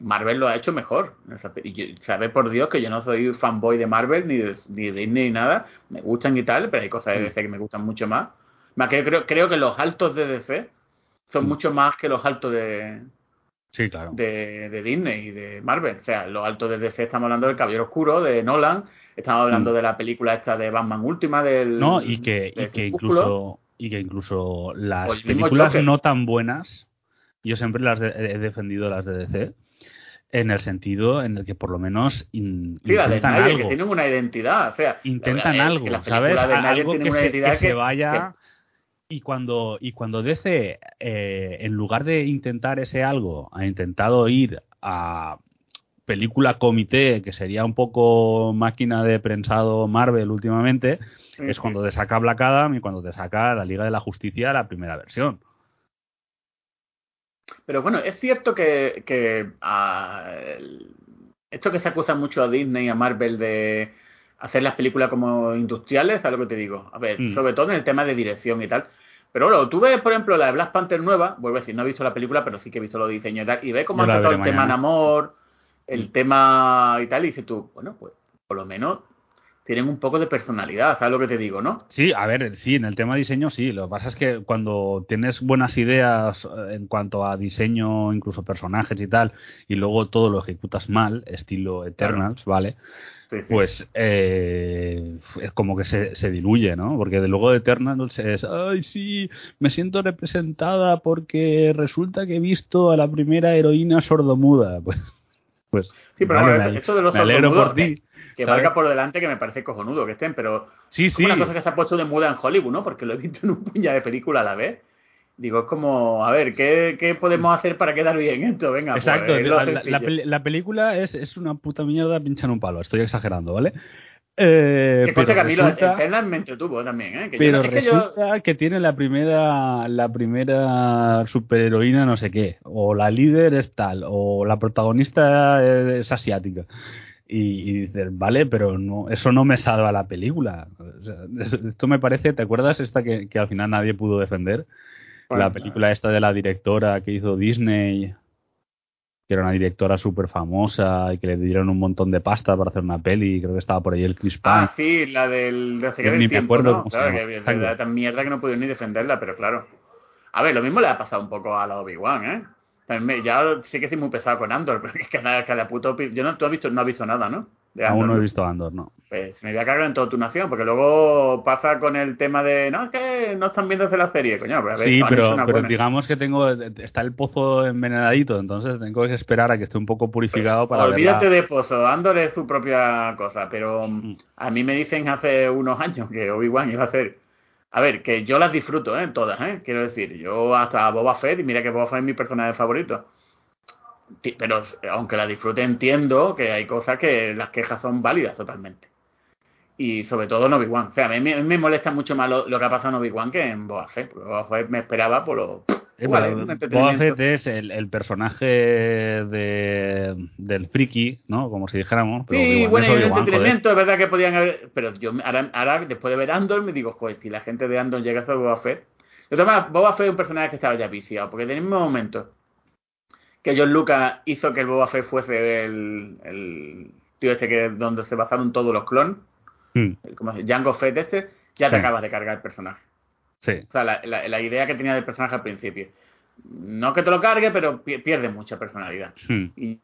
Marvel lo ha hecho mejor. Y sabe por Dios que yo no soy fanboy de Marvel ni de, ni de Disney ni nada. Me gustan y tal, pero hay cosas de DC que me gustan mucho más. más que creo, creo que los altos de DC son mucho más que los altos de, Sí, claro. De, de, Disney y de Marvel. O sea, lo alto de DC estamos hablando del Caballero Oscuro, de Nolan, estamos hablando mm. de la película esta de Batman Última, del. No, y que, y que incluso. Y que incluso las películas no tan buenas, yo siempre las he defendido las de DC, en el sentido en el que por lo menos in, sí, intentan de algo. que tienen una identidad, o sea, intentan algo, ¿sabes? algo que, se, que se, vaya y cuando, y cuando DC, eh, en lugar de intentar ese algo, ha intentado ir a película comité, que sería un poco máquina de prensado Marvel últimamente, es cuando te saca Black Adam y cuando te saca la Liga de la Justicia la primera versión. Pero bueno, es cierto que, que esto que se acusa mucho a Disney y a Marvel de hacer las películas como industriales, ¿sabes lo que te digo? A ver, mm. sobre todo en el tema de dirección y tal. Pero bueno, tú ves, por ejemplo, la de Black Panther nueva, vuelvo a decir, no he visto la película, pero sí que he visto los diseños y tal, y ves cómo ha tratado el tema en amor, el mm. tema y tal, y dices tú, bueno, pues por lo menos tienen un poco de personalidad, ¿sabes lo que te digo, no? Sí, a ver, sí, en el tema de diseño sí. Lo que pasa es que cuando tienes buenas ideas eh, en cuanto a diseño, incluso personajes y tal, y luego todo lo ejecutas mal, estilo Eternals, ¿vale? pues eh, es como que se, se, diluye, ¿no? Porque de luego de Eternals es, ay, sí, me siento representada porque resulta que he visto a la primera heroína sordomuda. Pues, pues sí, pero bueno, eso de los sordomudos, que, que valga por delante que me parece cojonudo que estén, pero sí, es una cosa que se ha puesto de muda en Hollywood, ¿no? Porque lo he visto en un puñado de película a la vez Digo, es como, a ver, ¿qué, ¿qué, podemos hacer para quedar bien esto? Venga, pues, Exacto, la, película es, es, una puta mierda pinchar un palo, estoy exagerando, ¿vale? Eh, que cosa que a mí resulta, me entretuvo también, ¿eh? Que pero resulta que, tiene la primera la primera superheroína no sé qué, o la líder es tal, o la protagonista es asiática. Y, y dices, vale, pero no, eso no me salva la película. esto me parece, ¿te acuerdas esta que, que al final nadie pudo defender? la película esta de la directora que hizo Disney, que era una directora súper famosa y que le dieron un montón de pasta para hacer una peli, creo que estaba por ahí el Chris Ah, sí, la del de que ni me acuerdo Claro, que es tan mierda que no pudieron ni defenderla, pero claro. A ver, lo mismo le ha pasado un poco a la Obi-Wan, ¿eh? Ya sí que soy muy pesado con Andor, pero es que cada, cada puto... Yo no, tú has visto, no has visto nada, ¿no? Aún no he visto Andor, no. Pues me voy a cargar en toda tu nación, porque luego pasa con el tema de, no, es que no están viendo hacer la serie, coño. Pero a ver, sí, pero, pero digamos que tengo, está el pozo envenenadito, entonces tengo que esperar a que esté un poco purificado para Olvídate de pozo, Andor es su propia cosa, pero mm. a mí me dicen hace unos años que Obi-Wan iba a hacer... A ver, que yo las disfruto, ¿eh? Todas, ¿eh? Quiero decir, yo hasta Boba Fett, y mira que Boba Fett es mi personaje favorito pero aunque la disfrute entiendo que hay cosas que las quejas son válidas totalmente. Y sobre todo en Obi-Wan. O sea, a mí, me molesta mucho más lo, que ha pasado en Obi-Wan que en Boba Fett. Boba Fett me esperaba por lo... Eh, Vale, Boba. Fett es el, el personaje de, del friki, ¿no? Como si dijéramos. Pero Sí, bueno, es entretenimiento, es verdad que podían haber. Pero yo me- ahora, ahora, después de ver Andor, me digo, joder, si la gente de Andor llega a ser Boba Fett. De todas maneras, Boba Fett es un personaje que estaba ya viciado, porque en el mismo momento que John Lucas hizo que el Boba Fett fuese el, el tío este que donde se basaron todos los clones, Mm, como Jango Fett este, ya te Sí. acabas de cargar el personaje. Sí. O sea, la, la- la idea que tenía del personaje al principio. No que te lo cargue, pero pi- pierde mucha personalidad. Mm, Y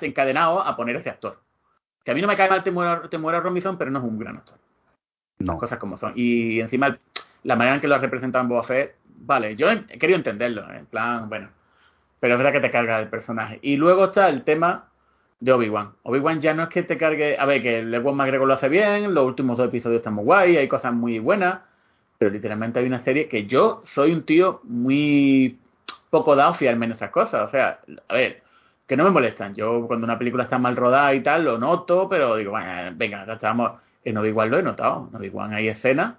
encadenado a poner ese actor. Que a mí no me cae mal Temuera, Temuera Robinson, pero no es un gran actor. no. Cosas como son. Y encima el- la manera en que lo ha representado en Boba Fett, vale, yo he, he querido entenderlo, en plan, bueno. Pero es verdad que te carga el personaje. Y luego está el tema de Obi-Wan. Obi-Wan ya no es que te cargue. A ver, que el Ewan McGregor lo hace bien, los últimos dos episodios están muy guay, hay cosas muy buenas. Pero literalmente hay una serie que yo soy un tío muy poco dado fiarme en esas cosas. O sea, a ver, que no me molestan. Yo cuando una película está mal rodada y tal, lo noto, pero digo, bueno, venga, ya estamos. En Obi-Wan lo he notado. En Obi-Wan hay escenas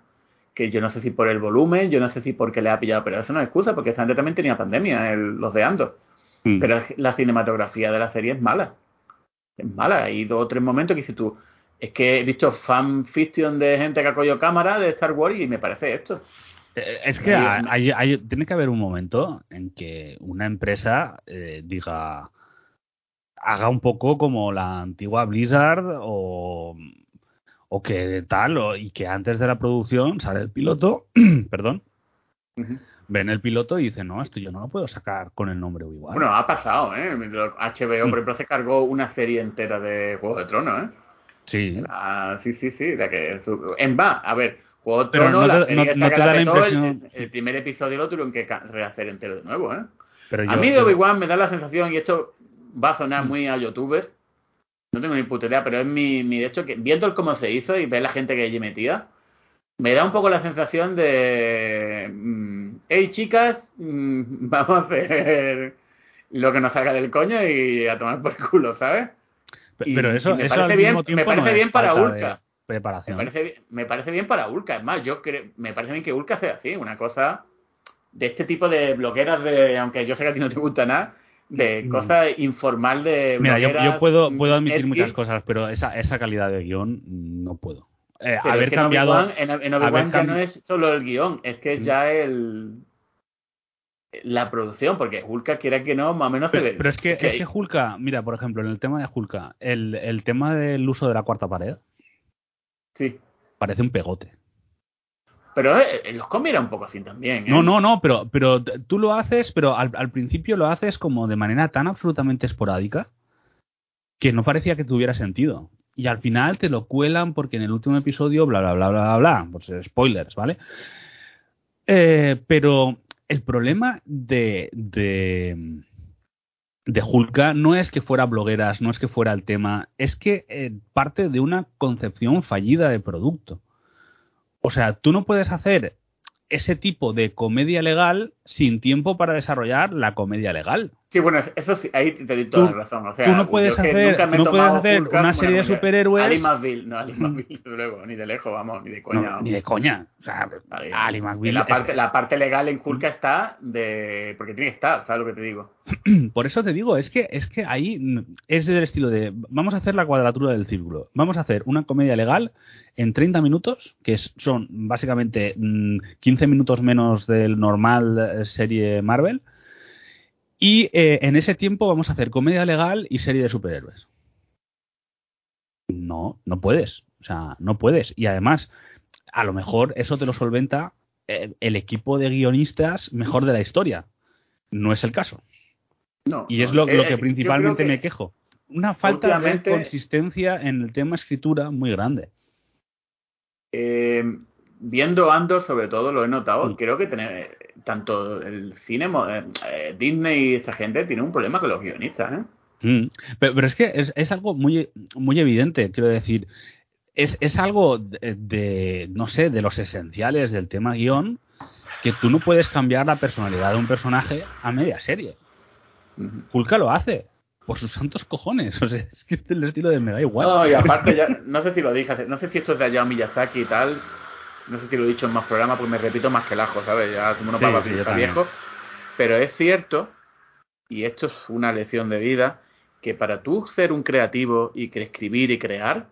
que yo no sé si por el volumen, yo no sé si porque le ha pillado, pero eso no es excusa, porque esta gente también tenía pandemia, el- los de Andor. Mm. Pero la cinematografía de la serie es mala. Es mala. Hay dos o tres momentos que dices tú, es que he visto fan fiction de gente que ha cogido cámara de Star Wars y me parece esto. Eh, Es que hay- tiene que haber un momento en que una empresa eh, diga, haga un poco como la antigua Blizzard o, o que tal, o- y que antes de la producción sale el piloto, perdón, ven el piloto y dicen, no, esto yo no lo puedo sacar con el nombre Obi-Wan. Bueno, ha pasado, ¿eh? HBO, por ejemplo, se cargó una serie entera de Juego de Tronos, ¿eh? sí, Ah, sí, sí, sí. De que, en va, a ver, Juego de Tronos, no la serie no- no que te da la el- primer episodio lo tuvieron que rehacer entero de nuevo, ¿eh? pero A mí de Obi-Wan me da la sensación, y esto va a sonar muy a youtuber, no tengo ni puta idea, pero es mi, mi de hecho que viendo el cómo se hizo y ver la gente que allí metida, me da un poco la sensación de mm, hey chicas, mm, vamos a hacer lo que nos salga del coño y a tomar por culo, ¿sabes? y- pero eso, y me eso parece bien- me parece no bien para. Me preparación. parece, bien- me parece bien para Ulca, es más, yo creo, me parece bien que Ulca sea así, una cosa de este tipo de blogueras de, aunque yo sé que a ti no te gusta nada, de Mm. cosas informal de Mira, yo, yo puedo, puedo admitir muchas cosas, pero esa, esa calidad de guion no puedo. Eh, haber es que en cambiado. Obi-Wan- en, en Obi-Wan ya no es solo el guion, es que es Mm. ya el la producción, porque Hulka quiera que no, más o menos se Pero, ve. pero es que, es que Hulka, mira, por ejemplo, en el tema de Hulka, el, el tema del uso de la cuarta pared sí. parece un pegote. Pero eh, en los cómics era un poco así también. ¿eh? No, no, no, pero, pero tú lo haces, pero al, al principio lo haces como de manera tan absolutamente esporádica que no parecía que tuviera sentido. Y al final te lo cuelan porque en el último episodio, bla, bla, bla, bla, bla, pues spoilers, ¿vale? Eh, pero el problema de, de, de Hulka no es que fuera blogueras, no es que fuera el tema, es que eh, parte de una concepción fallida de producto. O sea, tú no puedes hacer ese tipo de comedia legal sin tiempo para desarrollar la comedia legal. Sí, bueno, eso sí, ahí te doy toda Tú- la razón. O sea, tú no puedes hacer- no puedes hacer una serie de superhéroes- Ali McBeal, no, Ali McBeal, luego, ni de lejos, vamos, ni de coña. No, ni de coña. O sea, Ali- Ali McBeal la es- parte, la parte legal en Hulka está de. Porque tiene que estar, ¿sabes lo que te digo? Por eso te digo, es que, es que ahí mm, es del estilo de vamos a hacer la cuadratura del círculo. Vamos a hacer una comedia legal en 30 minutos, que son básicamente mm, 15 minutos menos del normal eh, serie Marvel. Y eh, en ese tiempo vamos a hacer comedia legal y serie de superhéroes. No, no puedes. O sea, no puedes. Y además, a lo mejor eso te lo solventa eh, el equipo de guionistas mejor de la historia. No es el caso. No. Y es lo, eh, lo que principalmente que me quejo. Una falta de consistencia en el tema escritura muy grande. Eh, viendo Andor, sobre todo, lo he notado. Creo que tener, tanto el cine, eh, eh, Disney y esta gente tiene un problema con los guionistas, ¿eh? Mm. Pero, pero es que es, es algo muy, muy evidente, quiero decir. Es, es algo de, de, no sé, de los esenciales del tema guion, que tú no puedes cambiar la personalidad de un personaje a media serie. Ujú. Hulka lo hace. Por sus santos cojones. O sea, es que el estilo de me da igual. No, y aparte, ya, no sé si lo dije, no sé si esto es de Hayao Miyazaki y tal, no sé si lo he dicho en más programas, pues me repito más que el ajo, ¿sabes? Ya somos unos Sí, papas sí, está viejo. Pero es cierto, y esto es una lección de vida, que para tú ser un creativo y escribir y crear,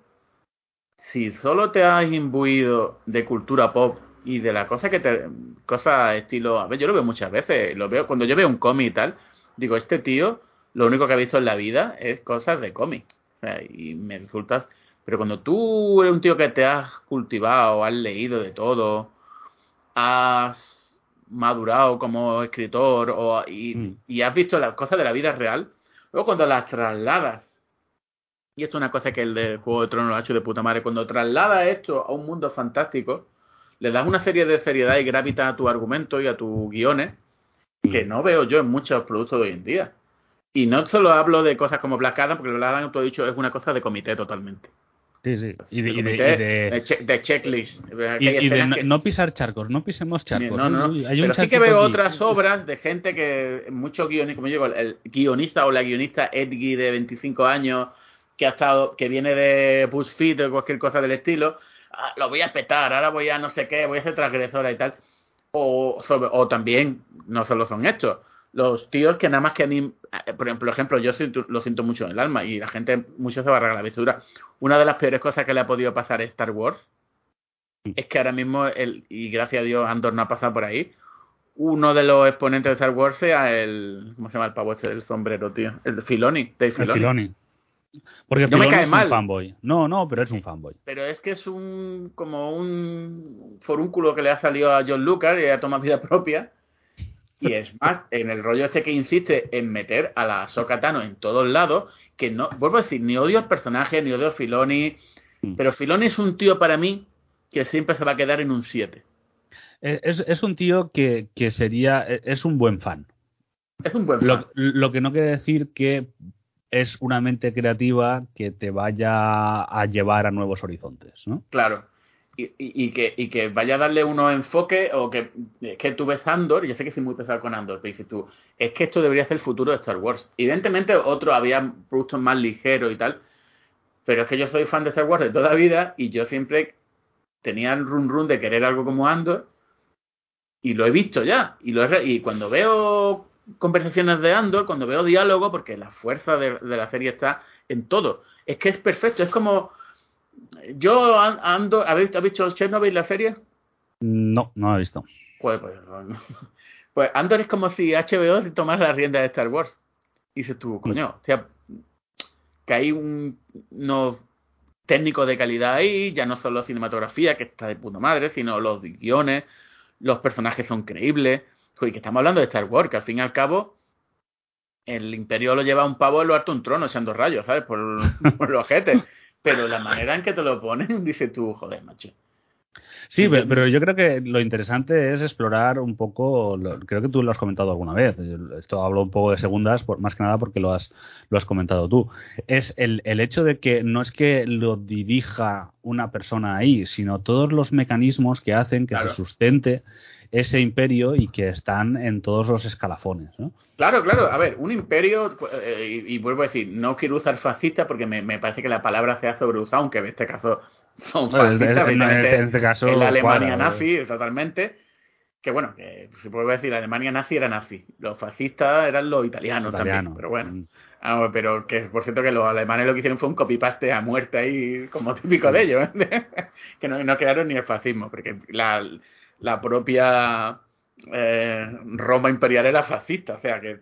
si solo te has imbuido de cultura pop y de la cosa que te. Cosas estilo. A ver, yo lo veo muchas veces. Lo veo Cuando yo veo un cómic y tal, digo, este tío, lo único que ha visto en la vida es cosas de cómic. O sea, y me resultas. Pero cuando tú eres un tío que te has cultivado, has leído de todo, has madurado como escritor o, y, Mm. y has visto las cosas de la vida real, luego cuando las trasladas, y esto es una cosa que el de Juego de Tronos lo ha hecho de puta madre, cuando trasladas esto a un mundo fantástico, le das una serie de seriedad y gravitas a tu argumento y a tus guiones que no veo yo en muchos productos de hoy en día. Y no solo hablo de cosas como Black Adam, porque Black Adam, tú has dicho, es una cosa de comité totalmente. Sí, sí. Y de, y de- y comité, de- de che- de checklist. y- de no, que- no pisar charcos, no pisemos charcos. no, no. Uy, hay Pero sí que veo aquí. otras obras de gente que, muchos guionistas, como digo, el, el guionista o la guionista Edgy de 25 años, que ha estado, que viene de BuzzFeed o cualquier cosa del estilo, "Ah, lo voy a petar, ahora voy a no sé qué, voy a ser transgresora y tal. O, sobre- o también, no solo son estos, los tíos que nada más que anim- eh, por ejemplo, ejemplo, yo siento- lo siento mucho en el alma y la gente mucho se va a regar la vestidura. Una de las peores cosas que le ha podido pasar a Star Wars es que ahora mismo, el, y gracias a Dios Andor no ha pasado por ahí, uno de los exponentes de Star Wars sea el. ¿Cómo se llama el pavo este del sombrero, tío? El de Filoni, Dave El Filoni. Filoni. Porque No me Filoni cae es mal. un fanboy. No, no, pero es un fanboy. Pero es que es un. como un forúnculo que le ha salido a John Lucas y ha tomado vida propia. Y es más, en el rollo este que insiste en meter a la Ahsoka Tano en todos lados, que no, vuelvo a decir, ni odio al personaje, ni odio a Filoni, Mm. pero Filoni es un tío para mí que siempre se va a quedar en un 7. Es, es un tío que, que sería. Es un buen fan. Es un buen fan. Lo, lo que no quiere decir que es una mente creativa que te vaya a llevar a nuevos horizontes, ¿no? Claro. Y, y- que, y que vaya a darle unos enfoques o que es que tú ves Andor, yo sé que soy muy pesado con Andor, pero dices tú, es que esto debería ser el futuro de Star Wars. Evidentemente otros había productos más ligeros y tal, pero es que yo soy fan de Star Wars de toda vida y yo siempre tenía el run run de querer algo como Andor y lo he visto ya. Y, lo he y cuando veo conversaciones de Andor, cuando veo diálogo, porque la fuerza de la serie está en todo, es que es perfecto, es como... Yo an- ando, ¿habéis, ¿habéis visto Chernobyl la serie? No, no lo he visto. Pues, pues, pues Andor es como si HBO se tomara la rienda de Star Wars. Y dices tú, coño, o sea, que hay un, unos técnicos de calidad ahí, ya no solo cinematografía, que está de puta madre, sino los guiones, los personajes son creíbles. Joder, que estamos hablando de Star Wars, que al fin y al cabo el imperio lo lleva un pavo en lo harto un trono echando rayos, ¿sabes? Por, por los ojetes. Pero la manera en que te lo ponen, dices tú, joder, macho. Sí, pero yo creo que lo interesante es explorar un poco, lo- creo que tú lo has comentado alguna vez, esto hablo un poco de segundas, por, más que nada porque lo has, lo has comentado tú, es el, el hecho de que no es que lo dirija una persona ahí, sino todos los mecanismos que hacen que Claro. se sustente ese imperio y que están en todos los escalafones. ¿no? Claro, claro. A ver, un imperio, eh, y, y vuelvo a decir, no quiero usar fascista porque me, me parece que la palabra se ha sobreusado, aunque en este caso son fascistas. es- en, evidentemente, en este caso, en la Alemania cuadra, nazi, totalmente. Que bueno, que se puede decir, la Alemania nazi era nazi. Los fascistas eran los italianos italiano. también. Pero bueno. Mm. Ah, pero que por cierto que los alemanes lo que hicieron fue un copy-paste a muerte ahí, como típico de ellos, ¿eh? que no, no crearon ni el fascismo, porque la, la propia eh, Roma imperial era fascista, o sea que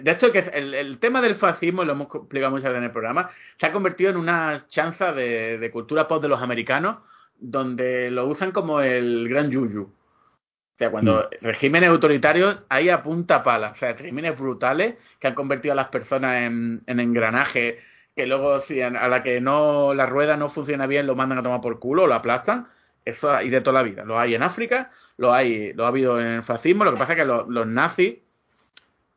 de esto que el, el tema del fascismo, lo hemos explicado muchas veces en el programa, se ha convertido en una chanza de, de cultura pop de los americanos, donde lo usan como el gran yuyu. O sea, cuando regímenes autoritarios hay a punta pala, o sea, regímenes brutales que han convertido a las personas en, en engranaje, que luego si a a la que no la rueda no funciona bien lo mandan a tomar por culo o lo aplastan. Eso hay de toda la vida. Lo hay en África, lo hay, lo ha habido en el fascismo. Lo que pasa es que los, los nazis,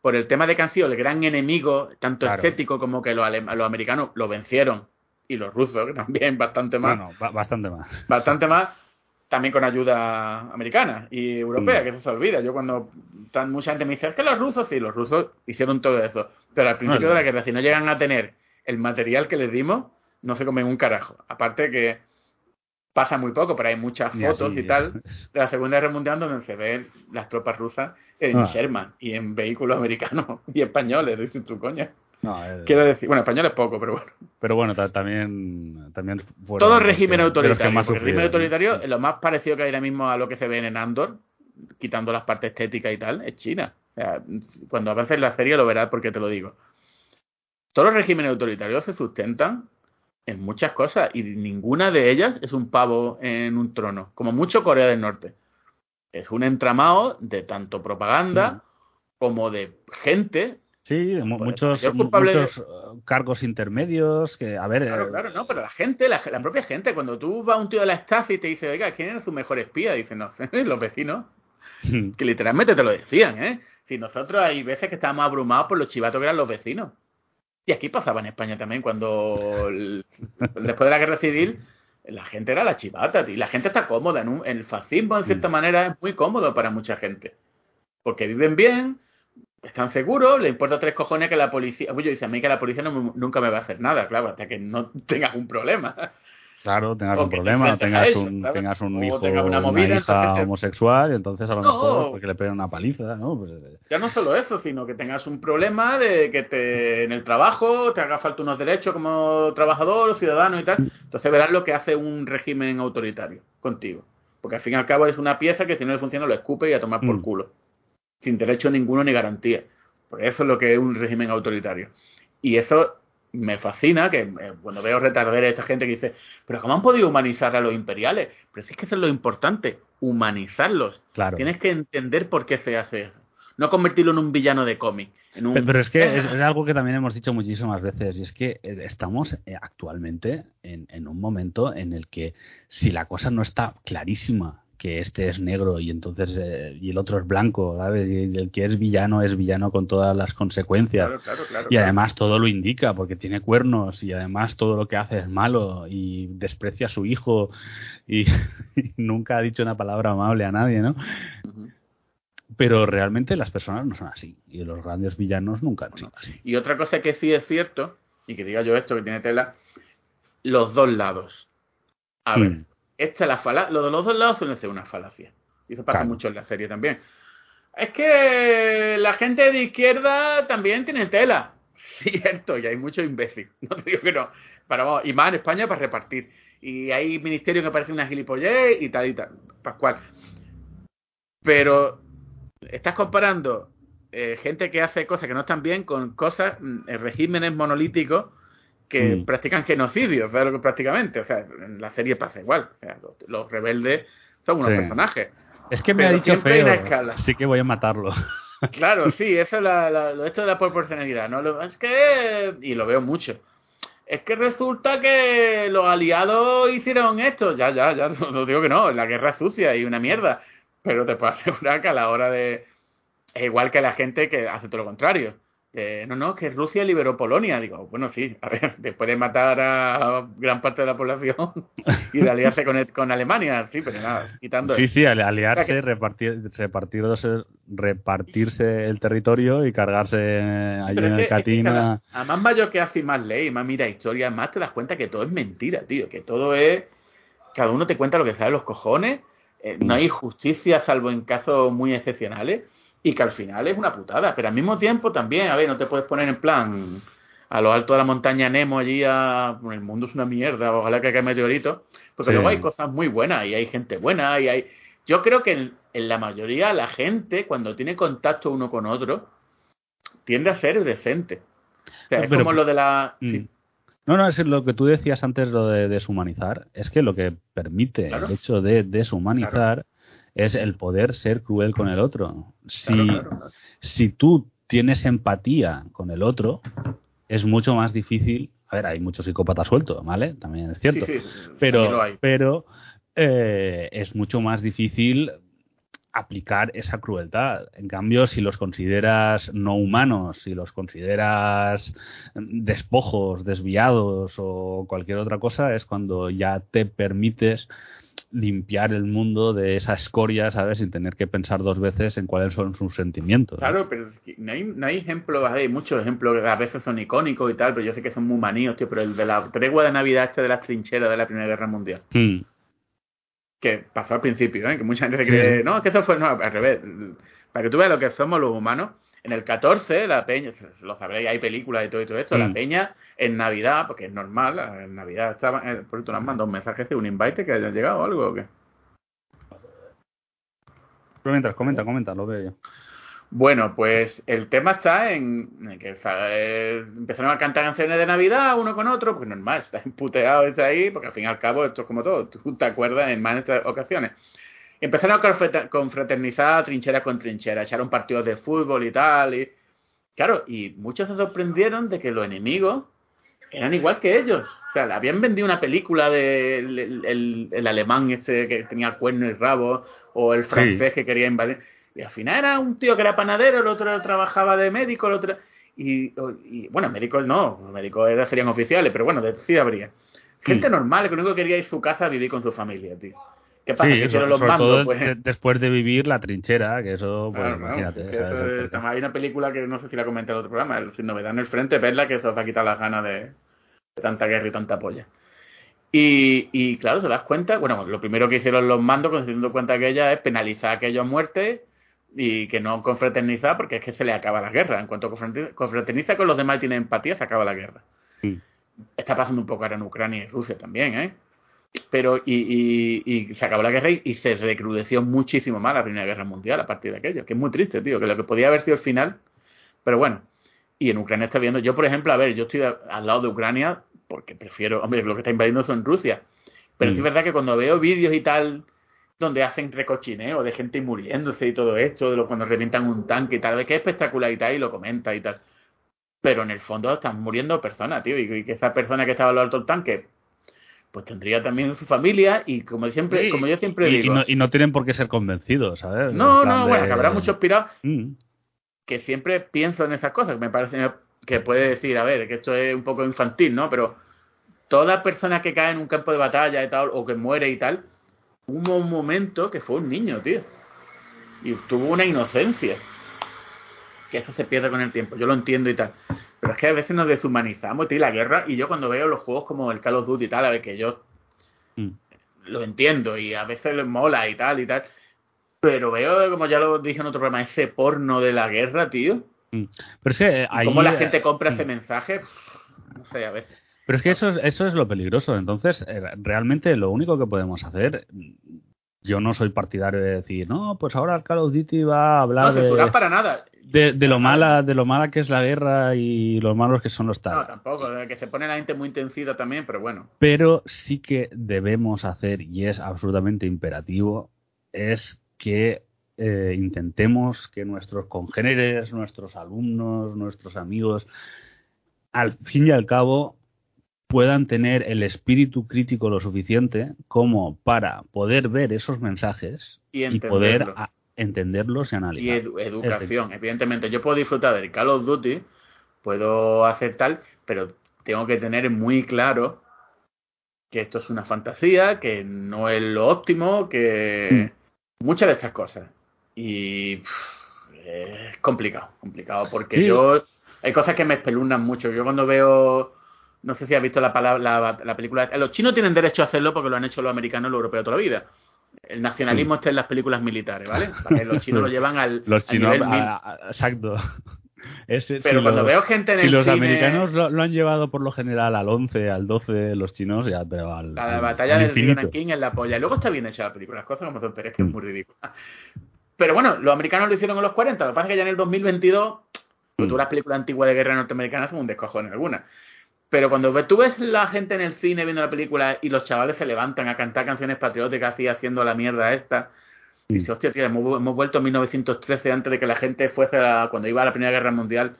por el tema de que han sido el gran enemigo, tanto Claro. estético como que los, los americanos lo vencieron. Y los rusos, que también bastante más Bueno, ba- bastante más. bastante más también con ayuda americana y europea, Mm. que eso se olvida. Yo cuando tan mucha gente me dice, es que los rusos, sí, los rusos hicieron todo eso, pero al principio de la guerra, si no llegan a tener el material que les dimos, no se comen un carajo. Aparte que pasa muy poco, pero hay muchas fotos y tal de la Segunda Guerra Mundial donde se ven las tropas rusas en ah. Sherman y en vehículos americanos y españoles, dices tu coña. Quiero decir, bueno, español es poco, pero bueno. Pero bueno, también, también Todo régimen autoritario. el régimen autoritario, lo más parecido que hay ahora mismo a lo que se ve en Andor, quitando las partes estéticas y tal, es China. O sea, cuando avances la serie lo verás porque te lo digo. Todos los regímenes autoritarios se sustentan en muchas cosas y ninguna de ellas es un pavo en un trono, como mucho Corea del Norte. Es un entramado de tanto propaganda como de gente. Sí, muchos, muchos uh, cargos intermedios que, a ver... Claro, eh, claro, no, pero la gente, la, propia gente, cuando tú vas a un tío de la estafa y te dice, oiga, ¿quién es su mejor espía? Dice, no sé, los vecinos. que literalmente te lo decían, ¿eh? Si nosotros hay veces que estábamos abrumados por los chivatos que eran los vecinos. Y aquí pasaba en España también, cuando después de la guerra civil, la gente era la chivata, y la gente está cómoda. En, el fascismo, en cierta mm. manera, es muy cómodo para mucha gente. Porque viven bien, están seguros, le importa tres cojones que la policía. Pues yo dice a mí que la policía nunca me va a hacer nada, claro, hasta que no tengas un problema. Claro, tengas un problema, tengas un, tengas un hijo una, movida, hija homosexual, y entonces a lo mejor porque le peguen una paliza, ¿no? Pues, eh, ya no solo eso, sino que tengas un problema de que te en el trabajo te haga falta unos derechos como trabajador, ciudadano y tal. Entonces verás lo que hace un régimen autoritario contigo. Porque al fin y al cabo es una pieza que si no le funciona lo escupe y a tomar por mm. culo. Sin derecho ninguno ni garantía. Por eso es lo que es un régimen autoritario. Y eso me fascina que eh, cuando veo retardar a esta gente que dice, pero ¿cómo han podido humanizar a los imperiales? Pero si es que eso es lo importante, humanizarlos. Claro. Tienes que entender por qué se hace eso. No convertirlo en un villano de cómic. Pero es que ah. es, algo que también hemos dicho muchísimas veces, y es que eh, estamos eh, actualmente en, en un momento en el que si la cosa no está clarísima que este es negro y entonces eh, y el otro es blanco, ¿sabes? Y el que es villano es villano con todas las consecuencias. y además todo lo indica porque tiene cuernos y además todo lo que hace es malo y desprecia a su hijo y, nunca ha dicho una palabra amable a nadie, ¿no? Pero realmente las personas no son así y los grandes villanos nunca son así. Y otra cosa que sí es cierto, y que diga yo esto que tiene tela, los dos lados. A ver, esta la falacia. Lo de los dos lados suele ser una falacia. Y eso pasa mucho en la serie también. Es que la gente de izquierda también tiene tela. Cierto, y hay muchos imbéciles. No te digo que no. Para, y más en España para repartir. Y hay ministerios que parecen una gilipollez y tal y tal. Pascual. Pero estás comparando eh, gente que hace cosas que no están bien con cosas, mm, regímenes monolíticos que mm. practican genocidio, prácticamente. O sea, en la serie pasa igual. O sea, los, rebeldes son unos personajes. Es que me ha dicho feo, así que voy a matarlo. Claro, sí, eso es la, esto de la proporcionalidad, ¿no? es que, y lo veo mucho, es que resulta que los aliados hicieron esto, ya, ya, ya, no digo que no, la guerra es sucia y una mierda, pero te puedo asegurar que a la hora de, es igual que la gente que hace todo lo contrario. Eh, no, no, que Rusia liberó Polonia. Digo, bueno, sí, a ver, después de matar a gran parte de la población y de aliarse con, con Alemania, sí, pero nada, quitando. Sí, sí, aliarse, repartir, repartirse el territorio y cargarse allí en el Catina. además, mayor que hace más ley, más mira historia, más te das cuenta que todo es mentira, tío, que todo es. Cada uno te cuenta lo que sabe los cojones, eh, no hay justicia salvo en casos muy excepcionales y que al final es una putada. Pero al mismo tiempo también, a ver, no te puedes poner en plan a lo alto de la montaña Nemo allí a el mundo es una mierda, ojalá que caiga meteorito, porque luego hay cosas muy buenas y hay gente buena y hay yo creo que en, la mayoría la gente cuando tiene contacto uno con otro tiende a ser decente. O sea, es como lo de la mm. No, no, es lo que tú decías antes, lo de deshumanizar. Es que lo que permite el hecho de deshumanizar es el poder ser cruel con el otro. Si, si tú tienes empatía con el otro, es mucho más difícil. A ver, hay muchos psicópatas sueltos, ¿vale? También es cierto. pero pero eh, es mucho más difícil aplicar esa crueldad. En cambio, si los consideras no humanos, si los consideras despojos, desviados o cualquier otra cosa, es cuando ya te permites limpiar el mundo de esa escoria, ¿sabes? Sin tener que pensar dos veces en cuáles son sus sentimientos. Claro, pero no, hay, no hay ejemplos, hay muchos ejemplos que a veces son icónicos y tal, pero yo sé que son muy maníos, tío, pero el de la tregua de Navidad este de las trincheras de la Primera Guerra Mundial. Hmm. que pasó al principio, ¿eh? que mucha gente cree, no, es que eso fue, no, al revés, para que tú veas lo que somos los humanos, en el 14, la peña, lo sabréis, hay películas y todo, y todo esto, la peña en Navidad, porque es normal, en Navidad estaba, eh, por eso nos mandado un mensaje un invite que haya llegado o algo o qué. Pero mientras comenta, comenta, lo veo yo. Bueno, pues el tema está en, que eh, empezaron a cantar canciones de Navidad uno con otro, porque normal, está emputeado desde ahí, porque al fin y al cabo esto es como todo, tú te acuerdas en más de estas ocasiones. Empezaron a confraternizar trinchera con trinchera, echaron partidos de fútbol y tal, y claro, y muchos se sorprendieron de que los enemigos eran igual que ellos. O sea, habían vendido una película del de el, alemán ese que tenía cuerno y rabo, o el francés que quería invadir y al final era un tío que era panadero, el otro trabajaba de médico, el otro... Y, bueno, médicos no, los médicos serían oficiales, pero bueno, sí habría. Gente normal, que lo único que quería ir a su casa a vivir con su familia, tío. ¿Qué pasa? que hicieron los mandos, pues... después de vivir la trinchera, que eso, pues imagínate. hay una película que no sé si la comenté en el otro programa, el Sin Novedad en el Frente, verla que eso os ha quitado las ganas de, de tanta guerra y tanta polla. Y, y, claro, se das cuenta, bueno, lo primero que hicieron los mandos, teniendo cuenta que ella es penalizar a aquellos a muerte y que no confraterniza porque es que se le acaba la guerra. En cuanto confraterniza con los demás y tiene empatía, se acaba la guerra. Está pasando un poco ahora en Ucrania y Rusia también, ¿eh? Pero, y, y, se acabó la guerra y, se recrudeció muchísimo más la Primera Guerra Mundial a partir de aquello, que es muy triste, tío, que lo que podía haber sido el final, pero bueno. Y en Ucrania está viendo, yo por ejemplo, a ver, yo estoy al lado de Ucrania porque prefiero, hombre, lo que está invadiendo son Rusia. Pero es verdad que cuando veo vídeos y tal donde hacen recochineo de gente muriéndose y todo esto, de lo, cuando revientan un tanque y tal, de que es espectacular y tal, y lo comenta y tal. Pero en el fondo están muriendo personas, tío, y, que esa persona que estaba al alto del tanque, pues tendría también su familia y como siempre, como yo siempre digo. Y no, tienen por qué ser convencidos, ¿sabes? No, no, bueno, que habrá muchos pirados mm. que siempre pienso en esas cosas, que me parece que puede decir, a ver, que esto es un poco infantil, ¿no? Pero toda persona que cae en un campo de batalla y tal, o que muere y tal, hubo un momento que fue un niño, tío. Y tuvo una inocencia. Que eso se pierde con el tiempo. Yo lo entiendo y tal. Pero es que a veces nos deshumanizamos, tío, la guerra. Y yo cuando veo los juegos como el Call of Duty y tal, a ver que yo mm. lo entiendo y a veces les mola y tal y tal. Pero veo, como ya lo dije en otro programa, ese porno de la guerra, tío. Mm. Pero es que ahí... Cómo la gente compra ese mm. mensaje, no sé, a veces. Pero es que eso es, eso es lo peligroso. Entonces, eh, realmente lo único que podemos hacer, yo no soy partidario de decir, no, pues ahora Call of Duty va a hablar de, para nada. De, lo mala, de lo mala que es la guerra y los malos que son los tal. No, tampoco, que se pone la gente muy intensida también, pero bueno. Pero sí que debemos hacer, y es absolutamente imperativo, es que eh, intentemos que nuestros congéneres, nuestros alumnos, nuestros amigos, al fin y al cabo, puedan tener el espíritu crítico lo suficiente como para poder ver esos mensajes y, poder entenderlos y analizarlos. Y educación, evidentemente. Yo puedo disfrutar del Call of Duty, puedo hacer tal, pero tengo que tener muy claro que esto es una fantasía, que no es lo óptimo, que mm. muchas de estas cosas. Y es complicado, complicado, porque yo hay cosas que me espelunan mucho. Yo cuando veo no sé si has visto la, palabra, la, película. Los chinos tienen derecho a hacerlo porque lo han hecho los americanos y los europeos toda la vida. El nacionalismo está en las películas militares, ¿vale? los chinos lo llevan al. Los chinos, exacto. pero cuando veo gente en si los americanos lo, han llevado por lo general al 11, al 12, los chinos ya, pero al. La batalla del río Nanking en la polla. Luego está bien hecha la película, las cosas como son, pero es que es mm. muy ridícula. Pero bueno, los americanos lo hicieron en los 40, lo que pasa es que ya en el 2022, mm. tú las películas antiguas de guerra norteamericanas son un descojón en algunas. Pero cuando tú ves la gente en el cine viendo la película y los chavales se levantan a cantar canciones patrióticas y haciendo la mierda esta, y dices, hostia, tío, hemos, vuelto en 1913 antes de que la gente fuese cuando iba a la Primera Guerra Mundial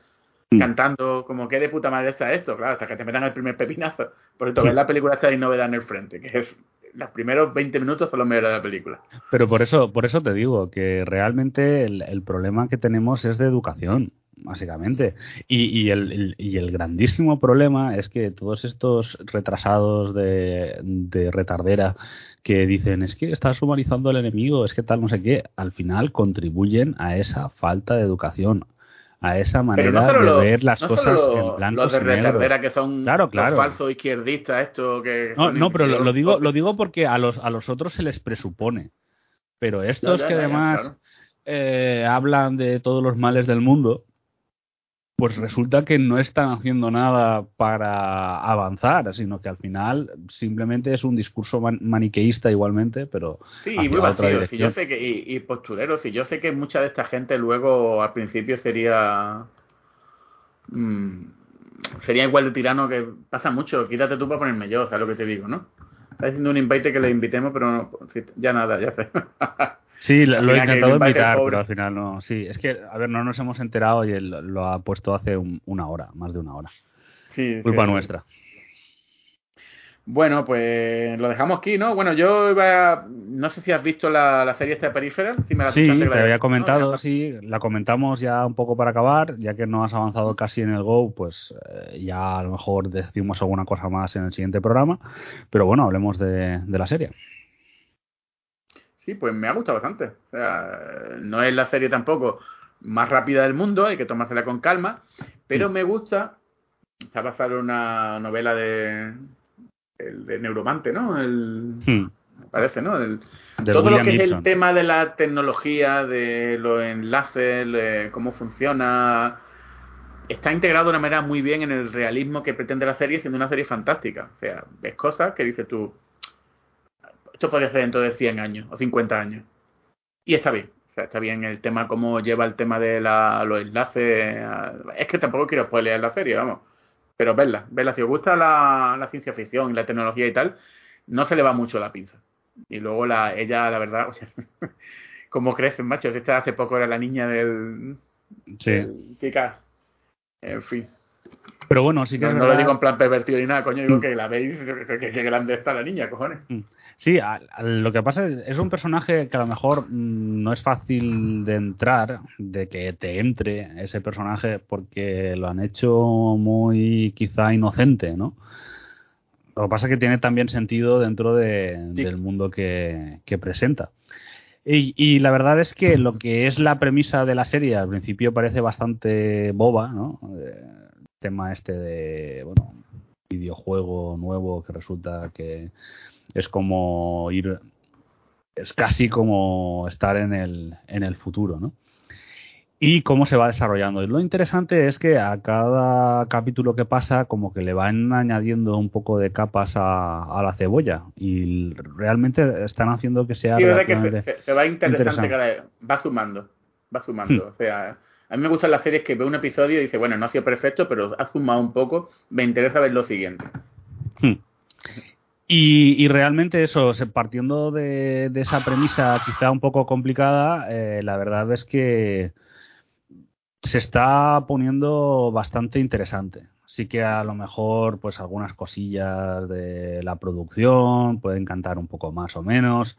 cantando como que de puta madre está esto, claro, hasta que te metan el primer pepinazo. Por eso ves la película esta de novedad en el frente, que es los primeros 20 minutos son los mejores de la película. Pero por eso, por eso te digo que realmente el problema que tenemos es de educación básicamente. Y, el, y, el, grandísimo problema es que todos estos retrasados de, de, retardera que dicen es que estás humanizando al enemigo, es que tal no sé qué, al final contribuyen a esa falta de educación. a esa manera de ver las cosas en blanco los de retardera que son claro, claro. falsos izquierdistas esto que no, no pero lo, digo lo digo porque a los a los otros se les presupone pero estos que además eh, hablan de todos los males del mundo pues resulta que no están haciendo nada para avanzar, sino que al final simplemente es un discurso maniqueísta igualmente, pero sí, y muy vacío. Si yo sé que y, y posturero, si yo sé que mucha de esta gente luego al principio sería mm, sería igual de tirano que pasa mucho. Quítate tú para ponerme yo, ¿sabes lo que te digo, no? Está diciendo un invite que le invitemos, pero no, ya nada, ya sé. Sí, lo, he intentado invitar, pero al final no. Sí, es que, a ver, no nos hemos enterado y él lo ha puesto hace una hora, más de una hora. Sí. Culpa nuestra. Bueno, pues lo dejamos aquí, ¿no? Bueno, yo iba No sé si has visto la, serie esta de Peripheral. sí, te había comentado, sí. La comentamos ya un poco para acabar, ya que no has avanzado casi en el Go, pues eh, ya a lo mejor decimos alguna cosa más en el siguiente programa. Pero bueno, hablemos de la serie. Sí, pues me ha gustado bastante. O sea, no es la serie tampoco más rápida del mundo, hay que tomársela con calma, pero mm. me gusta. Está basada en una novela de, de Neuromante, ¿no? El, mm. Me parece, ¿no? todo lo que es el tema de la tecnología, de los enlaces, cómo funciona, está integrado de una manera muy bien en el realismo que pretende la serie, siendo una serie fantástica. O sea, ves cosas que dices tú, esto podría ser dentro de 100 años o 50 años. Y está bien. O sea, está bien el tema, cómo lleva el tema de la, los enlaces. Es que tampoco quiero spoilear la serie, vamos. Pero verla, verla. Si os gusta la, la ciencia ficción y la tecnología y tal, no se le va mucho la pinza. Y luego la, ella, la verdad, o sea, cómo crecen, macho. Esta hace poco era la niña del. Sí. En fin. Pero bueno, sí que. No, no lo digo en plan pervertido ni nada, coño, digo mm. que la veis, que, que, grande está la niña, cojones. Mm. Sí, lo que pasa es es un personaje que a lo mejor mm, no es fácil de entrar, de que te entre ese personaje porque lo han hecho muy quizá inocente, ¿no? Lo que pasa es que tiene también sentido dentro del mundo que, presenta. Y, y, la verdad es que lo que es la premisa de la serie al principio parece bastante boba, ¿no? Eh, el tema este de, bueno, videojuego nuevo que resulta que es como ir, es casi como estar en el, en el futuro, ¿no? Y cómo se va desarrollando. Y lo interesante es que a cada capítulo que pasa, como que le van añadiendo un poco de capas a, la cebolla. Y realmente están haciendo que sea. Sí, que se, va interesante, cada vez. Va sumando. Va sumando. Hmm. O sea, a mí me gustan las series que veo un episodio y dice, bueno, no ha sido perfecto, pero ha sumado un poco. Me interesa ver lo siguiente. Hmm. Y, realmente eso, partiendo de, esa premisa quizá un poco complicada, eh, la verdad es que se está poniendo bastante interesante. Sí que a lo mejor pues algunas cosillas de la producción pueden cantar un poco más o menos,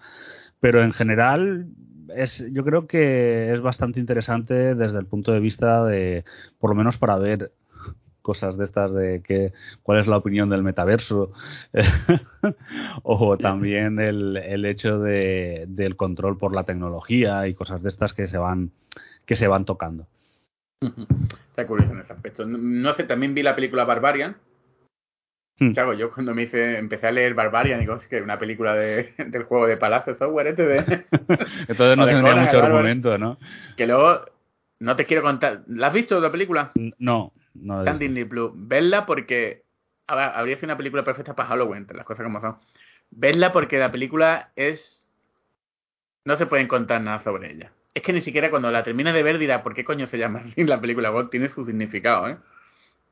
pero en general es, yo creo que es bastante interesante desde el punto de vista de, por lo menos para ver cosas de estas de que cuál es la opinión del metaverso o también el, el hecho de, del control por la tecnología y cosas de estas que se van que se van tocando. Está curioso en ese aspecto. No sé, también vi la película Barbarian. Hmm. Claro, yo cuando me hice, empecé a leer Barbarian, digo, es que una película de, del juego de Palacio Software este de... Entonces no tendría mucho argumento, ¿no? Que luego, no te quiero contar. ¿La has visto la película? No. No Está en Disney Plus. Verla porque. A ver, habría sido una película perfecta para Halloween, las cosas como son. Verla porque la película es. No se pueden contar nada sobre ella. Es que ni siquiera cuando la termines de ver dirá, ¿por qué coño se llama así la película? Tiene su significado, ¿eh?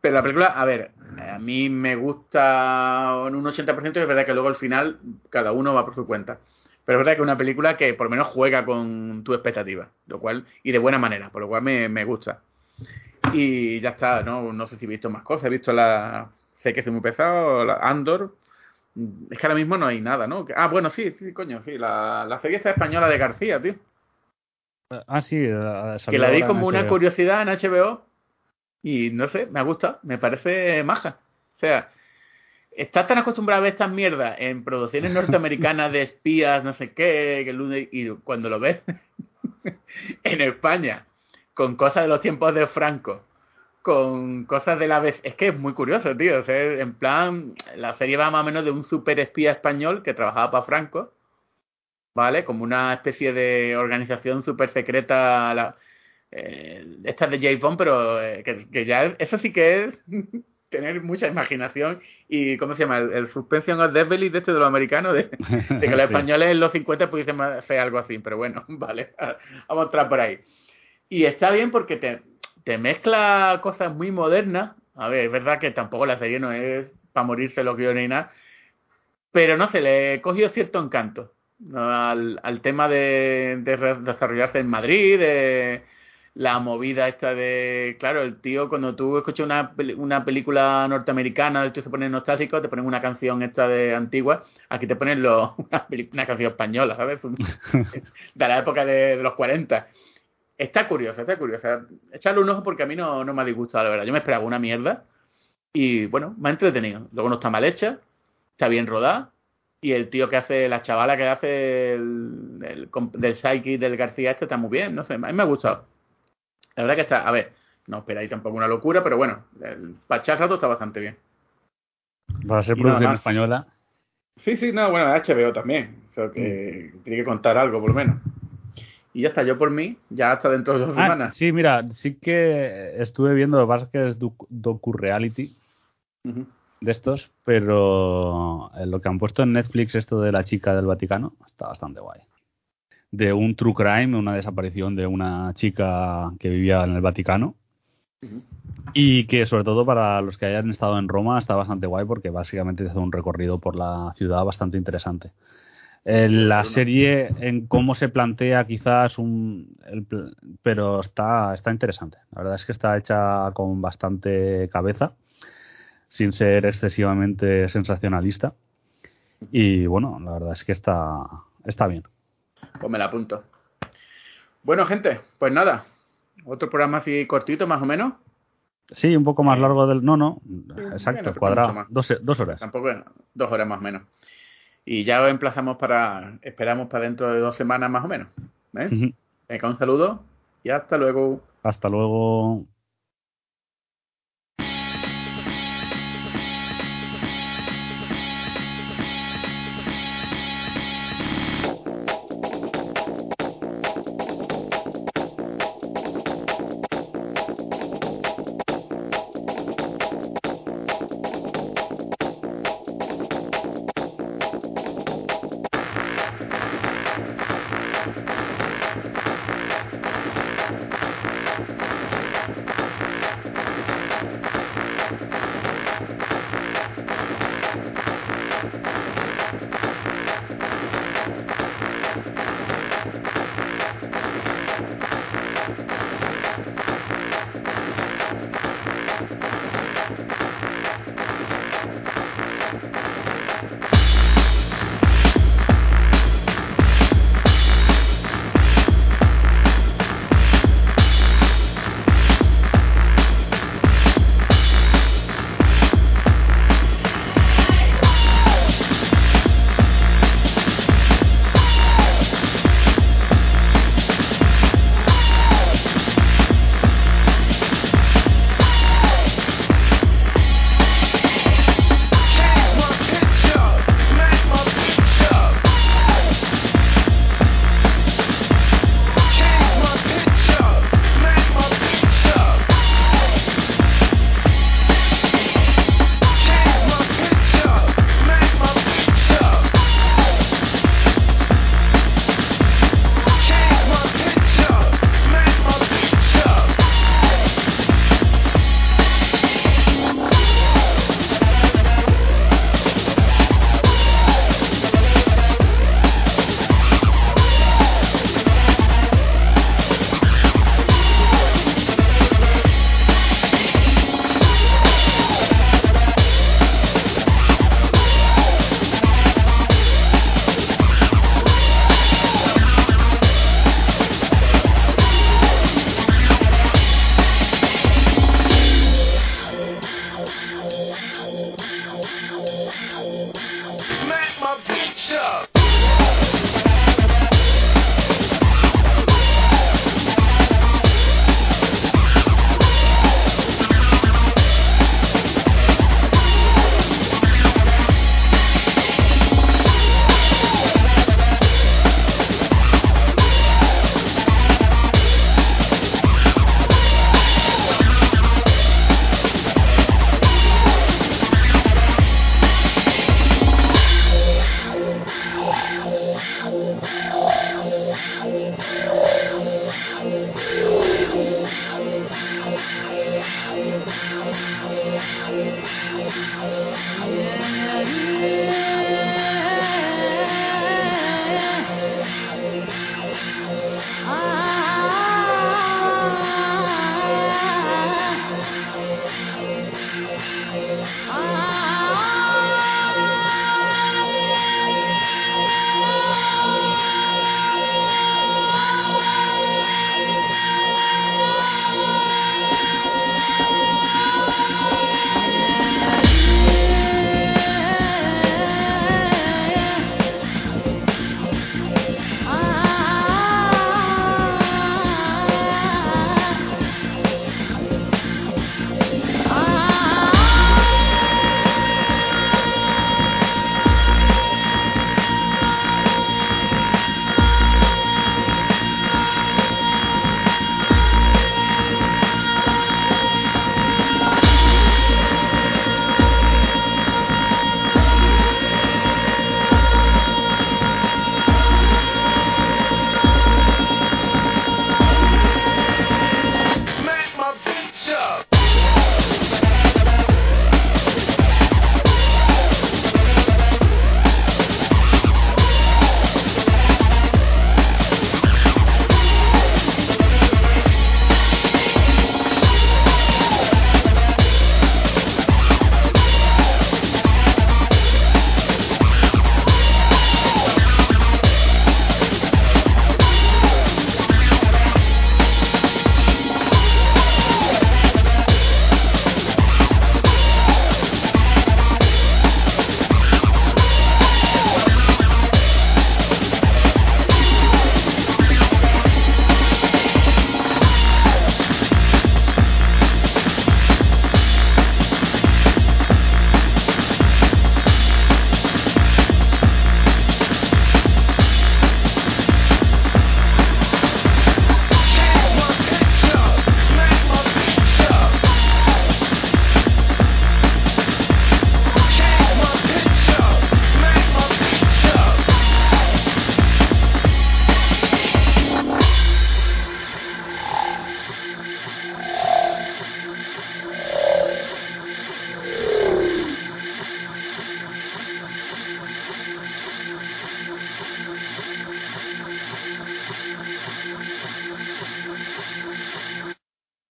Pero la película, a ver, a mí me gusta en un 80% y es verdad que luego al final cada uno va por su cuenta. Pero es verdad que es una película que por lo menos juega con tu expectativa, lo cual, y de buena manera, por lo cual me, me gusta. Y ya está, ¿no? No sé si he visto más cosas. He visto la. Sé que es muy pesado, la Andor. Es que ahora mismo no hay nada, ¿no? Ah, bueno, sí, sí, coño, sí. La, la serie española de García, tío. Ah, sí. que la di como una curiosidad en HBO. Y no sé, me gusta, me parece maja. O sea, estás tan acostumbrado a ver estas mierdas en producciones norteamericanas de espías, no sé qué, que y cuando lo ves en España con cosas de los tiempos de Franco, con cosas de la vez. Es que es muy curioso, tío. O sea, en plan, la serie va más o menos de un super espía español que trabajaba para Franco, ¿vale? Como una especie de organización súper secreta. La, eh, esta de James Bond, pero eh, que, que, ya eso sí que es tener mucha imaginación y, ¿cómo se llama? El, el suspension of Devil de hecho de los americanos, de, de que los sí. españoles en los 50 pudiesen hacer algo así, pero bueno, vale, vamos a entrar por ahí. Y está bien porque te, te mezcla cosas muy modernas. A ver, es verdad que tampoco la serie no es para morirse lo que yo ni nada, pero no sé, le cogió cierto encanto al, al, tema de, de, desarrollarse en Madrid, de la movida esta de, claro, el tío cuando tú escuchas una, una película norteamericana, el tío se pone nostálgico, te ponen una canción esta de antigua, aquí te ponen lo, una, una, canción española, ¿sabes? de la época de, de, los 40. Está curiosa, está curiosa. Echarle un ojo porque a mí no, no me ha disgustado, la verdad. Yo me esperaba una mierda y, bueno, me ha entretenido. Luego no está mal hecha, está bien rodada y el tío que hace, la chavala que hace el, el, del Psyche del García este está muy bien, no sé, a mí me ha gustado. La verdad que está, a ver, no esperáis tampoco una locura, pero bueno, el Pachar rato está bastante bien. Para ser producción española. Sí, sí, no, bueno, HBO también. O sea, que mm. tiene que contar algo, por lo menos. Y ya está, yo por mí, ya hasta dentro de dos ah, semanas. Sí, mira, sí que estuve viendo, lo que pasa es que es docu-reality uh -huh. de estos, pero lo que han puesto en Netflix, esto de la chica del Vaticano, está bastante guay de un true crime, una desaparición de una chica que vivía en el Vaticano. Uh -huh. Y que sobre todo para los que hayan estado en Roma está bastante guay porque básicamente hace un recorrido por la ciudad bastante interesante. En la serie, en cómo se plantea quizás un... El, pero está, está interesante. La verdad es que está hecha con bastante cabeza, sin ser excesivamente sensacionalista. Y bueno, la verdad es que está, está bien pues me la apunto. Bueno, gente, pues nada. Otro programa así cortito, más o menos. Sí, un poco más largo del. No, no. Exacto, bueno, cuadrado. Dos, dos, horas. Tampoco, dos horas más o menos. Y ya lo emplazamos para. Esperamos para dentro de dos semanas más o menos. ¿eh? Uh -huh. Venga, un saludo y hasta luego. Hasta luego.